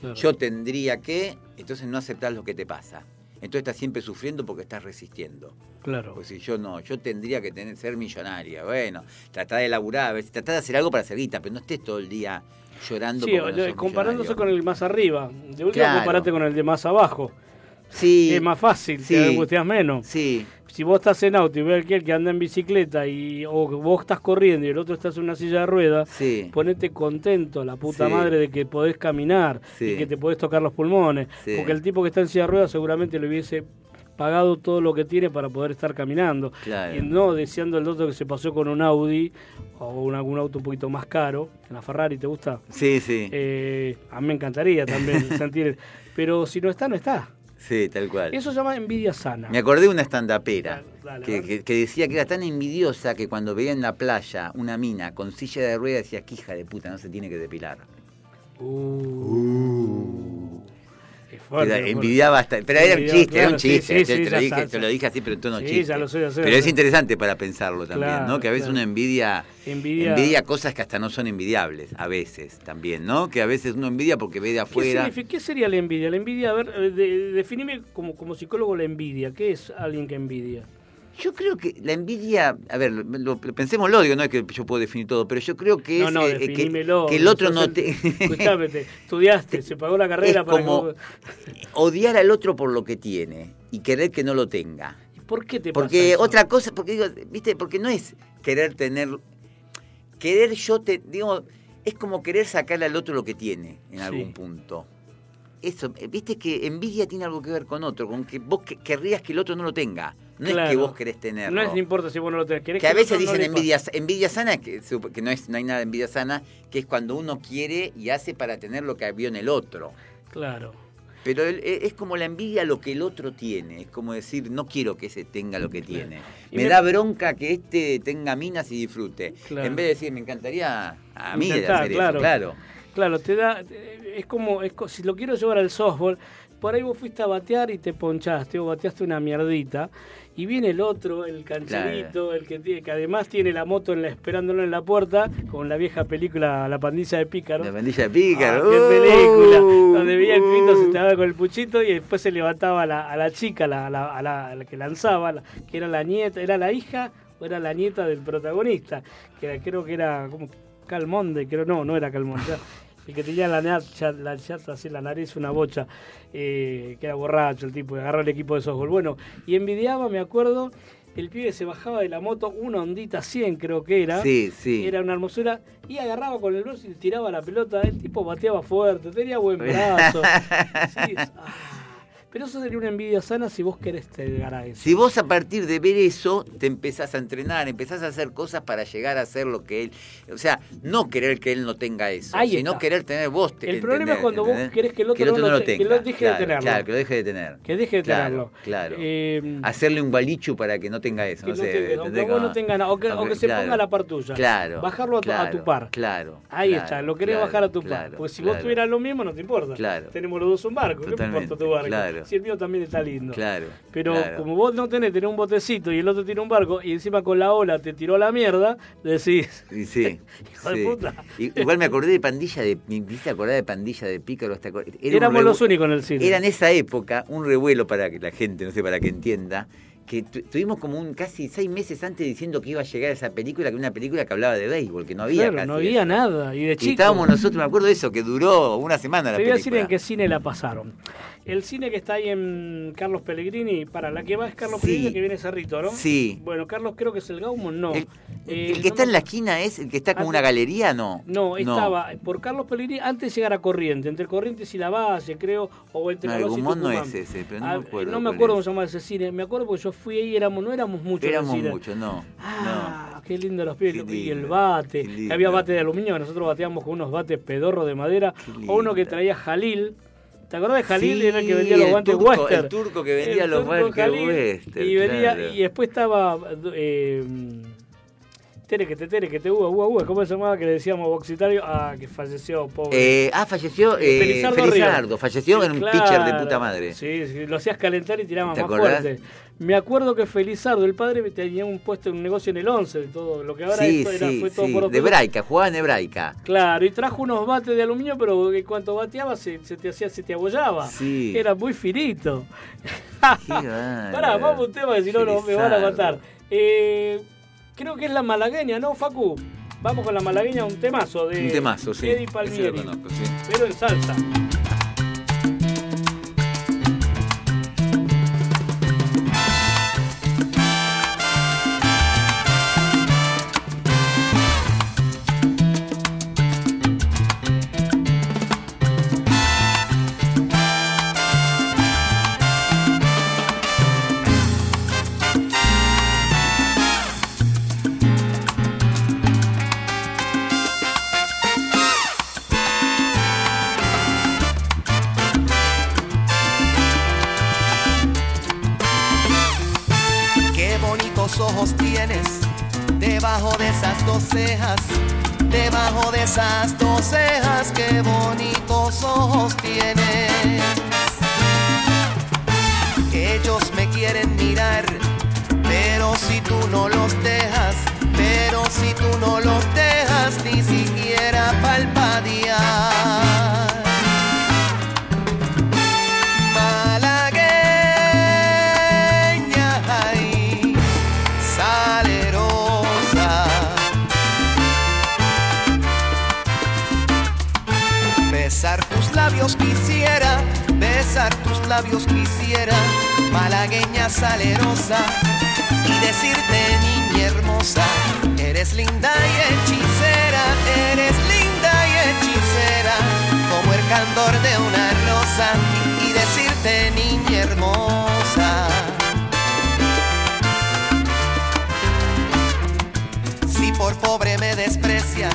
Speaker 2: Claro.
Speaker 3: Yo tendría que, entonces no aceptás lo que te pasa. Entonces estás siempre sufriendo porque estás resistiendo.
Speaker 2: Claro.
Speaker 3: Pues si yo no, yo tendría que tener, ser millonaria. Bueno, tratá de laburar, a ver, tratá de hacer algo para hacer guita, pero no estés todo el día llorando.
Speaker 2: Sí,
Speaker 3: porque no sos
Speaker 2: comparándose
Speaker 3: millonario.
Speaker 2: con el más arriba. De última,
Speaker 3: Claro.
Speaker 2: comparate con el de más abajo.
Speaker 3: Sí,
Speaker 2: Es más fácil,
Speaker 3: sí.
Speaker 2: te angustias menos.
Speaker 3: sí,
Speaker 2: Si vos estás en auto y ves a aquel que anda en bicicleta y o vos estás corriendo y el otro está en una silla de ruedas,
Speaker 3: sí.
Speaker 2: ponete contento, la puta
Speaker 3: Sí.
Speaker 2: madre, de que podés caminar
Speaker 3: Sí.
Speaker 2: y que te podés tocar los pulmones. Porque el tipo que está en silla de ruedas seguramente le hubiese pagado todo lo que tiene para poder estar caminando.
Speaker 3: Claro.
Speaker 2: Y no deseando el otro que se pasó con un Audi o un, algún auto un poquito más caro. ¿La Ferrari te gusta?
Speaker 3: Sí, sí,
Speaker 2: Eh, a mí me encantaría también sentir... Pero si no está, no está.
Speaker 3: Sí, tal cual.
Speaker 2: Eso se llama envidia sana.
Speaker 3: Me acordé de una estandapera que, que- que decía que era tan envidiosa que cuando veía en la playa una mina con silla de ruedas decía que hija de puta no se tiene que depilar.
Speaker 2: Uh. Es fuerte,
Speaker 3: envidiaba hasta, pero era un chiste, era un
Speaker 2: sí,
Speaker 3: chiste.
Speaker 2: sí,
Speaker 3: te,
Speaker 2: sí,
Speaker 3: te
Speaker 2: ya
Speaker 3: lo dije,
Speaker 2: sa-
Speaker 3: te lo dije así, pero en tono
Speaker 2: Sí,
Speaker 3: chiste.
Speaker 2: ya lo sé, ya sé,
Speaker 3: pero es interesante para pensarlo también,
Speaker 2: Claro,
Speaker 3: ¿no? Que a veces
Speaker 2: claro.
Speaker 3: uno envidia,
Speaker 2: Envidia-
Speaker 3: envidia cosas que hasta no son envidiables, a veces también, ¿no? Que a veces uno envidia porque ve de
Speaker 2: ¿Qué,
Speaker 3: afuera.
Speaker 2: significa- qué sería la envidia? La envidia, a ver, eh, de- definime como, como psicólogo la envidia. ¿Qué es alguien que envidia?
Speaker 3: Yo creo que la envidia, a ver, lo, lo- pensémoslo, digo, no es que yo puedo definir todo, pero yo creo que
Speaker 2: no,
Speaker 3: es
Speaker 2: no,
Speaker 3: eh, que, que el otro no
Speaker 2: el-
Speaker 3: te...
Speaker 2: Escuchame, te estudiaste, se pagó la carrera
Speaker 3: es
Speaker 2: para
Speaker 3: como
Speaker 2: que...
Speaker 3: odiar al otro por lo que tiene y querer que no lo tenga.
Speaker 2: ¿Por qué te pasa
Speaker 3: Porque
Speaker 2: eso?
Speaker 3: otra cosa, porque digo, viste, porque no es querer tener, querer yo te, digo, es como querer sacarle al otro lo que tiene en
Speaker 2: Sí.
Speaker 3: algún punto. Eso, eh, viste que envidia tiene algo que ver con otro, con que vos que- querrías que el otro no lo tenga. No es que vos querés tenerlo.
Speaker 2: No es, no importa si vos no lo tenés. querés
Speaker 3: que a
Speaker 2: el
Speaker 3: veces
Speaker 2: no
Speaker 3: dicen envidia, envidia sana, que, que no, es, no hay nada de envidia sana, que es cuando uno quiere y hace para tener lo que vio en el otro.
Speaker 2: Claro.
Speaker 3: Pero el- e- es como la envidia a lo que el otro tiene. Es como decir, no quiero que ese tenga lo que tiene. Me
Speaker 2: me-
Speaker 3: da bronca que este tenga minas y disfrute.
Speaker 2: Claro.
Speaker 3: En vez de decir, me encantaría a mí de hacer
Speaker 2: claro.
Speaker 3: eso. Claro.
Speaker 2: Claro, te da. Es como. Es, si lo quiero llevar al softball, por ahí vos fuiste a batear y te ponchaste, o bateaste una mierdita, y viene el otro, el cancherito, el que tiene, que además tiene la moto en la, esperándolo en la puerta, con la vieja película La pandilla de pícaros.
Speaker 3: La pandilla de pícaro.
Speaker 2: Ah, qué
Speaker 3: ¡Uh!
Speaker 2: película. Donde veía el pibito se estaba con el puchito y después se levantaba a la, a la chica, la, a la, a la- a la que lanzaba, la- que era la nieta, era la hija o era la nieta del protagonista, que creo que era como Calmonde, creo, no, no era Calmonde. El que tenía la, nacha- la chata así en la nariz, una bocha, eh, que era borracho el tipo, que agarró el equipo de softball. Bueno, y envidiaba, me acuerdo, el pibe se bajaba de la moto, una ondita 100 creo que era.
Speaker 3: Sí, sí.
Speaker 2: Era una hermosura. Y agarraba con el brazo y tiraba la pelota. El tipo bateaba fuerte, tenía buen brazo. Sí, ah. Pero eso sería una envidia sana si vos querés llegar a eso.
Speaker 3: Si vos a partir de ver eso te empezás a entrenar, empezás a hacer cosas para llegar a hacer lo que él, o sea, no querer que él no tenga eso,
Speaker 2: Ahí
Speaker 3: sino
Speaker 2: está.
Speaker 3: querer tener vos. te-
Speaker 2: El problema es cuando vos querés que el otro no lo te- que
Speaker 3: tenga,
Speaker 2: lo deje de tenerlo.
Speaker 3: Claro, que lo deje de tener.
Speaker 2: Que deje de
Speaker 3: Claro,
Speaker 2: tenerlo.
Speaker 3: Claro.
Speaker 2: Eh,
Speaker 3: Hacerle un gualichu para que no tenga eso,
Speaker 2: que
Speaker 3: no,
Speaker 2: no
Speaker 3: sé.
Speaker 2: tenga- aunque vos no tenga nada, o que, o que se ponga a la par tuya.
Speaker 3: Claro.
Speaker 2: Bajarlo a tu, a
Speaker 3: claro,
Speaker 2: tu par.
Speaker 3: Claro.
Speaker 2: Ahí está, lo querés bajar a tu par. Porque si vos tuvieras lo mismo, no te importa.
Speaker 3: Claro.
Speaker 2: Tenemos los dos un barco. ¿Qué importa tu barco?
Speaker 3: claro.
Speaker 2: Si el mío también está lindo.
Speaker 3: Claro.
Speaker 2: Pero
Speaker 3: claro.
Speaker 2: como vos no tenés, tenés un botecito y el otro tiene un barco y encima con la ola te tiró a la mierda, decís,
Speaker 3: Y sí.
Speaker 2: Hijo de
Speaker 3: sí.
Speaker 2: puta.
Speaker 3: I- Igual me acordé de pandilla de. Me acordar de pandilla de pícaros. ¿te acor- era
Speaker 2: éramos los únicos en el cine.
Speaker 3: Era en esa época un revuelo para que la gente, no sé, para que entienda, que tu- tuvimos como un casi seis meses antes diciendo que iba a llegar esa película, que era una película que hablaba de béisbol, que no había
Speaker 2: Claro,
Speaker 3: casi
Speaker 2: no había
Speaker 3: eso.
Speaker 2: nada. Y de
Speaker 3: Y
Speaker 2: chico.
Speaker 3: estábamos nosotros, me acuerdo de eso, que duró una semana la
Speaker 2: Te voy a decir
Speaker 3: película.
Speaker 2: en qué cine la pasaron. El cine que está ahí en Carlos Pellegrini, para la que va es Carlos
Speaker 3: Sí.
Speaker 2: Pellegrini que viene Cerrito, ¿no?
Speaker 3: Sí.
Speaker 2: Bueno, Carlos creo que es el Gaumont, no.
Speaker 3: El,
Speaker 2: Eh,
Speaker 3: el que está en la esquina es el que está como
Speaker 2: Ah,
Speaker 3: una galería, ¿no?
Speaker 2: No, estaba por Carlos Pellegrini antes de llegar a Corriente, entre Corrientes y La Base, creo, o entre
Speaker 3: No, el Gumón no es ese, pero no
Speaker 2: Ah,
Speaker 3: me acuerdo
Speaker 2: No me acuerdo cómo se llamaba ese cine. Me acuerdo porque yo fui ahí, éramos, no éramos muchos.
Speaker 3: Éramos muchos, no.
Speaker 2: Ah, qué lindo los pies. Y el bate. había bate de aluminio, nosotros bateábamos con unos bates pedorros de madera. O uno que traía Jalil. ¿Te acordás de Jalil?
Speaker 3: Sí,
Speaker 2: Era el que vendía los guantes
Speaker 3: turco-
Speaker 2: Western.
Speaker 3: el turco que vendía
Speaker 2: El
Speaker 3: los guantes Western,
Speaker 2: Y, venía,
Speaker 3: claro.
Speaker 2: y después estaba. Eh, Tere que te tere que te uva, uva, uva. ¿Cómo se llamaba? Que le decíamos boxitario. Ah, que falleció, pobre.
Speaker 3: Eh, ah, falleció eh,
Speaker 2: Felizardo
Speaker 3: Felizardo, falleció en un pitcher de puta madre.
Speaker 2: Sí, sí, lo hacías calentar y tiraba
Speaker 3: ¿Te
Speaker 2: más
Speaker 3: acordás?
Speaker 2: fuerte. Me acuerdo que Felizardo, el padre, tenía un puesto en un negocio en el 11, de todo lo que ahora
Speaker 3: Sí,
Speaker 2: esto era,
Speaker 3: sí,
Speaker 2: fue todo
Speaker 3: sí,
Speaker 2: por
Speaker 3: de
Speaker 2: otro-
Speaker 3: hebraica, jugaba en hebraica.
Speaker 2: Claro, y trajo unos bates de aluminio, pero que cuanto bateaba se, se te hacía, se te abollaba.
Speaker 3: Sí.
Speaker 2: Era muy finito. Pará, vamos a un tema que si no, no me van a matar. Eh, creo que es la malagueña, ¿no, Facu? Vamos con la malagueña, un temazo de
Speaker 3: Un temazo, sí.
Speaker 2: Eddie Palmieri.
Speaker 3: conozco, sí.
Speaker 2: Pero en salsa.
Speaker 8: Esas dos cejas, qué bonitos ojos tienes. Quisiera, besar tus labios quisiera, malagueña salerosa, y decirte niña hermosa, eres linda y hechicera, eres linda y hechicera, como el candor de una rosa, y decirte niña hermosa. Si por pobre me desprecias,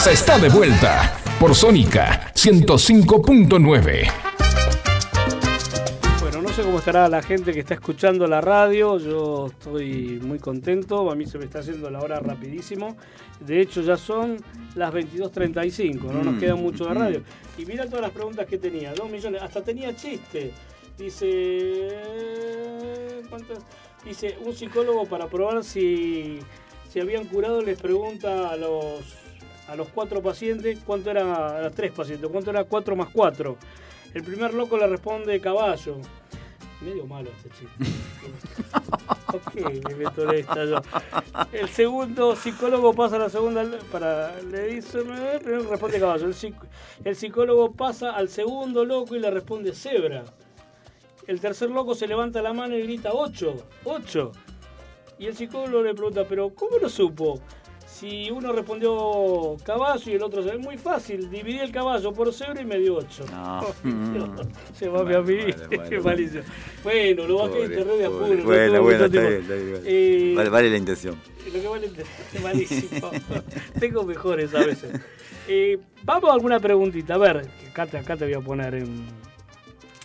Speaker 1: salsa está de vuelta por Sónica 105.9.
Speaker 2: Bueno, no sé cómo estará la gente que está escuchando la radio. Yo estoy muy contento. A mí se me está haciendo la hora rapidísimo. De hecho, ya son las 22.35. No nos
Speaker 3: Mm,
Speaker 2: queda mucho de
Speaker 3: mm.
Speaker 2: radio. Y mira todas las preguntas que tenía. Dos millones. Hasta tenía chiste. Dice. ¿Cuántas? Dice: un psicólogo para probar si, si habían curado les pregunta a los, a los cuatro pacientes cuánto era. A los tres pacientes, cuánto era cuatro más cuatro. El primer loco le responde caballo. Medio malo este chiste. ¿Por qué me meto esta yo? El segundo psicólogo pasa a la segunda para le dice el primero responde caballo. El, psic- el psicólogo pasa al segundo loco y le responde cebra. El tercer loco se levanta la mano y grita 8, 8. Y el psicólogo le pregunta, pero ¿cómo lo supo? Si uno respondió caballo y el otro, es muy fácil, dividí el caballo por cebra y me dio 8.
Speaker 3: No.
Speaker 2: Se va a mí.
Speaker 3: Vale, vale,
Speaker 2: malísimo. Bueno, lo bajé de
Speaker 3: Pobre,
Speaker 2: internet de apuro. no
Speaker 3: Bueno, bueno, está bien, está bien.
Speaker 2: Eh,
Speaker 3: Vale, vale la intención.
Speaker 2: Lo que vale es malísimo. Tengo mejores a veces. Eh, vamos a alguna preguntita. A ver, acá te, acá te voy a poner en.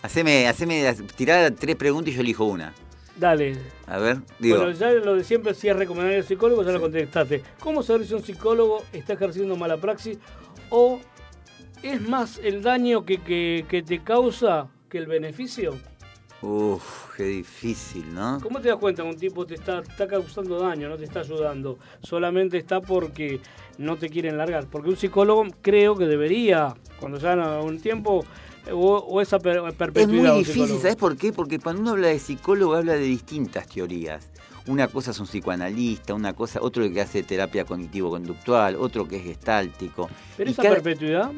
Speaker 3: Haceme, haceme, tirar tres preguntas y yo elijo una.
Speaker 2: Dale.
Speaker 3: A ver, digo.
Speaker 2: Bueno, ya lo de siempre, si es recomendable el psicólogo, ya lo contestaste. ¿Cómo saber si un psicólogo está ejerciendo mala praxis o es más el daño que, que- que te causa que el beneficio?
Speaker 3: Uf, qué difícil, ¿no?
Speaker 2: ¿Cómo te das cuenta que un tipo te está, está causando daño, no te está ayudando? Solamente está porque no te quieren largar. Porque un psicólogo creo que debería, cuando ya un tiempo, o, o esa per-
Speaker 3: Es
Speaker 2: perpetuidad.
Speaker 3: muy difícil. ¿sabes por qué? Porque cuando uno habla de psicólogo habla de distintas teorías. Una cosa es un psicoanalista, una cosa, otro que hace terapia cognitivo-conductual, otro que es gestáltico.
Speaker 2: Pero
Speaker 3: Y
Speaker 2: esa
Speaker 3: cada-
Speaker 2: perpetuidad,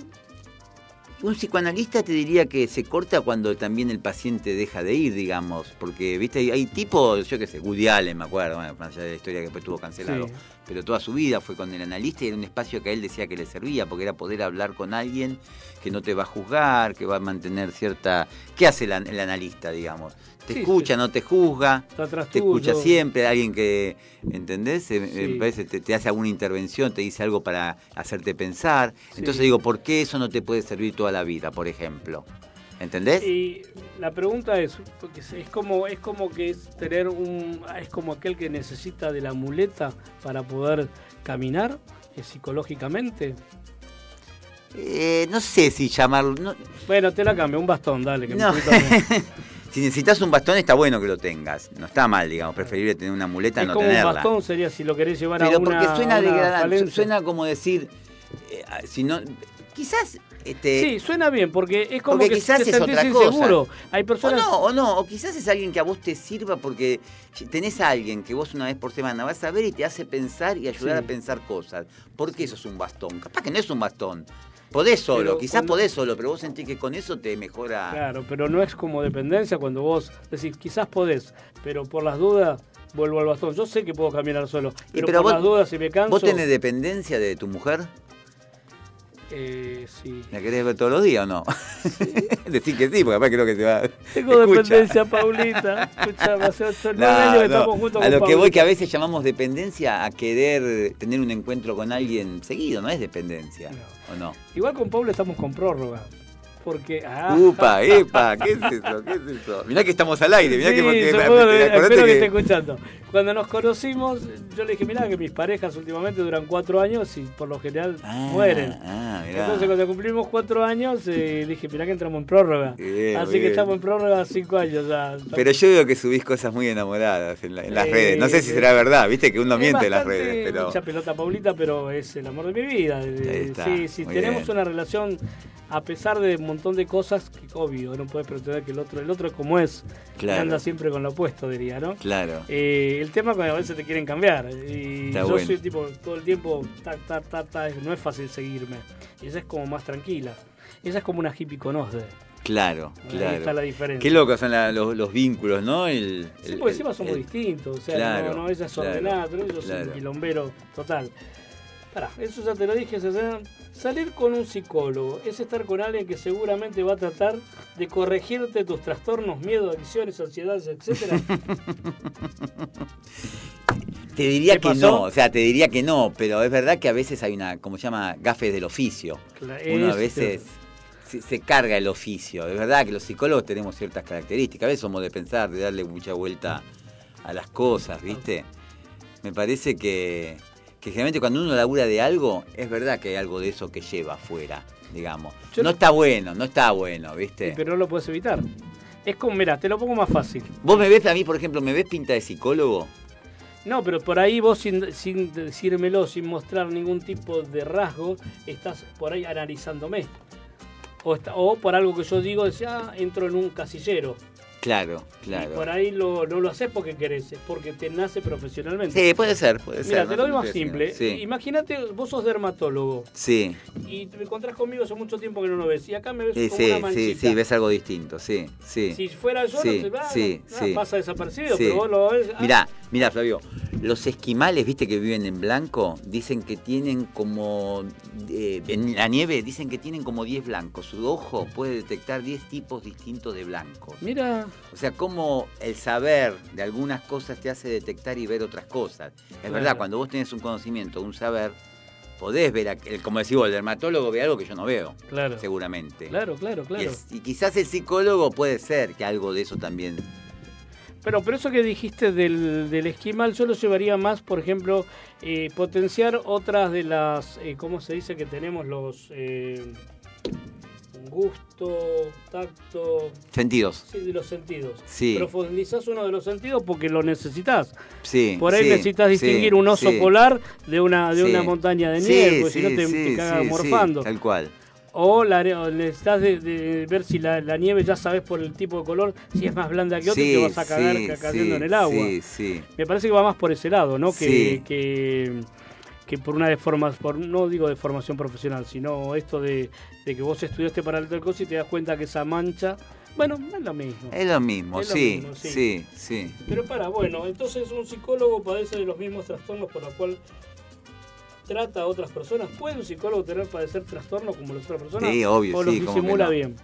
Speaker 3: Un psicoanalista te diría que se corta cuando también el paciente deja de ir, digamos, porque, viste, hay, tipos, yo qué sé, Woody Allen, me acuerdo, bueno, allá de la historia que después tuvo cancelado,
Speaker 2: Sí.
Speaker 3: pero toda su vida fue con el analista y era un espacio que a él decía que le servía, porque era poder hablar con alguien que no te va a juzgar, que va a mantener cierta... ¿Qué hace el, an- el analista, digamos? Te
Speaker 2: Sí,
Speaker 3: escucha, no te juzga,
Speaker 2: está atrás
Speaker 3: te escucha siempre, alguien que, ¿entendés? Eh,
Speaker 2: Sí.
Speaker 3: Me parece te, te hace alguna intervención, te dice algo para hacerte pensar.
Speaker 2: Sí.
Speaker 3: Entonces digo, ¿por qué eso no te puede servir toda la vida, por ejemplo? ¿Entendés?
Speaker 2: Y la pregunta es, porque es es como es como que es tener un es como aquel que necesita de la muleta para poder caminar eh, psicológicamente.
Speaker 3: Eh, no sé si llamarlo... no-
Speaker 2: Bueno, te la cambio, un bastón, dale, que me
Speaker 3: No.
Speaker 2: también.
Speaker 3: si necesitas un bastón está bueno que lo tengas. No está mal, digamos. Preferible tener una muleta
Speaker 2: Es
Speaker 3: no
Speaker 2: como un
Speaker 3: tenerla.
Speaker 2: bastón sería si lo querés llevar
Speaker 3: Pero
Speaker 2: a una
Speaker 3: porque suena degradante. Suena como decir... eh, si no, quizás... Este,
Speaker 2: Sí, suena bien, porque es como
Speaker 3: Porque
Speaker 2: que
Speaker 3: quizás
Speaker 2: te
Speaker 3: es otra cosa.
Speaker 2: inseguro. Hay
Speaker 3: O
Speaker 2: personas...
Speaker 3: no, o no, o quizás es alguien que a vos te sirva porque tenés a alguien que vos una vez por semana vas a ver y te hace pensar y ayudar
Speaker 2: Sí.
Speaker 3: a pensar cosas. ¿Por qué eso es un bastón? Capaz que no es un bastón. Podés solo,
Speaker 2: Pero
Speaker 3: quizás
Speaker 2: cuando-
Speaker 3: podés solo, pero vos sentís que con eso te mejora.
Speaker 2: Claro, pero no es como dependencia cuando vos decís, quizás podés, pero por las dudas vuelvo al bastón. Yo sé que puedo caminar solo, pero,
Speaker 3: pero
Speaker 2: por
Speaker 3: vos-
Speaker 2: las dudas si me canso...
Speaker 3: ¿Vos tenés dependencia de tu mujer?
Speaker 2: Eh, sí.
Speaker 3: ¿La querés ver todos los días o no? Decir que sí, porque capaz creo que te va.
Speaker 2: Tengo
Speaker 3: Escucha.
Speaker 2: dependencia, Paulita. Escuchame, hace ocho,
Speaker 3: No,
Speaker 2: años que
Speaker 3: no.
Speaker 2: estamos juntos
Speaker 3: A
Speaker 2: con
Speaker 3: lo que voy que a veces llamamos dependencia a querer tener un encuentro con alguien seguido, no es dependencia, ¿o no?
Speaker 2: Igual con Pablo estamos con prórroga. Porque. Ah,
Speaker 3: Upa, epa, ¿qué es eso? ¿Qué es eso? Mirá que estamos al aire, mirá
Speaker 2: Sí,
Speaker 3: que porque
Speaker 2: supongo
Speaker 3: acordate
Speaker 2: espero que
Speaker 3: que-
Speaker 2: esté escuchando. Cuando nos conocimos, yo le dije, mirá que mis parejas últimamente duran cuatro años y por lo general
Speaker 3: Ah,
Speaker 2: mueren.
Speaker 3: Ah, mirá.
Speaker 2: Entonces cuando cumplimos cuatro años, eh, dije, mirá que entramos en prórroga.
Speaker 3: Bien,
Speaker 2: Así
Speaker 3: bien.
Speaker 2: que estamos en prórroga cinco años ya.
Speaker 3: Pero yo veo que subís cosas muy enamoradas en, la- en las redes. No sé si será verdad, viste que uno miente en las redes, pero.
Speaker 2: Mucha pelota, Paulita, pero es el amor de mi vida. Eh,
Speaker 3: está,
Speaker 2: sí, tenemos
Speaker 3: bien.
Speaker 2: una relación, a pesar de montón de cosas, que obvio, no puedes pretender que el otro, el otro como es,
Speaker 3: Claro.
Speaker 2: anda siempre con lo opuesto, diría, ¿no?
Speaker 3: Claro.
Speaker 2: Eh, el tema es que a veces te quieren cambiar. Y
Speaker 3: Está
Speaker 2: yo
Speaker 3: bueno.
Speaker 2: soy tipo, todo el tiempo, tac, tac, tac, tac, no es fácil seguirme. Esa es como más tranquila. Esa es como una hippie con OSDE.
Speaker 3: Claro,
Speaker 2: Ahí
Speaker 3: claro.
Speaker 2: está la diferencia.
Speaker 3: Qué locos son la- los, los vínculos, ¿no? El,
Speaker 2: Sí,
Speaker 3: el-
Speaker 2: porque encima somos
Speaker 3: el-
Speaker 2: distintos. O sea,
Speaker 3: Claro,
Speaker 2: no, no, ella es
Speaker 3: claro,
Speaker 2: ordenada, pero yo soy
Speaker 3: claro.
Speaker 2: un quilombero total. Pará, eso ya te lo dije, César. Salir con un psicólogo es estar con alguien que seguramente va a tratar de corregirte tus trastornos, miedo, adicciones, ansiedades, etcétera.
Speaker 3: Te diría
Speaker 2: ¿Te
Speaker 3: que
Speaker 2: pasó?
Speaker 3: no, o sea, te diría que no, pero es verdad que a veces hay una, como se llama, gafes del oficio. Uno a
Speaker 2: es
Speaker 3: veces se, se carga el oficio. Es verdad que los psicólogos tenemos ciertas características. A veces somos de pensar, de darle mucha vuelta a las cosas, ¿viste? Me parece que, que generalmente cuando uno labura de algo, es verdad que hay algo de eso que lleva afuera, digamos.
Speaker 2: Yo
Speaker 3: no
Speaker 2: no-
Speaker 3: está bueno, no está bueno, ¿viste?
Speaker 2: Pero no lo puedes evitar. Es como, mira, te lo pongo más fácil.
Speaker 3: Vos me ves, a mí, por ejemplo, me ves pinta de psicólogo.
Speaker 2: No, pero por ahí vos sin, sin decírmelo, sin mostrar ningún tipo de rasgo, estás por ahí analizándome. O, está- o por algo que yo digo, decía, ah, entro en un casillero.
Speaker 3: Claro,
Speaker 2: Y
Speaker 3: claro.
Speaker 2: por ahí lo, no lo haces porque querés, porque te nace profesionalmente.
Speaker 3: Sí, puede ser, puede ser.
Speaker 2: Mira,
Speaker 3: no
Speaker 2: te lo doy más simple.
Speaker 3: Sí,
Speaker 2: Imagínate, vos sos dermatólogo
Speaker 3: sí,
Speaker 2: y te encontrás conmigo hace mucho tiempo que no lo ves. Y acá me ves
Speaker 3: sí,
Speaker 2: como
Speaker 3: sí,
Speaker 2: una
Speaker 3: sí,
Speaker 2: manchita.
Speaker 3: sí, ves algo distinto, sí, sí.
Speaker 2: Si fuera yo,
Speaker 3: Sí,
Speaker 2: no te va,
Speaker 3: sí,
Speaker 2: no,
Speaker 3: sí.
Speaker 2: pasa desapercibido,
Speaker 3: Sí.
Speaker 2: pero vos lo ves. ah,
Speaker 3: Mirá, mirá, Flavio, los esquimales, viste, que viven en blanco, dicen que tienen como, eh, en la nieve, dicen que tienen como 10 blancos. Su ojo puede detectar 10 tipos distintos de blancos.
Speaker 2: Mira,
Speaker 3: O sea, cómo el saber de algunas cosas te hace detectar y ver otras cosas. Es
Speaker 2: Claro.
Speaker 3: verdad, cuando vos tenés un conocimiento, un saber, podés ver, aquel- como decís vos, el dermatólogo ve algo que yo no veo,
Speaker 2: claro.
Speaker 3: seguramente.
Speaker 2: Claro, claro,
Speaker 3: Y,
Speaker 2: claro.
Speaker 3: y quizás el psicólogo puede ser que algo de eso también.
Speaker 2: Pero, pero eso que dijiste del, del esquimal, yo lo llevaría más, por ejemplo, eh, potenciar otras de las, eh, ¿cómo se dice que tenemos los eh, gusto, tacto,
Speaker 3: Sentidos.
Speaker 2: sí, de los sentidos?
Speaker 3: Sí.
Speaker 2: Profundizás uno de los sentidos porque lo necesitas.
Speaker 3: Sí.
Speaker 2: Por ahí
Speaker 3: sí,
Speaker 2: necesitas distinguir
Speaker 3: sí,
Speaker 2: un oso polar de una, de una montaña de nieve, porque si no te, te cagas morfando.
Speaker 3: tal cual.
Speaker 2: O, la, o necesitas de, de ver si la, la nieve ya sabes por el tipo de color, si es más blanda que otra y te vas a cagar cayendo en el agua.
Speaker 3: Sí, sí.
Speaker 2: Me parece que va más por ese lado, ¿no? Que,
Speaker 3: Sí.
Speaker 2: que, que por una deformación, por, no digo de formación profesional, sino esto de, de que vos estudiaste para el tal cosa y te das cuenta que esa mancha, bueno, es lo mismo.
Speaker 3: Es lo mismo,
Speaker 2: Es lo
Speaker 3: sí,
Speaker 2: mismo, sí.
Speaker 3: sí, sí.
Speaker 2: Pero para, bueno, entonces un psicólogo padece de los mismos trastornos por los cuales trata a otras personas. ¿Puede un psicólogo tener padecer trastornos como las otras personas?
Speaker 3: Sí, obvio,
Speaker 2: ¿O los
Speaker 3: sí, que
Speaker 2: disimula
Speaker 3: no.
Speaker 2: bien?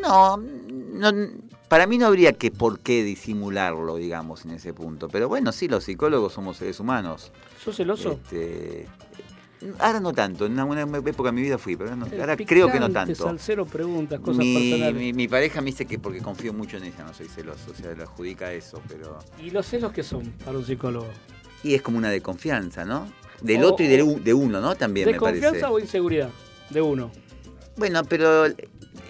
Speaker 3: No, no, para mí no habría que por qué disimularlo, digamos, en ese punto. Pero bueno, sí, los psicólogos somos seres humanos.
Speaker 2: ¿Sos celoso?
Speaker 3: Este, ahora no tanto, en alguna época de mi vida fui, pero ahora, no- ahora creo que no tanto.
Speaker 2: Salsero preguntas, cosas
Speaker 3: Mi,
Speaker 2: personales.
Speaker 3: mi, mi pareja me dice que porque confío mucho en ella no soy celoso, o sea, le adjudica eso, pero...
Speaker 2: ¿Y los celos qué son para un psicólogo?
Speaker 3: Y es como una de confianza, ¿no? Del
Speaker 2: O-
Speaker 3: otro y de uno, ¿no? También
Speaker 2: ¿De
Speaker 3: me
Speaker 2: confianza
Speaker 3: parece.
Speaker 2: o inseguridad? De uno.
Speaker 3: Bueno, pero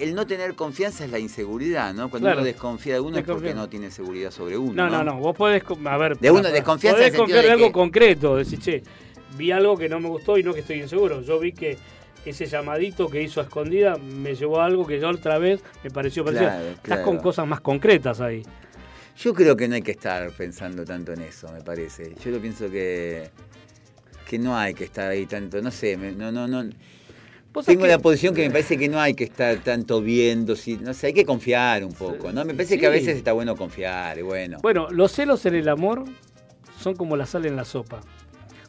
Speaker 3: el, no tener confianza es la inseguridad, ¿no? Cuando
Speaker 2: Claro.
Speaker 3: uno desconfía de uno es porque no tiene seguridad sobre uno.
Speaker 2: No, no, no. Vos podés, a ver,
Speaker 3: De uno, desconfianza en
Speaker 2: podés
Speaker 3: sentido
Speaker 2: confiar
Speaker 3: de
Speaker 2: en algo
Speaker 3: que-
Speaker 2: concreto. Decir, che, vi algo que no me gustó y no que estoy inseguro. Yo vi que ese llamadito que hizo a escondida me llevó a algo que yo otra vez me pareció parecido.
Speaker 3: Claro,
Speaker 2: Estás
Speaker 3: claro.
Speaker 2: con cosas más concretas ahí.
Speaker 3: Yo creo que no hay que estar pensando tanto en eso, me parece. Yo lo pienso que que no hay que estar ahí tanto, no sé, me- no, no, no. Tengo la posición que me parece que no hay que estar tanto viendo, si, no sé, hay que confiar un poco, ¿no? Me parece que a veces está bueno confiar, bueno.
Speaker 2: Bueno, los celos en el amor son como la sal en la sopa.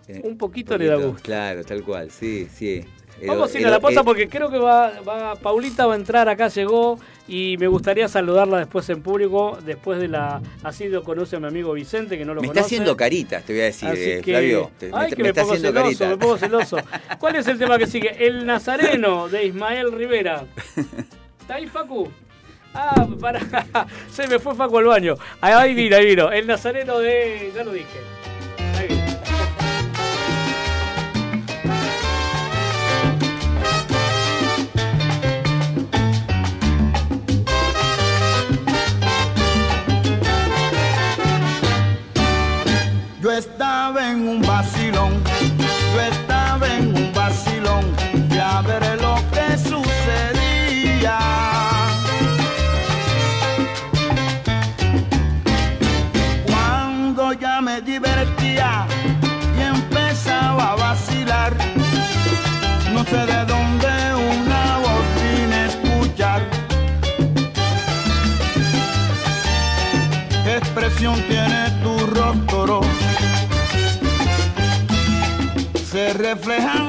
Speaker 3: eh,
Speaker 2: Un poquito le da
Speaker 3: poquito,
Speaker 2: gusto.
Speaker 3: Claro, tal cual, sí, sí. El-
Speaker 2: Vamos a ir
Speaker 3: el-
Speaker 2: a la pausa
Speaker 3: el-
Speaker 2: porque creo que va, va Paulita va a entrar acá, llegó y me gustaría saludarla después en público, después de la... Así lo conoce a mi amigo Vicente, que no lo
Speaker 3: Me
Speaker 2: conoce.
Speaker 3: está haciendo caritas, te voy a decir, eh,
Speaker 2: que-
Speaker 3: Flavio. te-
Speaker 2: Ay,
Speaker 3: me,
Speaker 2: que
Speaker 3: me
Speaker 2: me,
Speaker 3: está
Speaker 2: pongo
Speaker 3: haciendo
Speaker 2: celoso, me pongo celoso. ¿Cuál es el tema que sigue? El Nazareno de Ismael Rivera. ¿Está ahí, Facu? Ah, para. Se me fue Facu al baño. Ahí vino, ahí vino. El Nazareno de. Ya lo dije.
Speaker 7: Estaba en un vacilón, Se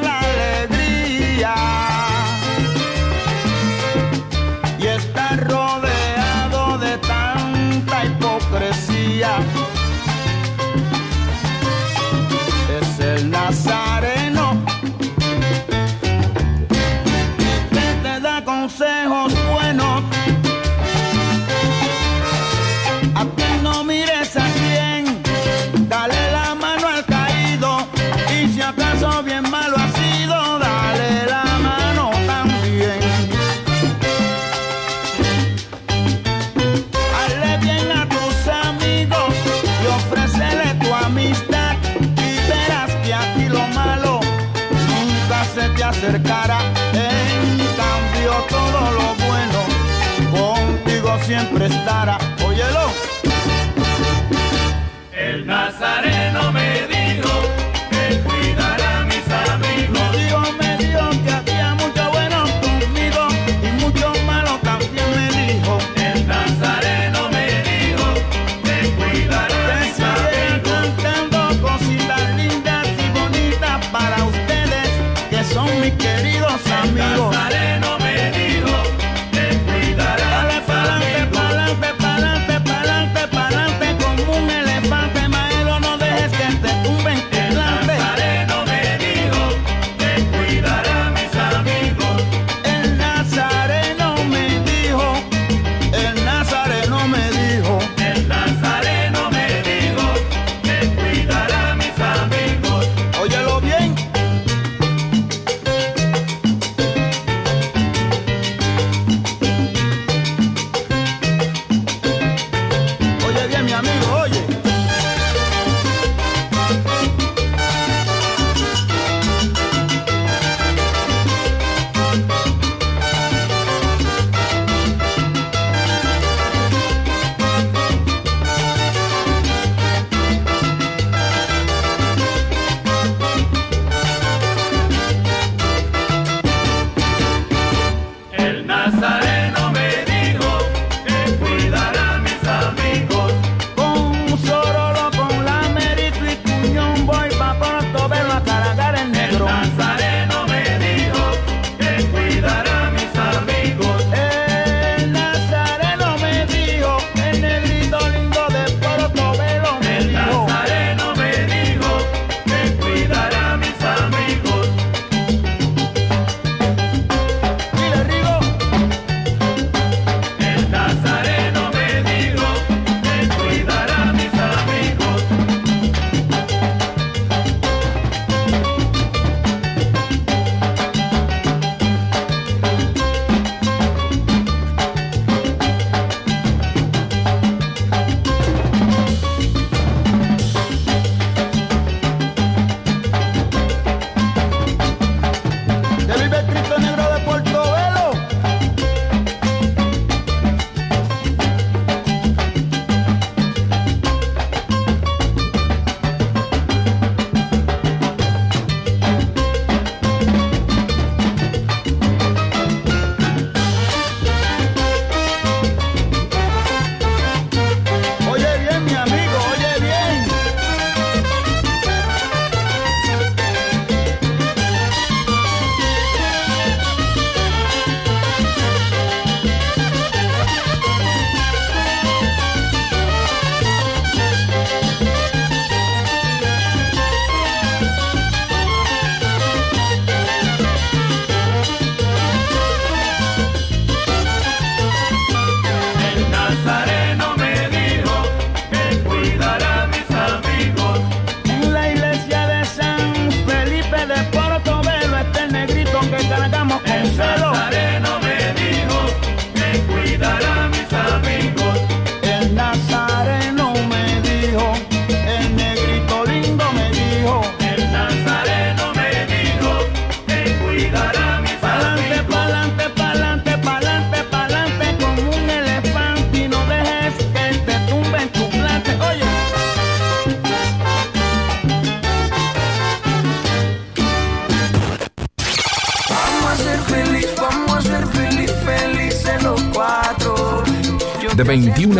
Speaker 9: acercara. En cambio todo lo bueno contigo siempre estará. Óyelo.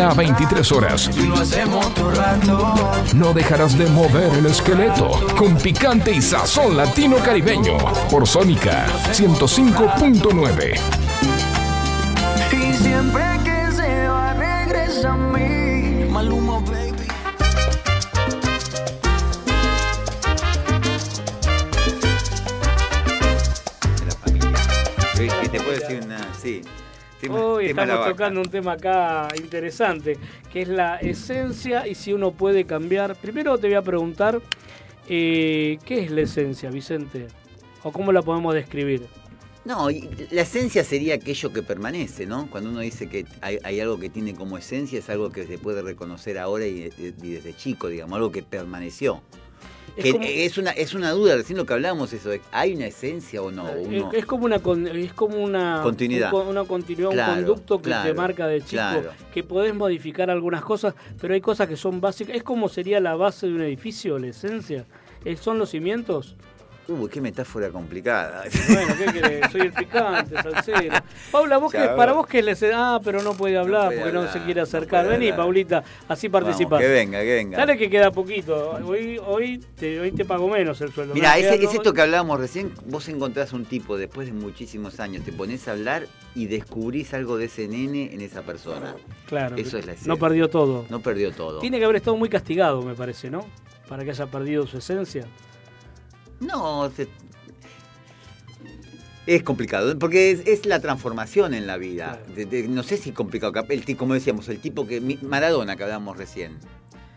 Speaker 7: a
Speaker 1: 23 horas. No dejarás de mover el esqueleto con picante y sazón latino caribeño por Sónica 105.9.
Speaker 2: estamos tocando un tema acá interesante, que es la esencia y si uno puede cambiar. Primero te voy a preguntar, eh, ¿qué es la esencia, Vicente? ¿O cómo la podemos describir?
Speaker 3: No, la esencia sería aquello que permanece, ¿no? Cuando uno dice que hay, algo que tiene como esencia, es algo que se puede reconocer ahora y desde chico, digamos, algo que permaneció. Que
Speaker 2: como-
Speaker 3: es, una, es una duda, recién lo que hablábamos eso, ¿hay una esencia o no?
Speaker 2: Es,
Speaker 3: Uno-
Speaker 2: es como una es como una
Speaker 3: Continuidad.
Speaker 2: un una continuidad,
Speaker 3: Claro,
Speaker 2: un conducto que te marca de chico,
Speaker 3: claro.
Speaker 2: que podés modificar algunas cosas, pero hay cosas que son básicas. Es como sería la base de un edificio, la esencia. Eh, ¿Son los cimientos?
Speaker 3: Uy, qué metáfora complicada.
Speaker 2: Bueno, ¿qué querés? Soy el picante, salsero. Paula, vos
Speaker 3: Chao.
Speaker 2: para vos que le Ah, pero no puede hablar
Speaker 3: puede
Speaker 2: porque no se quiere
Speaker 3: no
Speaker 2: acercar.
Speaker 3: puede
Speaker 2: Vení,
Speaker 3: hablar.
Speaker 2: Paulita, así participás.
Speaker 3: Que venga, que venga.
Speaker 2: Dale que queda poquito. Hoy, hoy, te, hoy te pago menos el sueldo.
Speaker 3: Mira,
Speaker 2: queda-
Speaker 3: es esto que hablábamos recién, vos encontrás un tipo después de muchísimos años, te pones a hablar y descubrís algo de ese nene en esa persona.
Speaker 2: Claro.
Speaker 3: Eso es la esencia.
Speaker 2: No perdió todo.
Speaker 3: No perdió todo.
Speaker 2: Tiene que haber estado muy castigado, me parece, ¿no? Para que haya perdido su esencia.
Speaker 3: No, se- es complicado, porque es, es la transformación en la vida. De- de- no sé si complicado, el, como decíamos, el tipo que Maradona que hablábamos recién.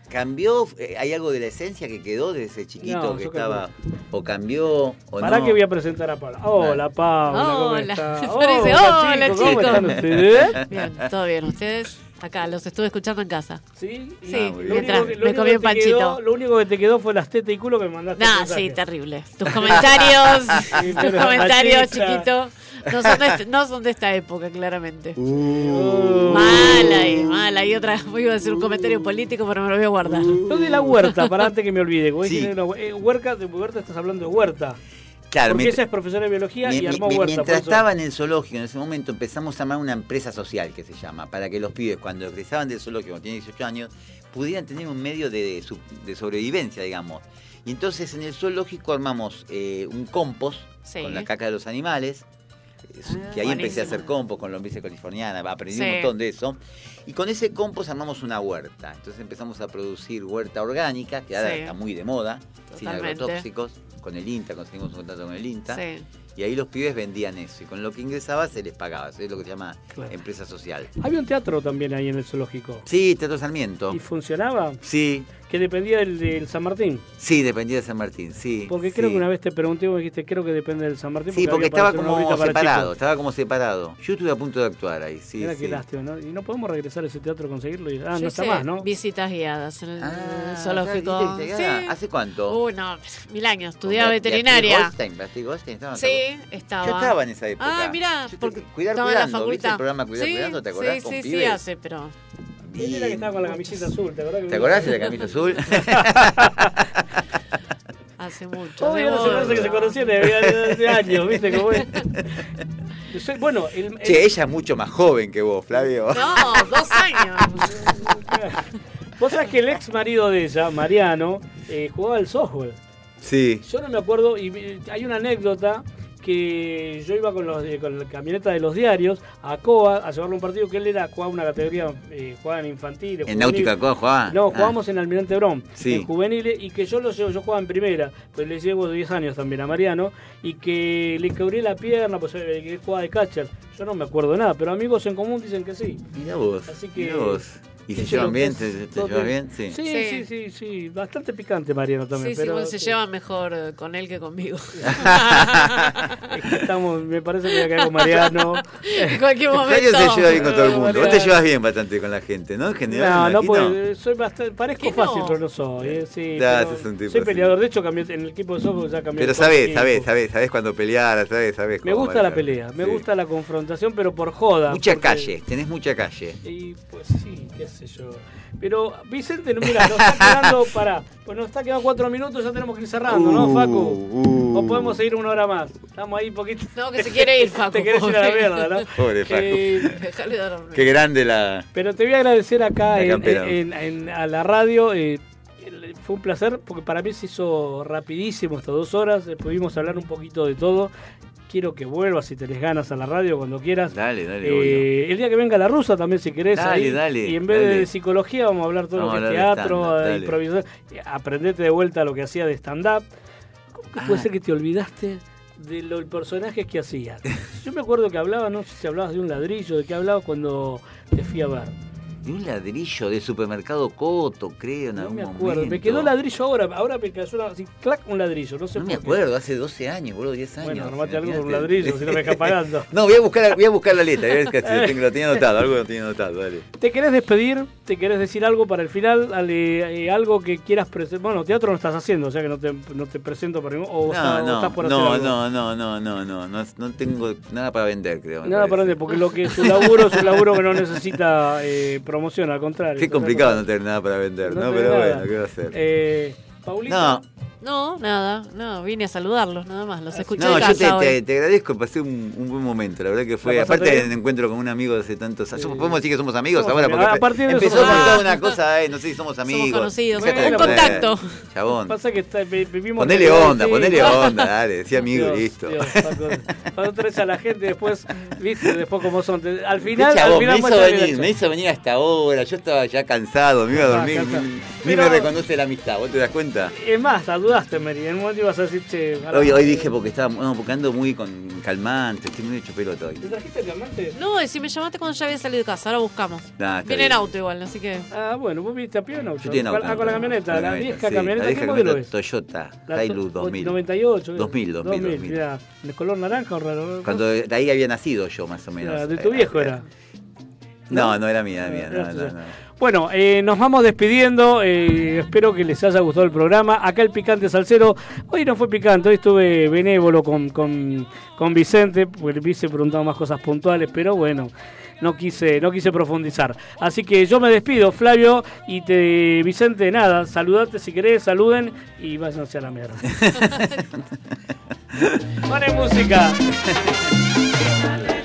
Speaker 3: ¿Cambió? Eh, ¿Hay algo de la esencia que quedó de ese chiquito
Speaker 2: No,
Speaker 3: que
Speaker 2: creo
Speaker 3: estaba? ¿O cambió? ¿O
Speaker 2: Para
Speaker 3: no?
Speaker 2: que voy a presentar a Paula. Hola, Paula, ¿cómo
Speaker 10: Hola.
Speaker 2: está?
Speaker 10: Parece, hola,
Speaker 2: chicos, ¿Cómo están ustedes?
Speaker 10: Bien, todo bien. ¿Ustedes? Acá, los estuve escuchando en casa.
Speaker 2: Sí, Ah,
Speaker 10: mientras
Speaker 2: que-
Speaker 10: me comí un
Speaker 2: te quedó-
Speaker 10: panchito.
Speaker 2: lo único que te quedó fue las tetas y culo que me mandaste.
Speaker 10: Nah, sí, terrible. Tus comentarios,
Speaker 2: Sí,
Speaker 10: tus comentarios, chiquito, no son, de, este- no son de esta época, claramente.
Speaker 2: Uh.
Speaker 10: Mala y mala. Y otra, iba a decir un comentario político, pero me lo voy a guardar.
Speaker 2: Lo de la huerta, para antes que me olvide.
Speaker 3: Sí.
Speaker 2: no, eh, huerca, de huerta estás hablando de huerta.
Speaker 3: Claro,
Speaker 2: Porque ella es profesora de biología
Speaker 3: Mi-
Speaker 2: y armó
Speaker 3: mi-
Speaker 2: huerta.
Speaker 3: mientras estaba en el zoológico, en ese momento empezamos a armar una empresa social que se llama, para que los pibes cuando egresaban del zoológico, cuando tienen 18 años, pudieran tener un medio de, sobrevivencia, digamos. Y entonces en el zoológico armamos eh, un compost
Speaker 10: Sí.
Speaker 3: con la caca de los animales, eh,
Speaker 10: Ah,
Speaker 3: que ahí empecé a hacer compost con lombrices californianas, aprendí un montón de eso. Y con ese compost armamos una huerta. Entonces empezamos a producir huerta orgánica, que ahora
Speaker 10: Sí.
Speaker 3: está muy de moda, sin agrotóxicos, con el INTA, conseguimos un contrato con el INTA. Y ahí los pibes vendían eso. Y con lo que ingresaba se les pagaba. Eso es lo que se llama
Speaker 2: Claro.
Speaker 3: empresa social.
Speaker 2: Había un teatro también ahí en el zoológico.
Speaker 3: Sí, Teatro Sarmiento.
Speaker 2: ¿Y funcionaba?
Speaker 3: Sí,
Speaker 2: Que dependía del, del San Martín.
Speaker 3: sí, dependía de San Martín, sí.
Speaker 2: Porque creo
Speaker 3: sí.
Speaker 2: que una vez te pregunté y me dijiste, creo que depende del San Martín.
Speaker 3: Sí, porque estaba como separado, estaba como separado. Yo estuve a punto de actuar ahí, sí.
Speaker 2: Mira
Speaker 3: sí.
Speaker 2: qué lástima, ¿no? Y no podemos regresar a ese teatro a conseguirlo. y- Ah,
Speaker 10: Yo
Speaker 2: no está más, ¿no?
Speaker 10: Visitas guiadas en el
Speaker 3: Ah,
Speaker 10: zoológico. Sí.
Speaker 3: ¿Hace cuánto?
Speaker 10: Uy, no, mil años. Estudiaba veterinaria.
Speaker 3: Goldstein, Goldstein, ¿estaba?
Speaker 10: Sí, estaba.
Speaker 3: Yo estaba en esa época.
Speaker 10: Ah, mirá,
Speaker 3: te-
Speaker 10: porque
Speaker 3: Cuidar
Speaker 10: estaba en la
Speaker 3: Cuidando, ¿viste el programa Cuidar
Speaker 10: sí,
Speaker 3: Cuidando? ¿Te acordás?
Speaker 10: Sí,
Speaker 3: con
Speaker 10: sí, sí,
Speaker 3: pibes?
Speaker 10: hace, pero...
Speaker 2: ¿Quién era que estaba con la camiseta azul? ¿Te acordás? que
Speaker 3: ¿Te acordás de la camisa azul?
Speaker 10: Hace mucho.
Speaker 2: Todavía no se
Speaker 10: hace
Speaker 2: parece que se conocían de, de años, ¿viste cómo es? Yo soy- bueno, el, el-
Speaker 3: che, ella es mucho más joven que vos, Flavio.
Speaker 10: No, dos años.
Speaker 2: vos sabés que el ex marido de ella, Mariano, eh, jugaba al softball.
Speaker 3: Sí.
Speaker 2: Yo no me acuerdo, y hay una anécdota que yo iba con, los, de- con la camioneta de los diarios a Coa a llevarle un partido que él era, jugaba una categoría, eh, jugaba en infantiles.
Speaker 3: ¿En. Náutica Coa jugaba?
Speaker 2: No,
Speaker 3: Ah.
Speaker 2: jugábamos en Almirante Brown,
Speaker 3: Sí.
Speaker 2: en juveniles, y que yo lo llevo, yo jugaba en primera, pues le llevo 10 años también a Mariano, y que le quebré la pierna, pues eh, que jugaba de catcher. Yo no me acuerdo nada, pero amigos en común dicen que sí.
Speaker 3: Mira vos.
Speaker 2: Así que-
Speaker 3: mirá vos. ¿Y se llevan
Speaker 2: que
Speaker 3: bien? ¿Te, llevas bien? Sí.
Speaker 2: Sí,
Speaker 10: Sí.
Speaker 2: sí, sí, sí, bastante picante Mariano también,
Speaker 10: Sí, sí,
Speaker 2: pero
Speaker 10: se lleva mejor eh, con él que conmigo.
Speaker 2: Es que estamos, me parece que voy a quedar con Mariano.
Speaker 10: en cualquier momento.
Speaker 3: se lleva bien con todo el mundo. Vos te llevas bien bastante con la gente, ¿no? En general.
Speaker 2: No, no, pues soy bastante, parezco
Speaker 10: ¿Qué
Speaker 2: fácil,
Speaker 10: no?
Speaker 2: pero no soy. eh, sí,
Speaker 3: Ya,
Speaker 2: pero
Speaker 3: sos un tipo
Speaker 2: soy
Speaker 3: así.
Speaker 2: peleador, de hecho cambié en el equipo de softball ya cambié.
Speaker 3: Pero sabés, sabés, sabés, sabés cuándo pelear, sabés, sabés
Speaker 2: Me gusta la pelea, me gusta la confrontación, pero por joda.
Speaker 3: Mucha calle, tenés mucha calle.
Speaker 2: Y pues sí, qué sé yo. Pero Vicente, mira, nos está quedando para. Pues nos está quedando cuatro minutos, ya tenemos que ir cerrando, ¿no,
Speaker 3: Uh,
Speaker 2: Facu?
Speaker 3: uh.
Speaker 2: O podemos seguir una hora más. Estamos ahí poquito.
Speaker 10: No, que se quiere ir, Facu.
Speaker 2: Te querés ir a la
Speaker 10: pobre.
Speaker 2: mierda, ¿no?
Speaker 3: Pobre Facu.
Speaker 2: Eh.
Speaker 3: Qué grande la.
Speaker 2: Pero te voy a agradecer acá
Speaker 3: La
Speaker 2: en,
Speaker 3: campera.
Speaker 2: en- en- a la radio. eh, fue un placer porque para mí se hizo rapidísimo estas dos horas. eh, pudimos hablar un poquito de todo. Quiero que vuelvas si tenés ganas a la radio cuando quieras.
Speaker 3: Dale, dale,
Speaker 2: Eh, el día que venga la rusa también si querés.
Speaker 3: Dale,
Speaker 2: ahí.
Speaker 3: dale,
Speaker 2: y en vez
Speaker 3: dale.
Speaker 2: de psicología vamos a hablar todo lo que es teatro, de improvisación. Eh, Aprendete de vuelta lo que hacía de stand-up. ¿Cómo que puede
Speaker 3: Ah.
Speaker 2: ser que te olvidaste de los personajes que hacías? Yo me acuerdo que hablaba, no sé si hablabas de un ladrillo, de qué hablabas cuando te fui a ver.
Speaker 3: De un ladrillo de supermercado Coto, creo, en
Speaker 2: No
Speaker 3: algún
Speaker 2: me acuerdo.
Speaker 3: momento.
Speaker 2: Me quedó ladrillo ahora. Ahora me cayó una- así, clac, un ladrillo. No sé
Speaker 3: No
Speaker 2: por
Speaker 3: me
Speaker 2: qué.
Speaker 3: acuerdo, hace 12 años, boludo, 10 años.
Speaker 2: Bueno, armate algo con un ladrillo, si no me dejas pagando.
Speaker 3: No, voy a buscar, voy a buscar la letra, ver que lo tenía anotado, algo lo tenía anotado, dale.
Speaker 2: ¿Te querés despedir? ¿Te querés decir algo para el final? Ale, eh, algo que quieras presentar. Bueno, teatro no estás haciendo, o sea que no te, no te presento para ningún. O,
Speaker 3: No,
Speaker 2: está- o
Speaker 3: no,
Speaker 2: estás por
Speaker 3: no,
Speaker 2: hacer algo.
Speaker 3: no, no, no, no, no, no, no tengo nada para vender, creo.
Speaker 2: Nada para
Speaker 3: parece.
Speaker 2: dónde, porque lo que es un laburo es un laburo que no necesita eh, promoción, al contrario.
Speaker 3: Qué complicado no tener nada para vender, ¿no? Pero
Speaker 2: nada.
Speaker 3: bueno, ¿qué va a hacer?
Speaker 2: Eh, Paulita.
Speaker 3: No,
Speaker 10: No, nada, no, vine a saludarlos, nada más. Los escuché
Speaker 3: no, yo te,
Speaker 10: hoy.
Speaker 3: te, te agradezco, pasé un, un buen momento, la verdad que fue,
Speaker 2: ¿La pasaste
Speaker 3: aparte del encuentro con un amigo de hace tantos años,
Speaker 2: Sí.
Speaker 3: podemos decir que somos amigos
Speaker 2: Somos
Speaker 3: ahora,
Speaker 2: amigos.
Speaker 3: porque
Speaker 2: A partir de
Speaker 3: empezó
Speaker 2: somos
Speaker 3: con toda una cosa, eh, no sé si somos amigos.
Speaker 10: conocidos,
Speaker 3: Dejate
Speaker 2: un
Speaker 10: contacto.
Speaker 3: Chabón.
Speaker 2: Pasa que está, vi- vivimos.
Speaker 3: Ponele onda,
Speaker 2: sí.
Speaker 3: ponele onda, dale, decía amigo
Speaker 2: Dios,
Speaker 3: y listo.
Speaker 2: Dios, Cuando traes a la gente después, viste, después como son. Al final, al
Speaker 3: me hizo venir, me hizo venir hasta ahora, yo estaba ya cansado, me iba a
Speaker 2: Ah,
Speaker 3: dormir, ni, me reconoce la amistad, ¿vos te das cuenta?
Speaker 2: Es más, dudaste, Mary. En un momento ibas a decir, che.
Speaker 3: Hoy, hoy dije porque estaba, no, porque ando muy con calmante, estoy muy hecho pelota hoy.
Speaker 2: ¿Te trajiste el calmante?
Speaker 10: No, si me llamaste cuando ya había salido de casa, ahora buscamos.
Speaker 3: Nah,
Speaker 10: Viene en auto igual, así que.
Speaker 2: Ah, bueno, vos viniste a pie o en auto.
Speaker 3: Yo estoy en auto.
Speaker 2: Ah, con la camioneta, la vieja
Speaker 3: sí,
Speaker 2: camioneta.
Speaker 3: la vieja
Speaker 2: ¿Qué modelo
Speaker 3: camioneta
Speaker 2: es?
Speaker 3: Toyota
Speaker 2: La
Speaker 3: Hilux
Speaker 2: to-
Speaker 3: 2000.
Speaker 2: 98.
Speaker 3: 2000, 2000, 2000.
Speaker 2: Mirá, ¿de color naranja o raro?
Speaker 3: Cuando de ahí había nacido yo, más o menos.
Speaker 2: De tu
Speaker 3: Eh,
Speaker 2: viejo
Speaker 3: eh,
Speaker 2: era.
Speaker 3: No, no era mía, era mía. No.
Speaker 2: Bueno, eh, nos vamos despidiendo. eh, espero que les haya gustado el programa. Acá el picante salsero. Hoy no fue picante, hoy estuve benévolo con, con, con Vicente, porque le hice preguntado más cosas puntuales, pero bueno. No quise, no quise profundizar. Así que yo me despido, Flavio, y te, Vicente, nada, saludate si querés, saluden y váyanse a la mierda. Pone música.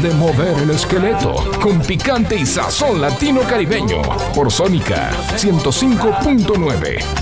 Speaker 7: De
Speaker 1: mover el esqueleto con picante y sazón latino caribeño por Sónica 105.9.